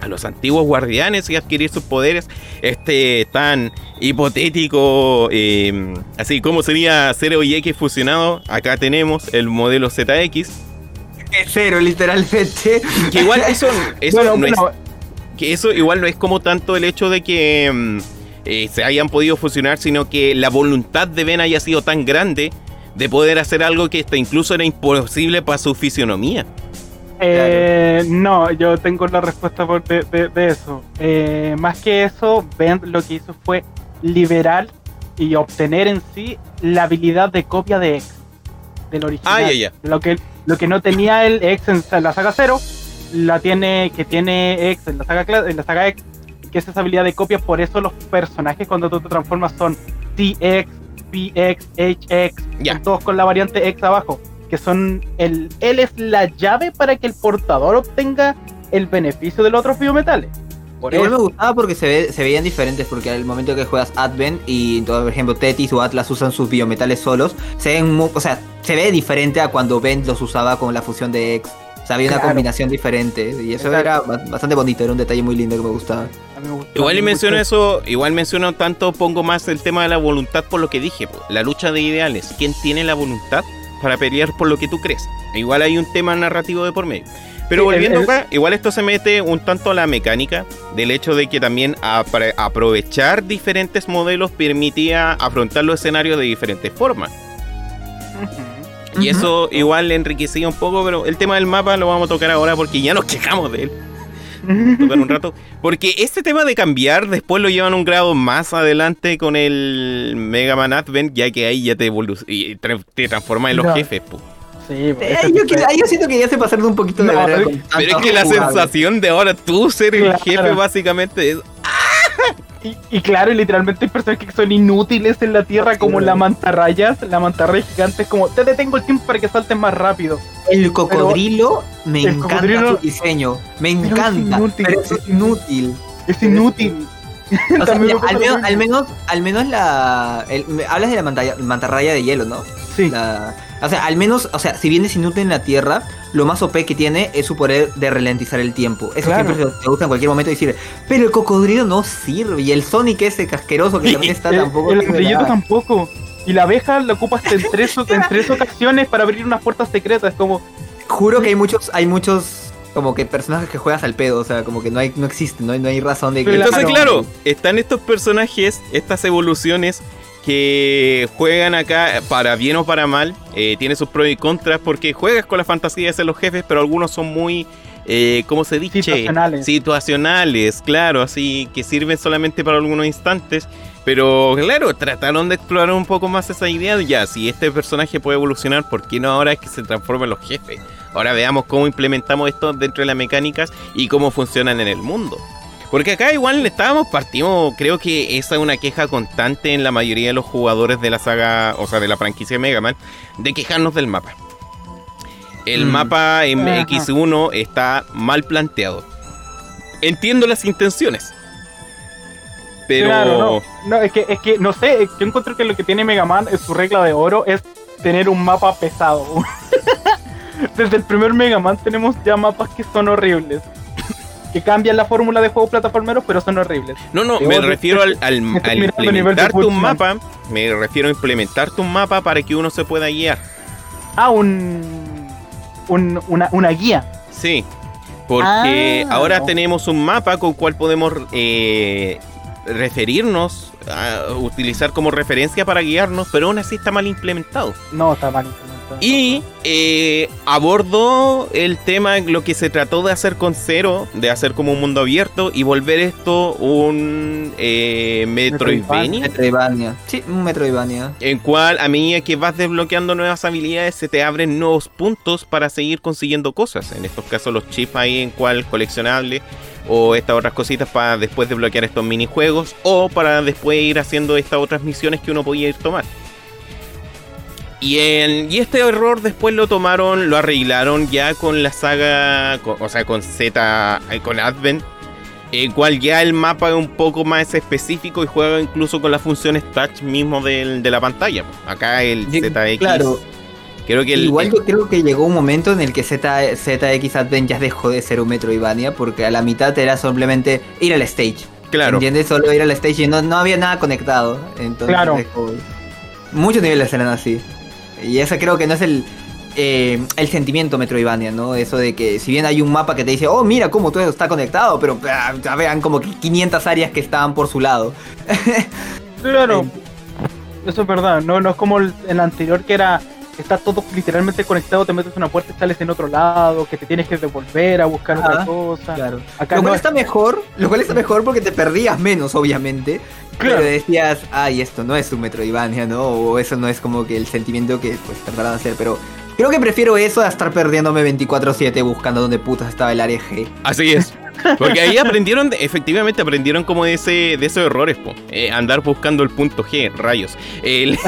a los antiguos guardianes y adquirir sus poderes, este tan hipotético, em, así como sería 0 y X fusionado, acá tenemos el modelo ZX. Cero, literalmente. Que igual eso, eso no es, que eso igual no es como tanto el hecho de que em, eh, se hayan podido fusionar, sino que la voluntad de Ben haya sido tan grande de poder hacer algo que hasta incluso era imposible para su fisionomía. Eh, no, yo tengo la respuesta de, eso. Eh, más que eso, Ben lo que hizo fue liberar y obtener en sí la habilidad de copia de X del original. Ah, ya, ya. Lo que, lo que no tenía el X en la saga 0, la tiene, que tiene X en la saga, en la saga X, que es esa habilidad de copia. Por eso los personajes cuando tú te transformas son TX, PX, HX, todos con la variante X abajo, que son el él es la llave para que el portador obtenga el beneficio de los otros biometales. Por Igual me gustaba porque se, se veían diferentes, porque al momento que juegas Advent y, por ejemplo, Tetis o Atlas usan sus biometales solos, se ven o sea, se ve diferente a cuando Ben los usaba con la fusión de X. O sea, había una combinación diferente y eso era bastante bonito, era un detalle muy lindo que me gustaba. igual y menciono eso, igual menciono tanto, pongo más el tema de la voluntad por lo que dije, la lucha de ideales, ¿quién tiene la voluntad para pelear por lo que tú crees? Igual hay un tema narrativo de por medio. Pero volviendo acá, igual esto se mete un tanto a la mecánica del hecho de que también aprovechar diferentes modelos permitía afrontar los escenarios de diferentes formas. Y eso igual le enriquecía un poco, pero el tema del mapa lo vamos a tocar ahora porque ya nos quejamos de él. tocar un rato. Porque este tema de cambiar después lo llevan un grado más adelante con el Mega Man Advent, ya que ahí ya te, y te transforma en los jefes. Sí, pues, ahí, yo, siento que ya se pasaron un poquito de Pero, pero es que la sensación de ahora tú ser el jefe básicamente es y, claro, literalmente hay personas que son inútiles en la tierra, como la mantarraya. La mantarraya gigante es como, te detengo el tiempo para que salten más rápido. El cocodrilo me encanta su diseño. Me encanta. pero es inútil. Es inútil. al, menos, al, menos, la. hablas de la mantarraya de hielo, ¿no? Sí. O sea, al menos, o sea, si bien es inútil en la Tierra, lo más OP que tiene es su poder de ralentizar el tiempo. Eso siempre te gusta en cualquier momento decir, pero el cocodrilo no sirve. Y el Sonic ese casqueroso que también está tampoco. El brillito tampoco. Y la abeja la ocupas en tres, en tres ocasiones para abrir unas puertas secretas. Como. Juro que hay muchos, hay muchos como que personajes que juegas al pedo, o sea, como que no hay, no existen, no hay, no hay razón de que. Entonces, claro, están estos personajes, estas evoluciones que juegan acá para bien o para mal. Eh, tiene sus pros y contras porque juegas con la fantasía de ser los jefes, pero algunos son muy, eh, ¿cómo se dice? Situacionales. Situacionales, claro, así que sirven solamente para algunos instantes. Pero claro, trataron de explorar un poco más esa idea de ya, si este personaje puede evolucionar, ¿por qué no ahora es que se transformen los jefes? Ahora veamos cómo implementamos esto dentro de las mecánicas y cómo funcionan en el mundo. Porque acá igual estábamos, partimos, creo que esa es una queja constante en la mayoría de los jugadores de la saga, o sea, de la franquicia Mega Man, de quejarnos del mapa. El mm. mapa en X1 está mal planteado. Entiendo las intenciones. Pero. no. no, es, que, es que, no sé, yo encuentro que lo que tiene Mega Man, es su regla de oro, es tener un mapa pesado. Desde el primer Mega Man tenemos ya mapas que son horribles que cambian la fórmula de juego plataformeros, pero son horribles. No, no, me refiero al, al, implementar tu mapa. Me refiero a implementar tu mapa para que uno se pueda guiar. Ah, un, una, guía. Sí, porque ah, ahora tenemos un mapa con cual podemos eh, referirnos, a utilizar como referencia para guiarnos, pero aún así está mal implementado. No, está mal implementado Y eh, abordó el tema, lo que se trató de hacer con Cero, de hacer como un mundo abierto y volver esto un eh, Metroidvania. Metroidvania. Sí, un Metroidvania. En cual a medida que vas desbloqueando nuevas habilidades se te abren nuevos puntos para seguir consiguiendo cosas. En estos casos los chips ahí en cual coleccionable o estas otras cositas para después desbloquear estos minijuegos o para después ir haciendo estas otras misiones que uno podía ir tomar. Y, y este error después lo tomaron, lo arreglaron ya con la saga, o sea, con Z, eh, con Advent, el cual ya el mapa es un poco más específico y juega incluso con las funciones touch mismo de, la pantalla. Acá el ZX. Claro. Creo que Igual yo creo que llegó un momento en el que Z, ZX Advent ya dejó de ser un Metroidvania porque a la mitad era simplemente ir al stage. Claro. ¿Entiendes? Solo ir al stage y no, no había nada conectado. Entonces, claro. muchos niveles eran así. Y ese creo que no es el, eh, el sentimiento Metroidvania, ¿no? Eso de que si bien hay un mapa que te dice, oh, mira cómo todo está conectado, pero ah, ya vean como 500 áreas que estaban por su lado. claro, eso es verdad, no, no es como el, el anterior que era está todo literalmente conectado, te metes una puerta y sales en otro lado, que te tienes que devolver a buscar otra cosa. Claro. lo cual está mejor, lo cual está mejor porque te perdías menos, obviamente. Pero decías, ay, esto no es un Metroidvania, ¿no? O eso no es como que el sentimiento que pues trataron de hacer, pero Creo que prefiero eso a estar perdiéndome 24-7 buscando dónde putas estaba el área G. Así es. Porque ahí aprendieron, efectivamente aprendieron como de, ese, de esos errores, po. Eh, andar buscando el punto G, rayos. El,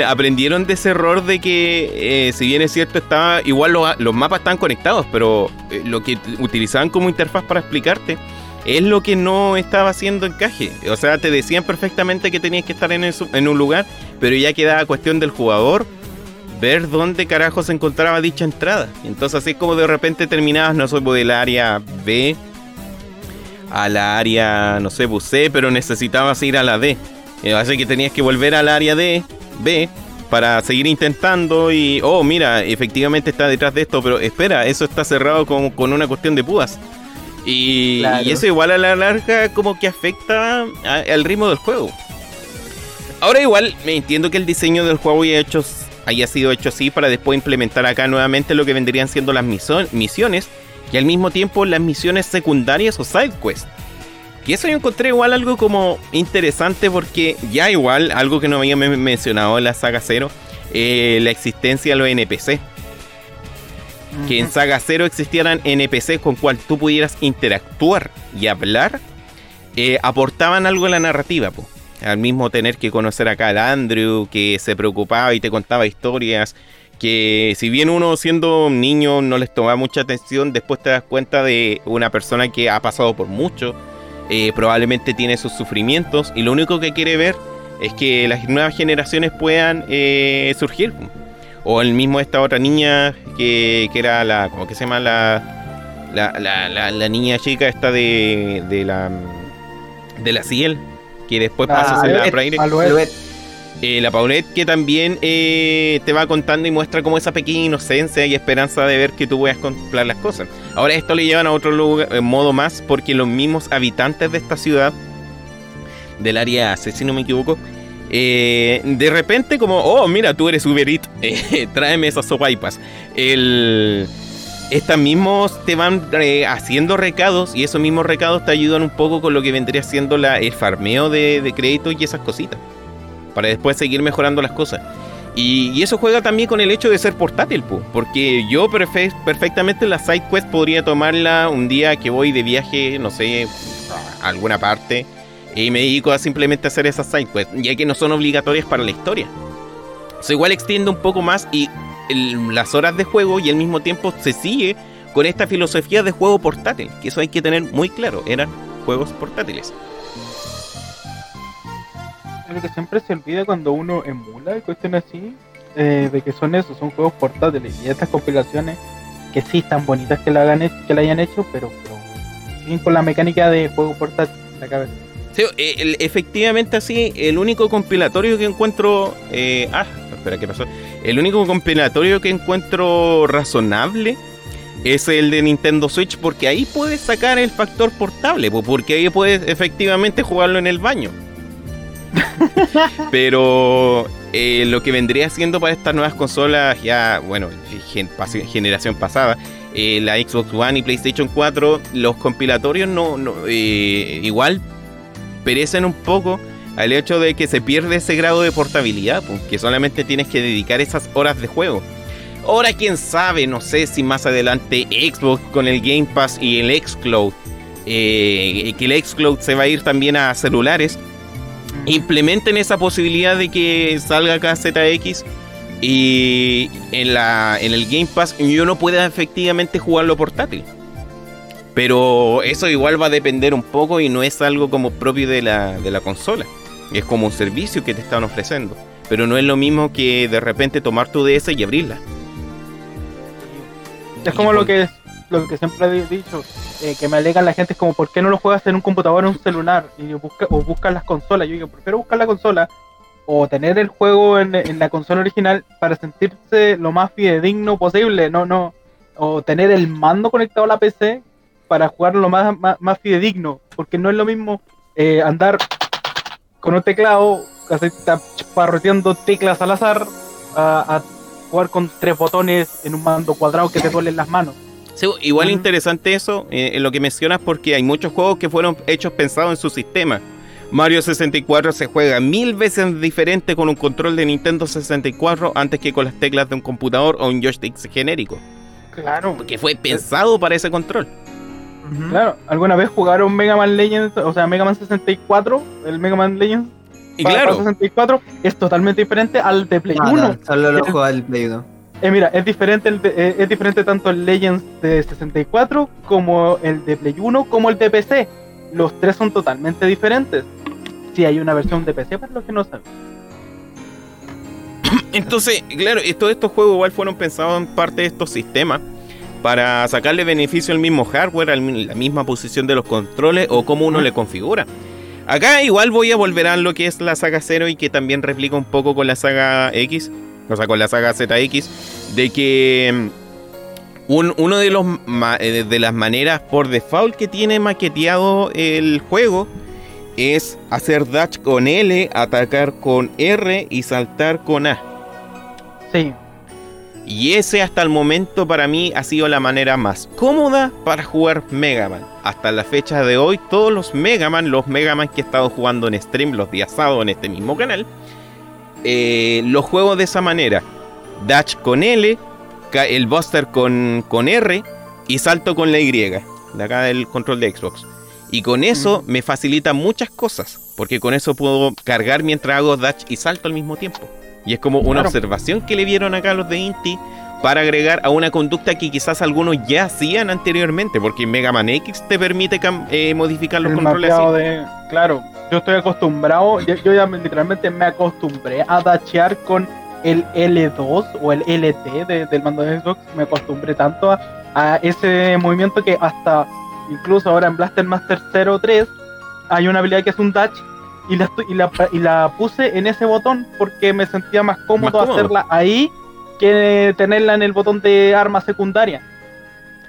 aprendieron de ese error de que, eh, si bien es cierto, estaba igual los, mapas están conectados, pero eh, lo que utilizaban como interfaz para explicarte es lo que no estaba haciendo encaje. O sea, te decían perfectamente que tenías que estar en, en un lugar, pero ya quedaba cuestión del jugador ver dónde carajo se encontraba dicha entrada. Entonces así como de repente terminabas, no sé, pues, del área B a la área, no sé, pues, C, pero necesitabas ir a la D. Eh, así que tenías que volver al área D, B, para seguir intentando y, oh, mira, efectivamente está detrás de esto, pero espera, eso está cerrado con, con una cuestión de púas. Y, eso igual a la larga como que afecta al ritmo del juego. Ahora igual me entiendo que el diseño del juego haya, hecho, haya sido hecho así para después implementar acá nuevamente lo que vendrían siendo las misiones y al mismo tiempo las misiones secundarias o side quests. Y eso yo encontré igual algo como interesante porque ya igual, algo que no había mencionado en la saga 0, eh, la existencia de los NPC que en Saga 0 existieran NPCs con cual tú pudieras interactuar y hablar, eh, aportaban algo a la narrativa. Al mismo tener que conocer acá al Andrew, que se preocupaba y te contaba historias, que si bien uno siendo niño no les tomaba mucha atención, después te das cuenta de una persona que ha pasado por mucho, eh, probablemente tiene sus sufrimientos y lo único que quiere ver es que las nuevas generaciones puedan eh, surgir. O el mismo esta otra niña que, que era la. ¿Cómo que se llama? La, la, la, la, niña chica esta de, de la. De la Ciel. Que después pasa a ser la Praire. Eh, la Paulette que también eh, te va contando y muestra como esa pequeña inocencia y esperanza de ver que tú puedas contemplar las cosas. Ahora esto le llevan a otro lugar, en modo más porque los mismos habitantes de esta ciudad, del área AC si no me equivoco, eh, de repente como, oh, mira, tú eres Uber Eats, eh, tráeme esas sopaipas. El... Estas mismos te van eh, haciendo recados y esos mismos recados te ayudan un poco con lo que vendría siendo la, el farmeo de, créditos y esas cositas. Para después seguir mejorando las cosas. Y, eso juega también con el hecho de ser portátil, porque yo perfectamente la side quest podría tomarla un día que voy de viaje, no sé, a alguna parte y me dedico a simplemente hacer esas sidequests, ya que no son obligatorias para la historia. Igual extiende un poco más y las horas de juego y al mismo tiempo se sigue con esta filosofía de juego portátil, que eso hay que tener muy claro, eran juegos portátiles. Lo que siempre se olvida cuando uno emula y cuestiones así, eh, de que son esos, son juegos portátiles. Y estas compilaciones, que sí están bonitas que la, hagan, que la hayan hecho, pero, pero con la mecánica de juego portátil en la cabeza. Eh, efectivamente así, el único compilatorio que encuentro... Eh, ah, espera, ¿qué pasó? El único compilatorio que encuentro razonable es el de Nintendo Switch porque ahí puedes sacar el factor portable, porque ahí puedes efectivamente jugarlo en el baño. Pero eh, lo que vendría siendo para estas nuevas consolas, ya, bueno, generación pasada, eh, la Xbox One y PlayStation 4, los compilatorios no, eh, igual perecen un poco al hecho de que se pierde ese grado de portabilidad, pues, solamente tienes que dedicar esas horas de juego. Ahora quién sabe, no sé si más adelante Xbox con el Game Pass y el Xcloud, que el Xcloud se va a ir también a celulares implementen esa posibilidad de que salga acá ZX y en, la, en el Game Pass yo no pueda efectivamente jugarlo portátil. Pero eso igual va a depender un poco y no es algo como propio de la, de la consola. Es como un servicio que te están ofreciendo. Pero no es lo mismo que de repente tomar tu DS y abrirla. Es como lo que lo que siempre he dicho, eh, que me alegan la gente es como, ¿por qué no lo juegas en un computador o en un celular? Y busca, o buscas las consolas. Yo digo, prefiero buscar la consola o tener el juego en, la consola original para sentirse lo más fidedigno posible, no, no, o tener el mando conectado a la PC para jugarlo lo más, más, fidedigno, porque no es lo mismo eh, andar con un teclado, parroteando teclas al azar, a, a, jugar con tres botones en un mando cuadrado que te duelen las manos igual interesante eso, eh, en lo que mencionas, porque hay muchos juegos que fueron hechos pensados en su sistema. Mario 64 se juega mil veces diferente con un control de Nintendo 64 antes que con las teclas de un computador o un joystick genérico. Claro. Porque fue pensado para ese control. Claro, ¿alguna vez jugaron Mega Man Legends, o sea, Mega Man 64, el Mega Man Legends? Y claro. 64 es totalmente diferente al de Play 1. solo lo juega el Play 1. Eh, mira, es diferente, el eh, es diferente tanto el Legends de 64 como el de Play 1 como el de PC. Los tres son totalmente diferentes. Si hay una versión de PC para los que no saben. Entonces, claro, todos estos juegos igual fueron pensados en parte de estos sistemas para sacarle beneficio al mismo hardware, a la misma posición de los controles o cómo uno le configura. Acá igual voy a volver a lo que es la saga 0 y que también replica un poco con la saga X o sea, con la saga ZX, de que mm, un, uno de los eh, de las maneras por default que tiene maqueteado el juego es hacer dash con L, atacar con R y saltar con A. Sí. Y ese hasta el momento para mí ha sido la manera más cómoda para jugar Mega Man. Hasta la fecha de hoy, todos los Mega Man, los Mega Man que he estado jugando en stream los días sábados en este mismo canal, eh, los juegos de esa manera. Dash con L, el Buster con, con R y salto con la Y. De acá del control de Xbox. Y con eso me facilita muchas cosas. Porque con eso puedo cargar mientras hago dash y salto al mismo tiempo. Y es como una observación que le vieron acá los de Inti para agregar a una conducta que quizás algunos ya hacían anteriormente. Porque Mega Man X te permite eh, modificar los controles De, claro, yo estoy acostumbrado, yo, ya literalmente me acostumbré a dachear con el L2 o el LT del mando de Xbox, me acostumbré tanto a, ese movimiento que hasta incluso ahora en Blaster Master 03 hay una habilidad que es un dash y la, y la, y la puse en ese botón porque me sentía más cómodo, hacerla ahí que tenerla en el botón de arma secundaria.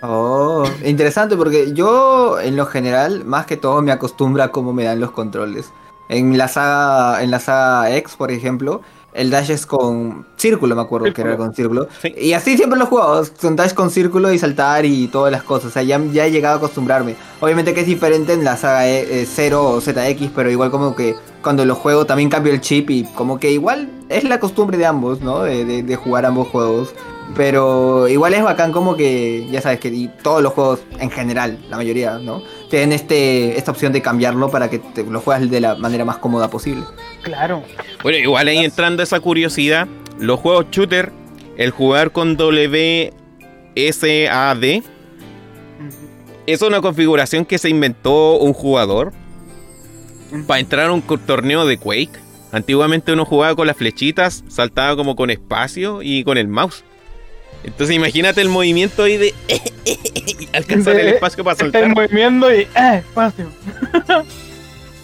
Oh, interesante porque yo en lo general, más que todo, me acostumbro a cómo me dan los controles. En la saga, en la saga X, por ejemplo, el dash es con círculo, me acuerdo que era con círculo. Y así siempre lo he jugado, son dash con círculo y saltar y todas las cosas. O sea, ya, ya he llegado a acostumbrarme. Obviamente que es diferente en la saga e, eh, 0 o ZX, pero igual como que cuando lo juego también cambio el chip y como que igual es la costumbre de ambos, ¿no? De, de jugar ambos juegos. Pero igual es bacán como que, ya sabes que todos los juegos en general, la mayoría, ¿no? Tienen este, esta opción de cambiarlo para que te, lo juegas de la manera más cómoda posible. Claro. Bueno, igual ahí entrando esa curiosidad, los juegos shooter, el jugar con WSAD, es una configuración que se inventó un jugador para entrar a un torneo de Quake. Antiguamente uno jugaba con las flechitas, saltaba como con espacio y con el mouse. Entonces imagínate el movimiento ahí de alcanzar el espacio para soltar. El movimiento y eh, espacio.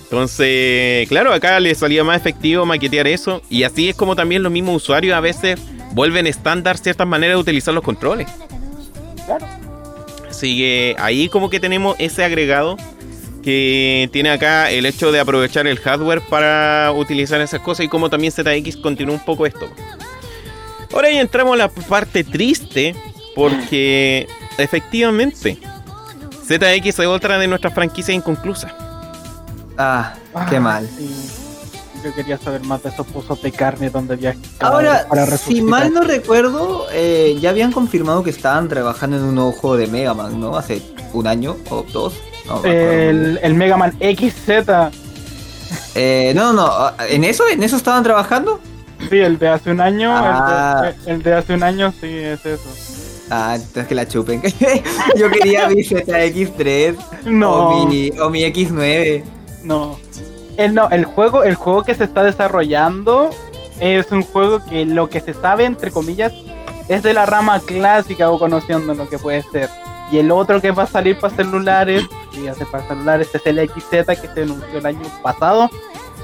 Entonces, claro, acá le salía más efectivo maquetear eso. Y así es como también los mismos usuarios a veces vuelven estándar ciertas maneras de utilizar los controles. Claro. Así que ahí como que tenemos ese agregado que tiene acá el hecho de aprovechar el hardware para utilizar esas cosas y como también ZX continúa un poco esto. Ahora ya entramos a la parte triste porque efectivamente ZX es otra de nuestras franquicias inconclusas. Ah, qué ah, mal. Yo quería saber más de esos pozos de carne donde había. Ahora, si mal no recuerdo, eh, ya habían confirmado que estaban trabajando en un nuevo juego de Mega Man, ¿no? Hace un año o dos. el, el, Mega Man XZ. Eh, no, no, ¿en eso? ¿En eso estaban trabajando? Sí, el de hace un año, ah. el, de, hace un año sí es eso. Ah, entonces que la chupen. Yo quería mi ZX3 no. o mi, o mi X9. No. El, no, el juego, el juego que se está desarrollando es un juego que lo que se sabe, entre comillas, es de la rama clásica o conociendo lo que puede ser. Y el otro que va a salir para celulares, y hace para celulares, es el XZ que se anunció el año pasado.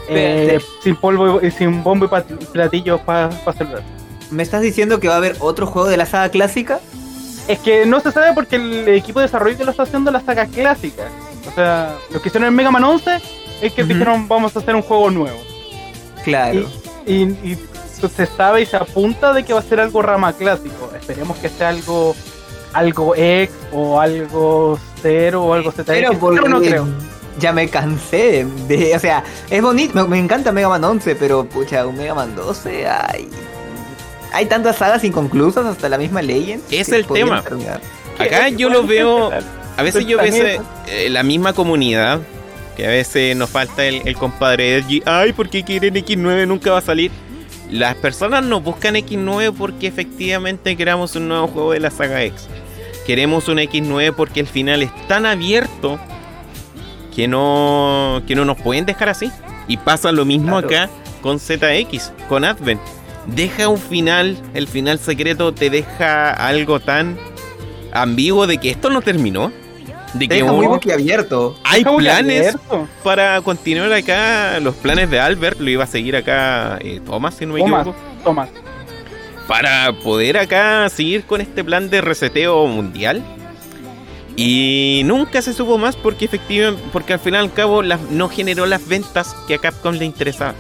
Eh, sin polvo y sin bombo y platillo para celular. ¿Me estás diciendo que va a haber otro juego de la saga clásica? Es que no se sabe porque el equipo de desarrollo que lo está haciendo la saga clásica. O sea, lo que hicieron en Mega Man 11 es que dijeron vamos a hacer un juego nuevo. Claro. Y, se sabe y se apunta de que va a ser algo rama clásico. Esperemos que sea algo algo X o algo cero o algo ZX. Pero, no creo. Ya me cansé de, o sea, es bonito, me, encanta Mega Man 11, pero pucha, un Mega Man 12, ay. Hay tantas sagas inconclusas hasta la misma Legend. Es el tema. Acá yo lo veo, a veces yo veo eh, la misma comunidad que a veces nos falta el, compadre Edgy. Ay, ¿por qué quieren X9? Nunca va a salir. Las personas no buscan X9 porque efectivamente queramos un nuevo juego de la saga X. Queremos un X9 porque el final es tan abierto que no, que no nos pueden dejar así. Y pasa lo mismo acá con ZX, con Advent. Deja un final, el final secreto te deja algo tan ambiguo de que esto no terminó de que muy boquiabierto. Hay planes para continuar acá. Los planes de Albert lo iba a seguir acá eh, Thomas, si no me equivoco. Thomas. Para poder acá seguir con este plan de reseteo mundial. Y nunca se supo más porque efectivamente, porque al final y al cabo no generó las ventas que a Capcom le interesaba.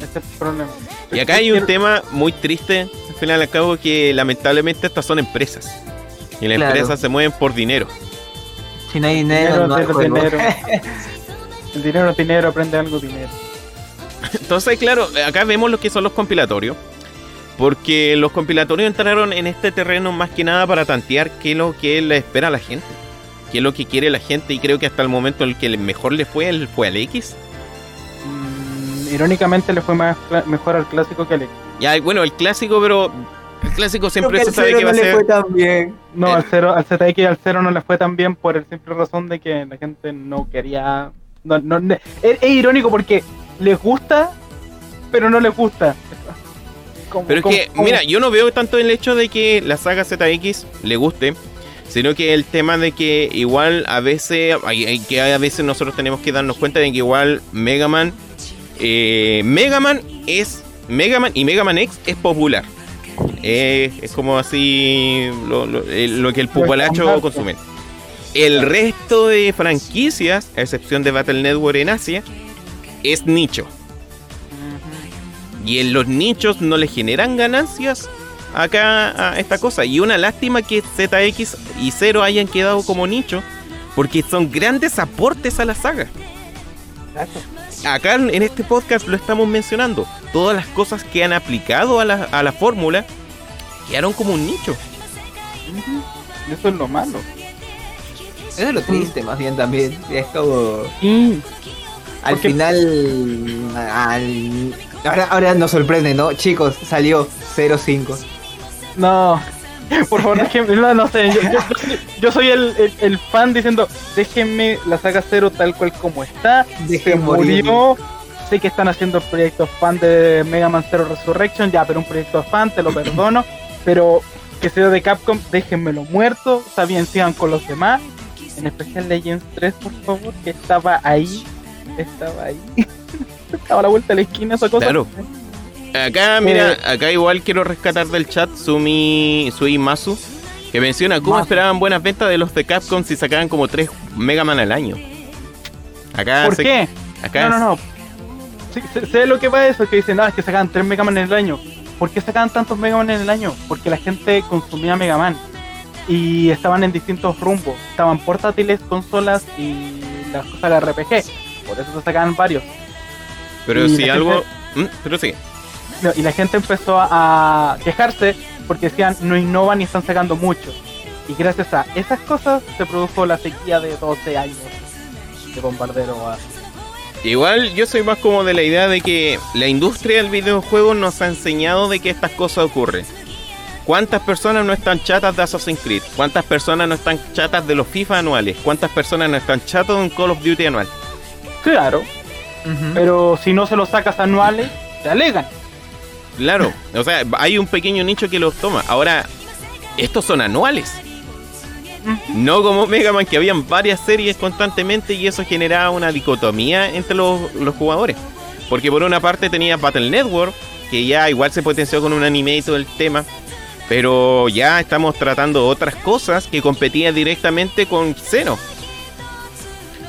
Este es el problema. Y acá hay un tema muy triste, al final y al cabo, que lamentablemente estas son empresas. Y las empresas se mueven por dinero. Si no hay dinero, no hay dinero. El dinero es dinero, aprende algo dinero. Entonces, claro, acá vemos lo que son los compilatorios. Porque los compilatorios entraron en este terreno más que nada para tantear qué es lo que le espera a la gente. Qué es lo que quiere la gente. Y creo que hasta el momento el que mejor le fue fue al X. Mm, irónicamente le fue más, mejor al clásico que al X. Ya, bueno, el clásico, pero el clásico siempre se sabe que va a ser. Fue tan bien. No, al, cero, al ZX y al cero no le fue tan bien por el simple razón de que la gente no quería. No, no, es, irónico porque les gusta, pero no les gusta. Pero es que, mira, yo no veo tanto el hecho de que la saga ZX le guste, sino que el tema de que igual a veces, que a veces nosotros tenemos que darnos cuenta de que igual Mega Man, eh, Mega Man es, Mega Man y Mega Man X es popular es como así lo, que el populacho consume. El resto de franquicias, a excepción de Battle Network en Asia, es nicho. Y en los nichos no le generan ganancias acá a esta cosa. Y una lástima que ZX y Zero hayan quedado como nicho, porque son grandes aportes a la saga. Acá en este podcast lo estamos mencionando. Todas las cosas que han aplicado a la, a la fórmula quedaron como un nicho. Eso es lo malo. Eso es lo triste, más bien también. Es como. Al final. Ahora, ahora nos sorprende, ¿no? Chicos, salió 0-5. No. Por favor, déjenme. No, no sé. Yo, soy el, el, fan diciendo: déjenme la saga 0 tal cual como está. Déjenme murió. Sé que están haciendo proyectos fan de Mega Man Zero Resurrection. Ya, pero un proyecto fan, te lo perdono. Pero que sea de Capcom, déjenmelo muerto. Está bien, sigan con los demás. En especial Legends 3, por favor, que estaba ahí. Estaba ahí. Estaba a la vuelta de la esquina esa cosa. Claro. Acá, mira, eh, acá igual quiero rescatar del chat Sumi Suimasu, que menciona cómo esperaban buenas ventas de los de Capcom si sacaban como 3 Mega Man al año. Acá ¿Por qué? Acá no, no, no. sé, lo que va eso, que dicen, ah, es que sacaban 3 Mega Man en el año. ¿Por qué sacaban tantos Mega Man en el año? Porque la gente consumía Mega Man. Y estaban en distintos rumbos. Estaban portátiles, consolas y las cosas de RPG. Por eso se sacaban varios. Pero si algo... ¿Mm? Pero sí. Y la gente empezó a quejarse porque decían, no innovan y están sacando mucho. Y gracias a esas cosas se produjo la sequía de 12 años de bombardero a Igual yo soy más como de la idea de que la industria del videojuego nos ha enseñado de que estas cosas ocurren. ¿Cuántas personas no están chatas de Assassin's Creed? ¿Cuántas personas no están chatas de los FIFA anuales? ¿Cuántas personas no están chatas de un Call of Duty anual? Claro. Pero si no se los sacas anuales, te alegan. Claro, o sea, hay un pequeño nicho que los toma. Ahora, estos son anuales. No como Mega Man, que habían varias series constantemente y eso generaba una dicotomía entre los, jugadores. Porque por una parte tenía Battle Network, que ya igual se potenció con un anime y todo el tema. Pero ya estamos tratando otras cosas que competían directamente con Xeno.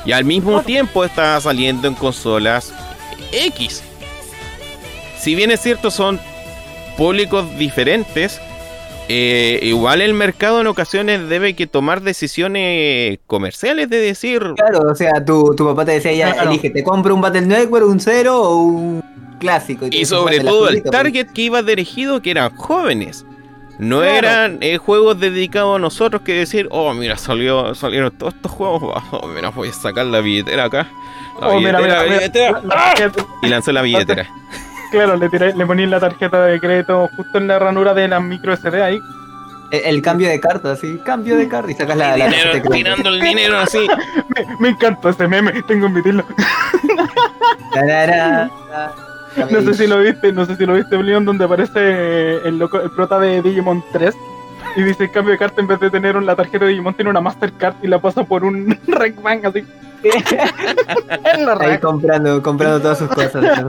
Y al mismo tiempo está saliendo en consolas X. Si bien es cierto, son públicos diferentes, eh, igual el mercado en ocasiones debe que tomar decisiones comerciales de decir... Claro, o sea, tu, papá te decía ya, elige, te compro un Battle Network, un cero o un clásico. Y, sobre todo el target que iba dirigido, que eran jóvenes. No eran eh, juegos dedicados a nosotros que decir, oh, mira, salió, salieron todos estos juegos, oh, mira, voy a sacar la billetera acá. La oh, billetera, la billetera. Y lanzó la billetera. Claro, le, tiré, le poní la tarjeta de crédito justo en la ranura de la micro SD ahí. El, cambio de carta, sí, cambio de carta y sacas la, la Tirando el dinero así. me, me encanta ese meme, tengo que emitirlo. No sé si lo viste, no sé si lo viste, Leon, donde aparece el, loco, el prota de Digimon 3 y dice cambio de carta en vez de tener la tarjeta de Digimon tiene una Mastercard y la pasa por un Rackman así. Ahí comprando, comprando todas sus cosas.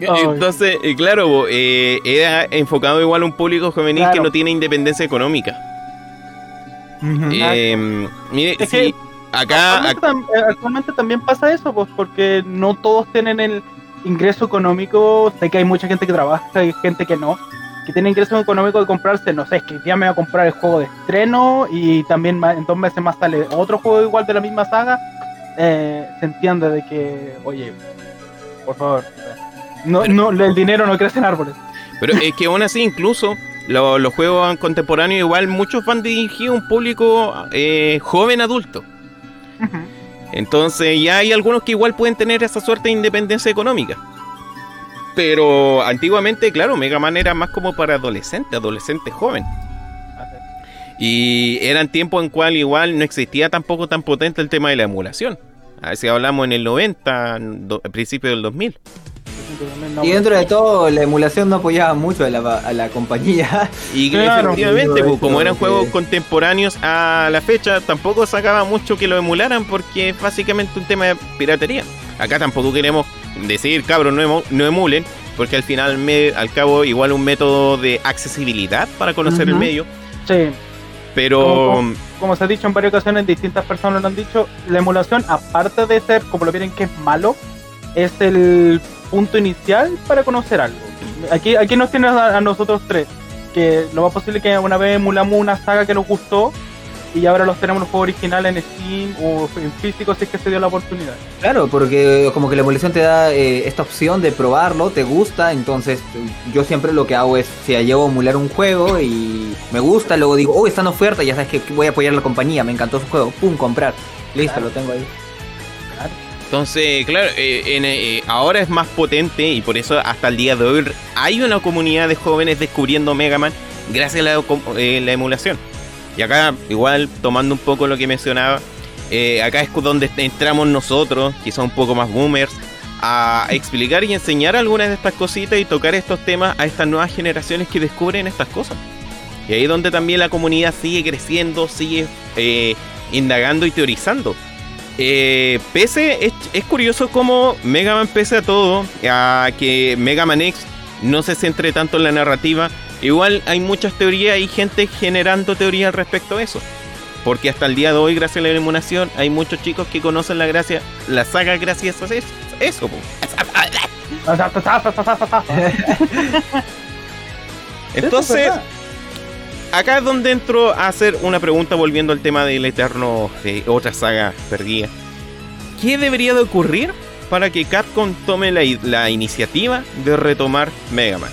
Entonces, eh, claro, eh, era enfocado igual a un público juvenil que no tiene independencia económica. Eh, mire, acá actualmente, también pasa eso, pues porque no todos tienen el ingreso económico. Sé que hay mucha gente que trabaja, hay gente que no, que tiene ingreso económico de comprarse, no sé, es que ya me voy a comprar el juego de estreno y también en dos meses más sale otro juego igual de la misma saga. se entiende de que, oye, por favor, no, no, el dinero no crece en árboles. Pero es que aún así, incluso los juegos contemporáneos, igual muchos van dirigidos a un público eh, joven adulto. Entonces, ya hay algunos que igual pueden tener esa suerte de independencia económica. Pero antiguamente, claro, Mega Man era más como para adolescente, adolescente joven. Y eran tiempos en cual igual no existía tampoco tan potente el tema de la emulación. A ver si hablamos en el 90, al principio del 2000. Y dentro de todo, la emulación no apoyaba mucho a la, compañía. Y efectivamente, pues, como eran juegos contemporáneos a la fecha, tampoco sacaba mucho que lo emularan porque es básicamente un tema de piratería. Acá tampoco queremos decir, cabros, no, no emulen, porque al final, al cabo, igual un método de accesibilidad para conocer el medio. Sí. Pero. Como, se ha dicho en varias ocasiones, distintas personas lo han dicho, la emulación, aparte de ser, como lo vienen que es malo, es el punto inicial para conocer algo. Aquí, aquí nos tiene a, nosotros tres, que lo más posible que una vez emulamos una saga que nos gustó y ahora los tenemos los juegos originales en Steam o en físico si es que se dio la oportunidad. Claro, porque como que la emulación te da eh, esta opción de probarlo, te gusta, entonces yo siempre lo que hago es, si llevo a emular un juego y me gusta, luego digo, oh, está en oferta, ya sabes que voy a apoyar a la compañía, me encantó su juego, pum, comprar, listo, lo tengo ahí. Entonces, claro, eh, eh, ahora es más potente y por eso hasta el día de hoy hay una comunidad de jóvenes descubriendo Mega Man gracias a la, eh, emulación. Y acá, igual, tomando un poco lo que mencionaba, acá es donde entramos nosotros, son un poco más boomers, a explicar y enseñar algunas de estas cositas y tocar estos temas a estas nuevas generaciones que descubren estas cosas. Y ahí es donde también la comunidad sigue creciendo, sigue indagando y teorizando. Eh, pese, es, curioso cómo Mega Man pese a todo, a que Mega Man X no se centre tanto en la narrativa, igual hay muchas teorías y gente generando teorías respecto a eso. Porque hasta el día de hoy, gracias a la eliminación, hay muchos chicos que conocen la gracia, la saga gracias a eso. eso Entonces, acá es donde entro a hacer una pregunta volviendo al tema del eterno de otra saga perdida. ¿Qué debería de ocurrir para que Capcom tome la, la iniciativa de retomar Mega Man?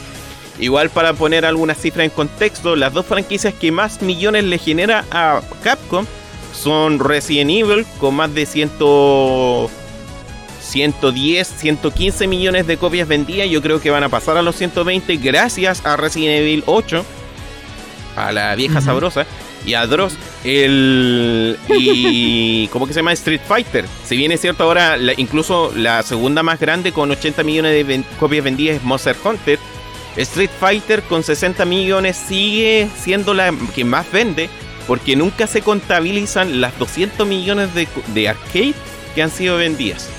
Igual para poner algunas cifras en contexto, las dos franquicias que más millones le genera a Capcom son Resident Evil con más de 100, 110, 115 millones de copias vendidas. Yo creo que van a pasar a los 120 gracias a Resident Evil 8, a la vieja sabrosa y a Dross. El, y ¿cómo que se llama? Street Fighter. Si bien es cierto ahora, incluso la segunda más grande con 80 millones de copias vendidas es Monster Hunter Street Fighter con 60 millones sigue siendo la que más vende porque nunca se contabilizan las 200 millones de, arcade que han sido vendidas.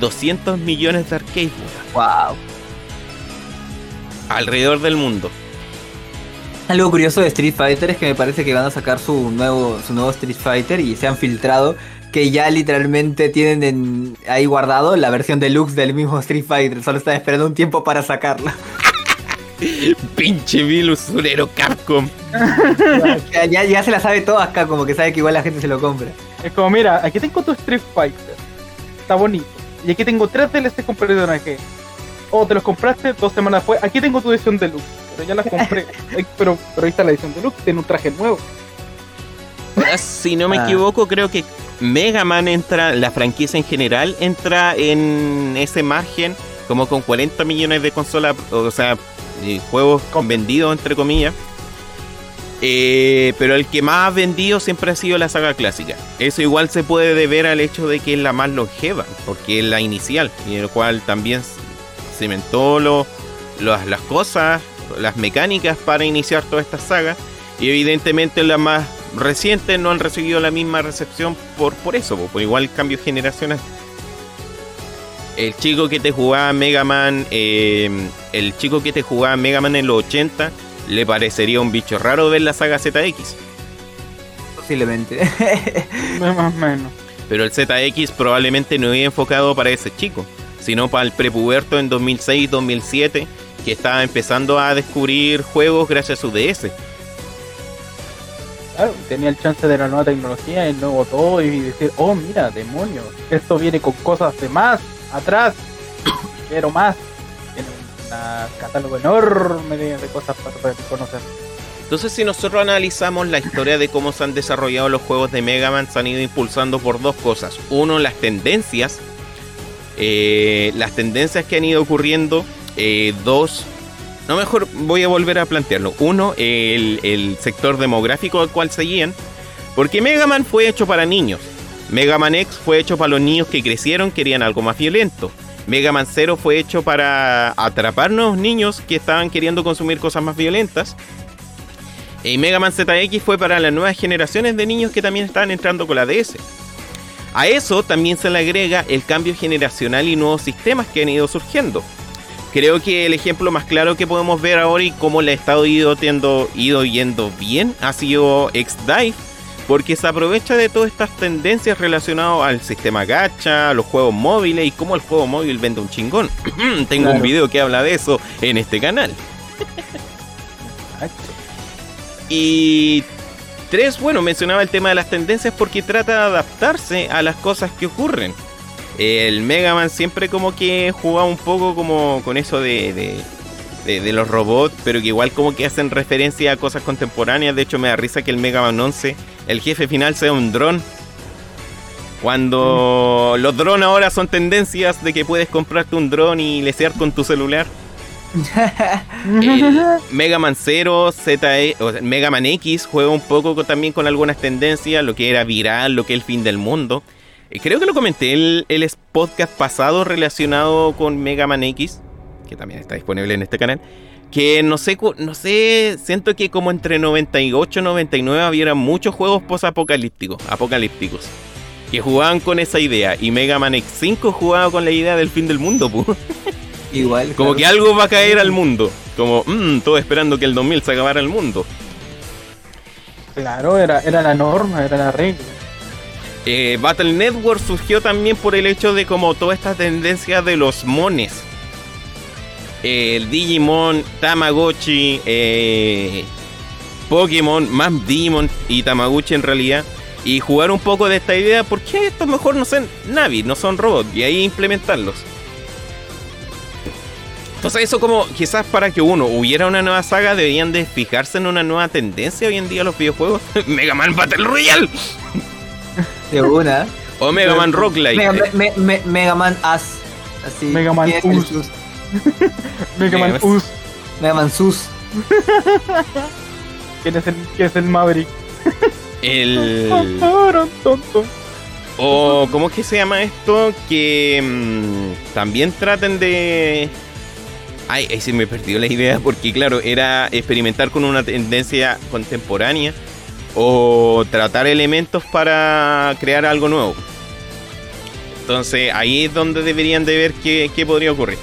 200 millones de arcade. Wow. Alrededor del mundo. Algo curioso de Street Fighter es que me parece que van a sacar su nuevo, su nuevo Street Fighter y se han filtrado que ya literalmente tienen ahí guardado la versión deluxe del mismo Street Fighter. Solo están esperando un tiempo para sacarla. Pinche Vilusurero Capcom. ya, ya, se la sabe todo acá, como que sabe que igual la gente se lo compra. Es como, mira, aquí tengo tu Street Fighter. Está bonito. Y aquí tengo tres DLC con personaje. O te los compraste dos semanas después. Aquí tengo tu edición deluxe. Pero ya la compré. pero, pero ahí está la edición deluxe. Tiene un traje nuevo. si no me ah. equivoco, creo que Mega Man entra, la franquicia en general entra en ese margen como con 40 millones de consolas, o sea, juegos vendidos entre comillas. Eh, pero el que más ha vendido siempre ha sido la saga clásica. Eso igual se puede deber al hecho de que es la más longeva, porque es la inicial, y en el cual también cimentó lo, las cosas, las mecánicas para iniciar toda esta saga. Y evidentemente la más recientes no han recibido la misma recepción por, por eso, por igual cambio generacional. El chico que te jugaba Mega Man, eh, el chico que te jugaba Mega Man en los 80, le parecería un bicho raro ver la saga ZX. Posiblemente. Más o menos. Pero el ZX probablemente no iba enfocado para ese chico, sino para el prepuberto en 2006-2007, que estaba empezando a descubrir juegos gracias a su DS tenía el chance de la nueva tecnología, el nuevo todo y decir, oh mira, demonios, esto viene con cosas de más, atrás, pero más. Tiene un catálogo enorme de, cosas para, conocer. Entonces, si nosotros analizamos la historia de cómo se han desarrollado los juegos de Mega Man, se han ido impulsando por dos cosas. Uno, las tendencias. Eh, las tendencias que han ido ocurriendo. Eh, dos, no, mejor voy a volver a plantearlo. Uno, el, sector demográfico al cual seguían. Porque Mega Man fue hecho para niños. Mega Man X fue hecho para los niños que crecieron, querían algo más violento. Mega Man Zero fue hecho para atrapar nuevos niños que estaban queriendo consumir cosas más violentas. Y Mega Man ZX fue para las nuevas generaciones de niños que también estaban entrando con la DS. A eso también se le agrega el cambio generacional y nuevos sistemas que han ido surgiendo. Creo que el ejemplo más claro que podemos ver ahora y cómo le ha estado ido, ido yendo bien ha sido X-Dive, porque se aprovecha de todas estas tendencias relacionadas al sistema gacha, a los juegos móviles y cómo el juego móvil vende un chingón. Tengo un video que habla de eso en este canal. y tres, bueno, mencionaba el tema de las tendencias porque trata de adaptarse a las cosas que ocurren el Mega Man siempre como que jugaba un poco como con eso de, de, los robots, pero que igual como que hacen referencia a cosas contemporáneas. De hecho, me da risa que el Mega Man 11, el jefe final sea un dron. Cuando mm. los drones ahora son tendencias de que puedes comprarte un dron y lesear con tu celular. Mega Man 0, Z, e, Mega Man X juega un poco también con algunas tendencias, lo que era viral, lo que es el fin del mundo. Eh, creo que lo comenté el, el podcast pasado relacionado con Mega Man X, que también está disponible en este canal. Que no sé, no sé, siento que como entre 98 y 99 había muchos juegos post-apocalípticos, apocalípticos, que jugaban con esa idea. Y Mega Man X5 jugaba con la idea del fin del mundo, Igual. Como que algo va a caer al mundo. Como, mmm, todo esperando que el 2000 se acabara el mundo. Claro, era, era la norma, era la regla. Eh, Battle Network surgió también por el hecho de como toda esta tendencia de los mones. el Digimon, Tamagotchi, eh, Pokémon, más Digimon y Tamagotchi en realidad. Y jugar un poco de esta idea, ¿por qué estos mejor no son Navi, no son robots? Y ahí implementarlos. Entonces eso como quizás para que uno hubiera una nueva saga deberían de fijarse en una nueva tendencia hoy en día los videojuegos. Mega Man Battle Royale. De una. O Mega Man Rock Mega, Mega Man As. Así. Mega Man Us. Mega Man Us. Mega Man Sus. ¿Quién es el, quién es el Maverick? El. o, ¿cómo es que se llama esto? Que mm, también traten de. Ay, ahí se me perdió la idea porque, claro, era experimentar con una tendencia contemporánea o tratar elementos para crear algo nuevo. Entonces ahí es donde deberían de ver qué, podría ocurrir.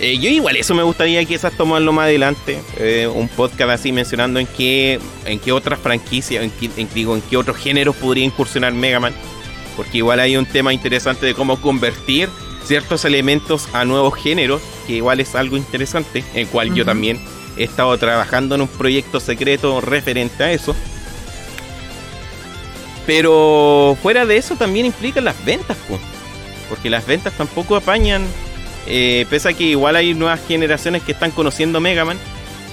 Eh, yo igual eso me gustaría quizás tomarlo más adelante, eh, un podcast así mencionando en qué, en qué otras franquicias, en qué, en, digo, en qué otros géneros podría incursionar Mega Man, porque igual hay un tema interesante de cómo convertir ciertos elementos a nuevos géneros, que igual es algo interesante, en el cual yo también he estado trabajando en un proyecto secreto referente a eso. Pero fuera de eso también implican las ventas, porque las ventas tampoco apañan. Eh, pese a que igual hay nuevas generaciones que están conociendo Mega Man,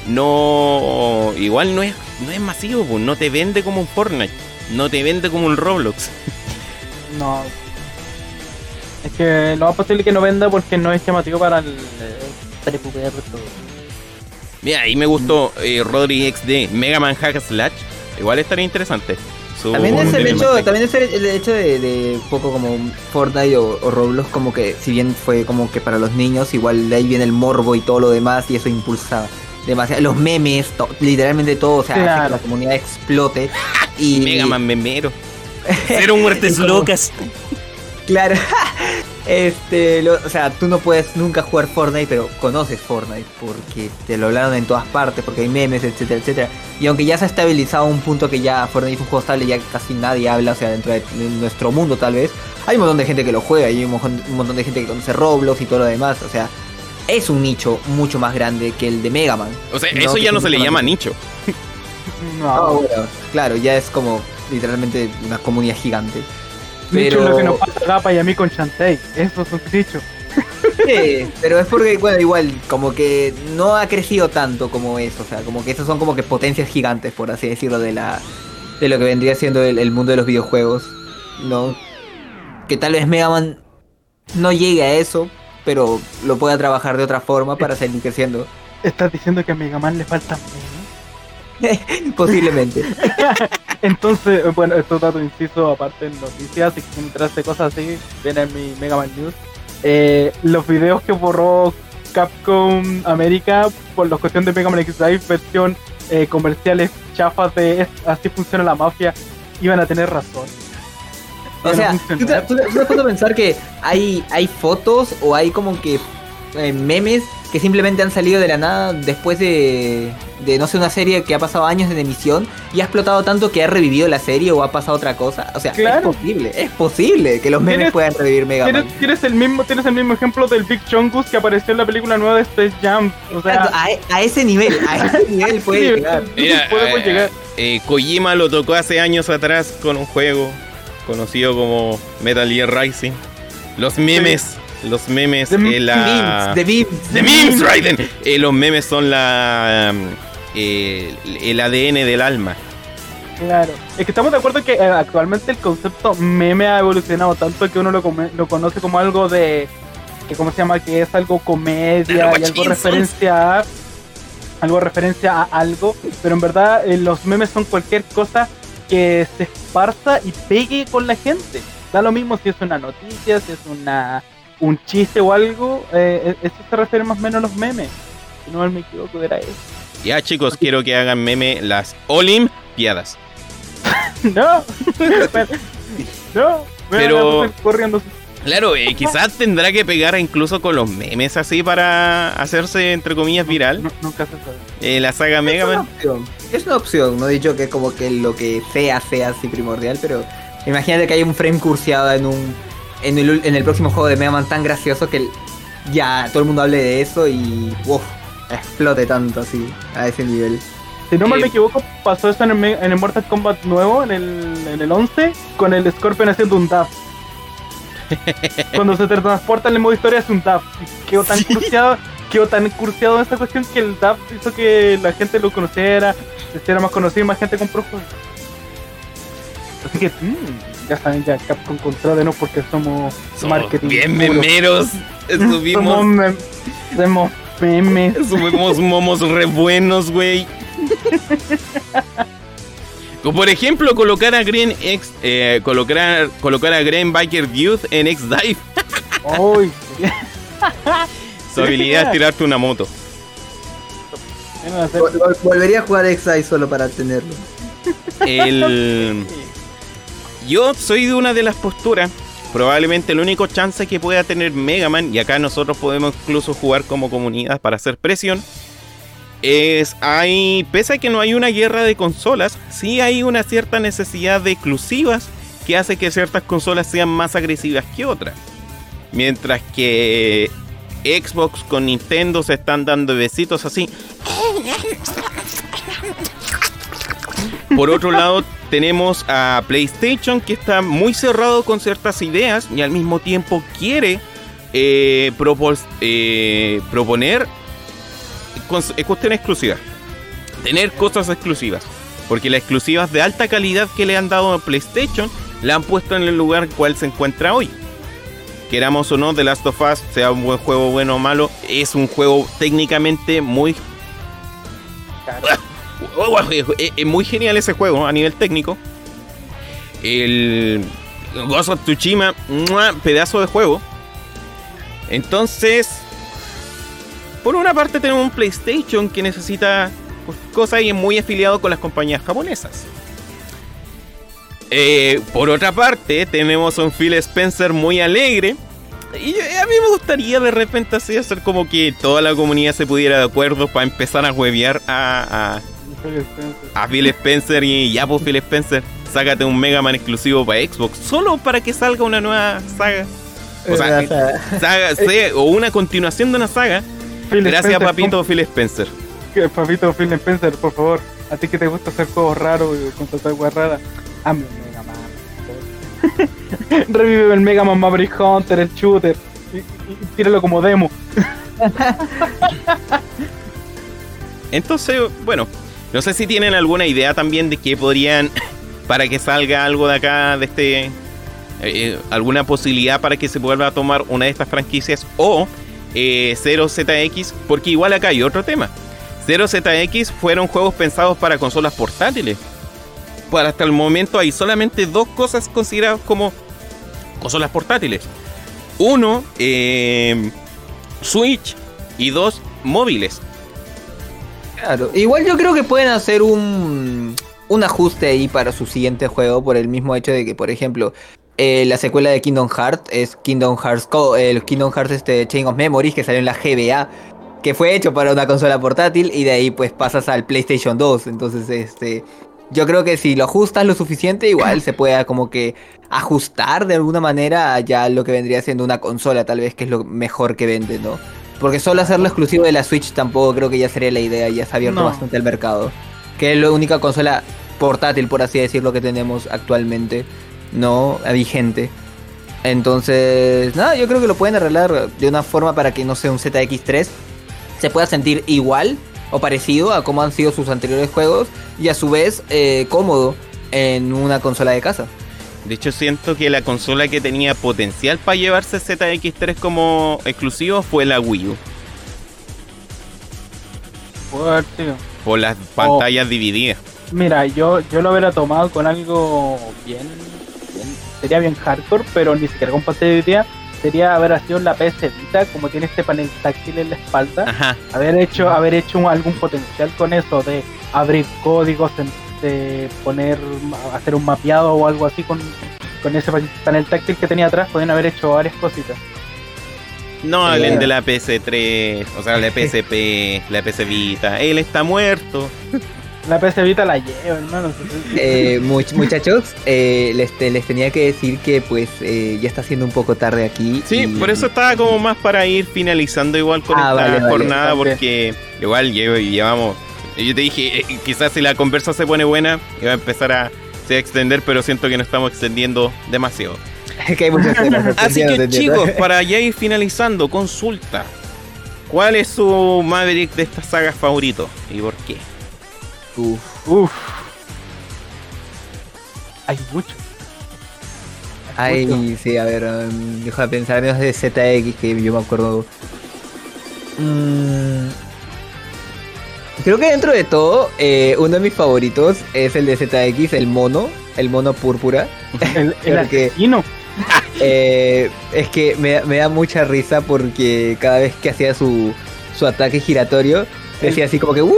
no, igual no es, no es masivo, pues, no te vende como un Fortnite, no te vende como un Roblox. No. Es que lo más posible que no venda porque no es llamativo para el eh, Mira, ahí me gustó eh, Rodri XD, Mega Man Hack Slash. Igual estaría interesante. También es el hecho, también es el, hecho de, un poco como Fortnite o, Roblox, como que si bien fue como que para los niños, igual de ahí viene el morbo y todo lo demás, y eso impulsa demasiado. Los memes, literalmente todo, o sea, hace que la comunidad explote. Y... Mega Man memero. Cero muertes locas. Claro. Este, o sea, tú no puedes nunca jugar Fortnite, pero conoces Fortnite porque te lo hablaron en todas partes, porque hay memes, etcétera, etcétera. Y aunque ya se ha estabilizado un punto que ya Fortnite es un juego estable, ya casi nadie habla, o sea, dentro de nuestro mundo tal vez, hay un montón de gente que lo juega, y hay un montón, de gente que conoce Roblox y todo lo demás, o sea, es un nicho mucho más grande que el de Mega Man. O sea, eso ya no se le llama nicho. no, claro, ya es como literalmente una comunidad gigante. Pero... lo que nos pasa a Gapa y a mí con Shantae. Eso es un dicho. Sí, pero es porque, bueno, igual, como que no ha crecido tanto como eso. O sea, como que esos son como que potencias gigantes, por así decirlo, de la de lo que vendría siendo el, mundo de los videojuegos. ¿No? Que tal vez Mega Man no llegue a eso, pero lo pueda trabajar de otra forma para seguir creciendo. ¿Estás diciendo que a Mega Man le falta Posiblemente. Entonces, bueno, estos datos inciso, aparte en noticias, si mientras de cosas así, viene en mi Mega Man News. Eh, los videos que borró Capcom América por la cuestión de Mega Man X Live, versión eh, comerciales chafas de así funciona la mafia, iban a tener razón. O sea, ¿tú te, tú, pensar que hay, hay fotos o hay como que eh, memes que simplemente han salido de la nada después de, de, no sé, una serie que ha pasado años en emisión y ha explotado tanto que ha revivido la serie o ha pasado otra cosa. O sea, es posible, es posible que los memes puedan revivir Mega Man. ¿tienes, el mismo, tienes el mismo ejemplo del Big Chungus que apareció en la película nueva de Space Jam. O sea, a, ese nivel, a ese nivel puede llegar. podemos llegar. Eh, Kojima lo tocó hace años atrás con un juego conocido como Metal Gear Rising. Los memes los memes, the, eh, la... memes, memes, Raiden. Eh, los memes son la eh, el ADN del alma. Claro, es que estamos de acuerdo que actualmente el concepto meme ha evolucionado tanto que uno lo, lo conoce como algo de, que cómo se llama, que es algo comedia y algo referencia a, algo referencia a algo, pero en verdad los memes son cualquier cosa que se esparza y pegue con la gente. Da lo mismo si es una noticia, si es una un chiste o algo, eh, e-, eso se refiere más o menos a los memes. Si no me equivoco, era eso. Ya chicos, quiero que hagan meme las Olimpiadas. no, no, pero corriendo. Claro, eh, quizás tendrá que pegar incluso con los memes así para hacerse, entre comillas, viral. nunca se sabe. Eh, la saga Mega Man. Es una opción, no he dicho que como que lo que sea sea así primordial, pero imagínate que hay un frame cursiado en un en el, en el próximo juego de Mega Man tan gracioso que ya todo el mundo hable de eso y uf, explote tanto así a ese nivel. Si no mal me equivoco, pasó eso en el, en el Mortal Kombat nuevo, en el, en el 11, con el Scorpion haciendo un dab. Cuando se transporta en el modo historia es un DAF. Quedó tan cursiado, quedó tan cursiado en esta cuestión que el DAF hizo que la gente lo conociera, se hiciera más conocido y más gente compró juegos. Así que mm, ya saben ya Capcom contra de no porque somos, marketing. Bien memeros. Estuvimos. somos, somos memes. Somos momos re buenos, güey. Como por ejemplo, colocar a Green X, eh, colocar, colocar a Green Biker Youth en X-Dive. Su habilidad es tirarte una moto. Volvería a jugar X-Dive solo para tenerlo. El... Yo soy de una de las posturas. Probablemente el único chance que pueda tener Mega Man, y acá nosotros podemos incluso jugar como comunidad para hacer presión, es hay pese a que no hay una guerra de consolas, sí hay una cierta necesidad de exclusivas que hace que ciertas consolas sean más agresivas que otras. Mientras que Xbox con Nintendo se están dando besitos así. Por otro lado, tenemos a PlayStation que está muy cerrado con ciertas ideas y al mismo tiempo quiere eh, eh, proponer es cuestión exclusiva. Tener cosas exclusivas. Porque las exclusivas de alta calidad que le han dado a PlayStation la han puesto en el lugar cual se encuentra hoy. Queramos o no, The Last of Us, sea un buen juego, bueno o malo, es un juego técnicamente muy. Es muy genial ese juego a nivel técnico. El Ghost of Tsushima, pedazo de juego. Entonces, por una parte tenemos un PlayStation que necesita cosas y es muy afiliado con las compañías japonesas. Eh, por otra parte tenemos un Phil Spencer muy alegre. Y a mí me gustaría de repente así hacer como que toda la comunidad se pudiera de acuerdo para empezar a huevear a, a, Phil Spencer y ya pues Phil Spencer, sácate un Mega Man exclusivo para Xbox, solo para que salga una nueva saga. O sea, saga, o una continuación de una saga Gracias, papito Phil Spencer. Papito Phil Spencer, por favor. A ti que te gusta hacer juegos raros y contratar weas raras. Hazme un Mega Man. Revive el Mega Man Maverick Hunter, el shooter. Y, tíralo como demo. Entonces, bueno, no sé si tienen alguna idea también de que podrían, para que salga algo de acá, de este, eh, alguna posibilidad para que se vuelva a tomar una de estas franquicias o 0ZX, eh, porque igual acá hay otro tema. 0ZX fueron juegos pensados para consolas portátiles. Pues hasta el momento hay solamente dos cosas consideradas como consolas portátiles. Uno, eh, Switch y dos, móviles. Claro, igual yo creo que pueden hacer un, un ajuste ahí para su siguiente juego por el mismo hecho de que, por ejemplo, eh, la secuela de Kingdom Hearts es Kingdom Hearts el Kingdom Hearts este Chain of Memories que salió en la GBA que fue hecho para una consola portátil y de ahí pues pasas al PlayStation 2 entonces este yo creo que si lo ajustas lo suficiente igual se puede como que ajustar de alguna manera ya lo que vendría siendo una consola tal vez que es lo mejor que vende no porque solo hacerlo exclusivo de la Switch tampoco creo que ya sería la idea ya se ha abierto bastante el mercado que es la única consola portátil por así decirlo que tenemos actualmente no vigente. Entonces, nada, yo creo que lo pueden arreglar de una forma para que no sea un ZX3 se pueda sentir igual o parecido a como han sido sus anteriores juegos y a su vez eh, cómodo en una consola de casa. De hecho, siento que la consola que tenía potencial para llevarse ZX3 como exclusivo fue la Wii U. Por las pantallas divididas. Mira, yo, yo lo hubiera tomado con algo bien sería bien hardcore, pero ni siquiera con pantalla sería haber sido la PS Vita, como tiene este panel táctil en la espalda, haber hecho, haber hecho algún potencial con eso de abrir códigos, de poner, hacer un mapeado o algo así con, con ese panel táctil que tenía atrás, podían haber hecho varias cositas. No hablen de la PS3, o sea, la PSP, la PS Vita. Él está muerto. La PS Vita la llevo, hermano. Eh, muchachos, eh, les, les, tenía que decir que pues eh, ya está siendo un poco tarde aquí. Sí, por eso estaba como más para ir finalizando igual con ah, esta jornada, porque igual llevamos... Yo te dije, eh, quizás si la conversa se pone buena, iba a empezar a se extender, pero siento que nos estamos extendiendo demasiado. Así que chicos, para ya ir finalizando, consulta. ¿Cuál es su Maverick de esta saga favorito y por qué? Uf. Uf. Hay mucho. Hay, sí, a ver, um, deja de pensar menos de ZX que yo me acuerdo. Mm, creo que dentro de todo, eh, uno de mis favoritos es el de ZX, el mono, el mono púrpura. El, el asesino. Eh, es que me, me, da mucha risa porque cada vez que hacía su, su ataque giratorio, decía así como que uh,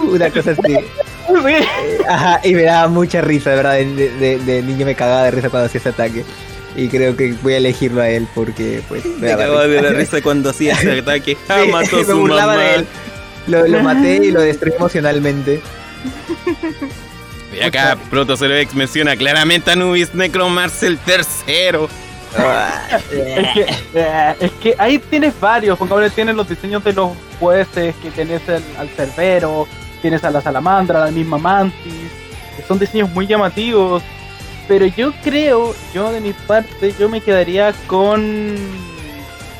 una cosa así. Eh, ajá, y me daba mucha risa, de verdad. De, de, niño me cagaba de risa cuando hacía ese ataque. Y creo que voy a elegirlo a él porque, pues. Me, cagaba de la risa cuando hacía ese ataque. Ah, mató su mamá. De él. Lo, lo maté y lo destruí emocionalmente. Y acá Proto X menciona claramente a Nubis Necromars el tercero. es, que, eh, es que ahí tienes varios, porque tienes los diseños de los jueces, que tienes al Cerbero, tienes a la Salamandra, la misma Mantis, que son diseños muy llamativos. Pero yo creo, yo de mi parte, yo me quedaría con.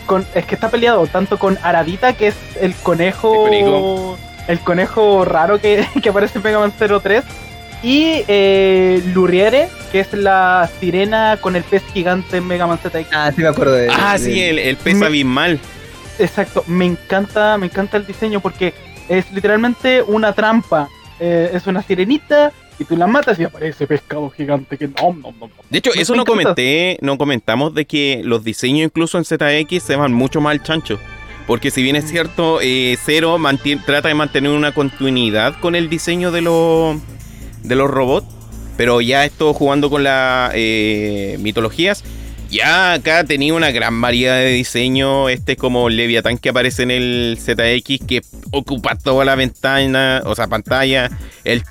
Con es que está peleado tanto con Aradita, que es el conejo. El conejo raro que, que aparece en Mega Man 03 y eh, Luriere, que es la sirena con el pez gigante en Mega Man ZX. Ah, sí me acuerdo de Ah, sí, el, pez abismal. Exacto, me encanta, me encanta el diseño porque es literalmente una trampa. Eh, es una sirenita y tú la matas y aparece pescado gigante que no, no, no. De hecho, eso no comenté, no comentamos de que los diseños incluso en ZX se van mucho más al chancho. Porque si bien es cierto, eh, Zero trata de mantener una continuidad con el diseño de los de los robots, pero ya esto jugando con las eh, mitologías, ya acá tenía una gran variedad de diseño. Este es como Leviatán que aparece en el ZX, que ocupa toda la ventana, o sea, pantalla. El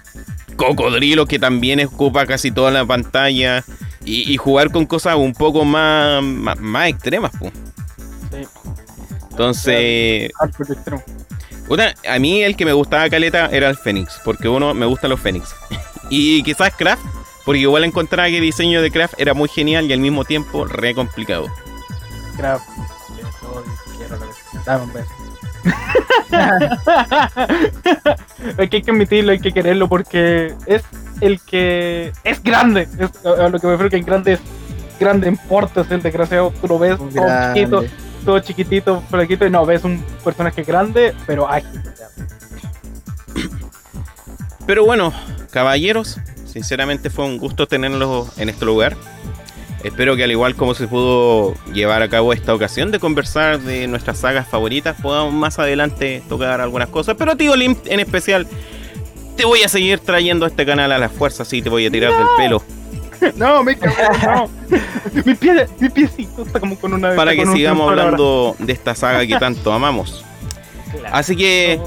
cocodrilo que también ocupa casi toda la pantalla. Y, jugar con cosas un poco más, más, extremas. Entonces... a mí el que me gustaba Caleta era el Fénix, porque uno me gustan los Fénix. Y quizás Craft, porque igual encontraba que el diseño de Craft era muy genial y al mismo tiempo re complicado. Craft, hay que admitirlo, hay que quererlo porque es el que es grande. Es, a lo que me refiero que es grande es grande en portes, el desgraciado. Tú lo ves todo chiquito, todo chiquitito, flaquito, y no, ves un personaje grande, pero ágil. Pero bueno, caballeros, sinceramente fue un gusto tenerlos en este lugar. Espero que al igual como se pudo llevar a cabo esta ocasión de conversar de nuestras sagas favoritas, podamos más adelante tocar algunas cosas. Pero tío Limp en especial, te voy a seguir trayendo a este canal a la fuerza, así te voy a tirar del pelo. No, me no. mi, pie, mi piecito está como con una... Para que sigamos hablando de esta saga que tanto amamos. Así que...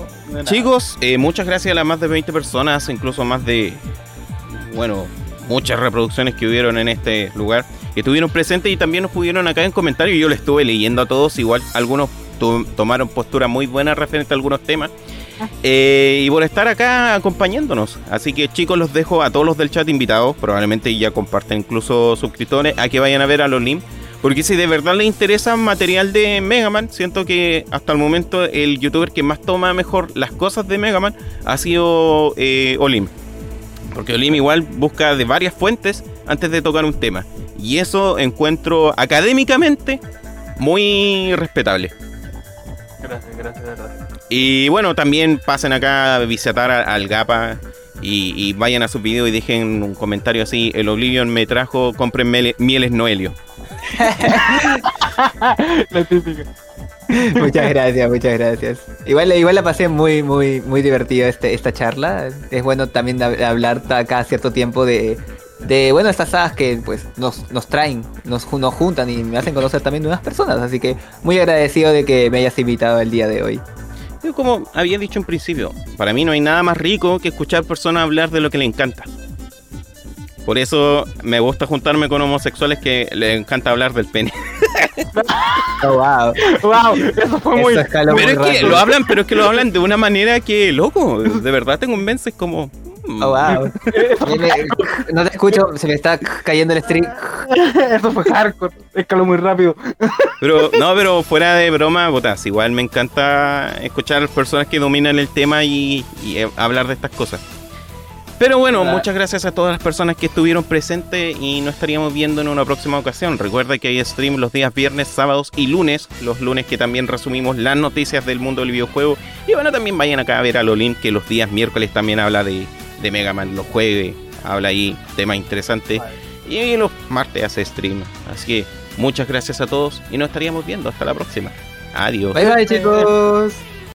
Chicos, eh, muchas gracias a las más de 20 personas, incluso más de, bueno, muchas reproducciones que hubieron en este lugar, que estuvieron presentes y también nos pudieron acá en comentarios. Yo les estuve leyendo a todos, igual algunos tomaron postura muy buena referente a algunos temas. Eh, y por estar acá acompañándonos. Así que chicos, los dejo a todos los del chat invitados. Probablemente ya comparten incluso suscriptores a que vayan a ver a los links porque si de verdad le interesa material de Mega Man, siento que hasta el momento el youtuber que más toma mejor las cosas de Mega Man ha sido eh, Olim. Porque Olim igual busca de varias fuentes antes de tocar un tema. Y eso encuentro académicamente muy respetable. Gracias, gracias, verdad. Y bueno, también pasen acá a visitar al Gapa y, vayan a su video y dejen un comentario así. El Oblivion me trajo, compren mieles Noelio. Muchas gracias, muchas gracias. Igual, igual la pasé muy, muy, muy divertido este, esta charla. Es bueno también hablar cada cierto tiempo de, de bueno, estas sagas que pues nos, nos traen, nos, nos juntan y me hacen conocer también nuevas personas. Así que muy agradecido de que me hayas invitado el día de hoy. Como había dicho en principio, para mí no hay nada más rico que escuchar personas hablar de lo que le encanta. Por eso me gusta juntarme con homosexuales que les encanta hablar del pene. Oh, wow. Wow, eso fue muy. pero es que lo hablan, pero es que lo hablan de una manera que, loco, de verdad te convences como. Mm. Oh, wow. no te escucho, se me está cayendo el stream. Eso fue hardcore, escaló muy rápido. Pero, no, pero fuera de broma, botas, igual me encanta escuchar personas que dominan el tema y, y eh, hablar de estas cosas. Pero bueno, muchas gracias a todas las personas que estuvieron presentes y nos estaríamos viendo en una próxima ocasión. Recuerda que hay stream los días viernes, sábados y lunes. Los lunes que también resumimos las noticias del mundo del videojuego. Y bueno, también vayan acá a ver a Lolin que los días miércoles también habla de, de Mega Man, los jueves, habla ahí temas interesantes. Y los martes hace stream. Así que muchas gracias a todos y nos estaríamos viendo. Hasta la próxima. Adiós. Bye bye chicos.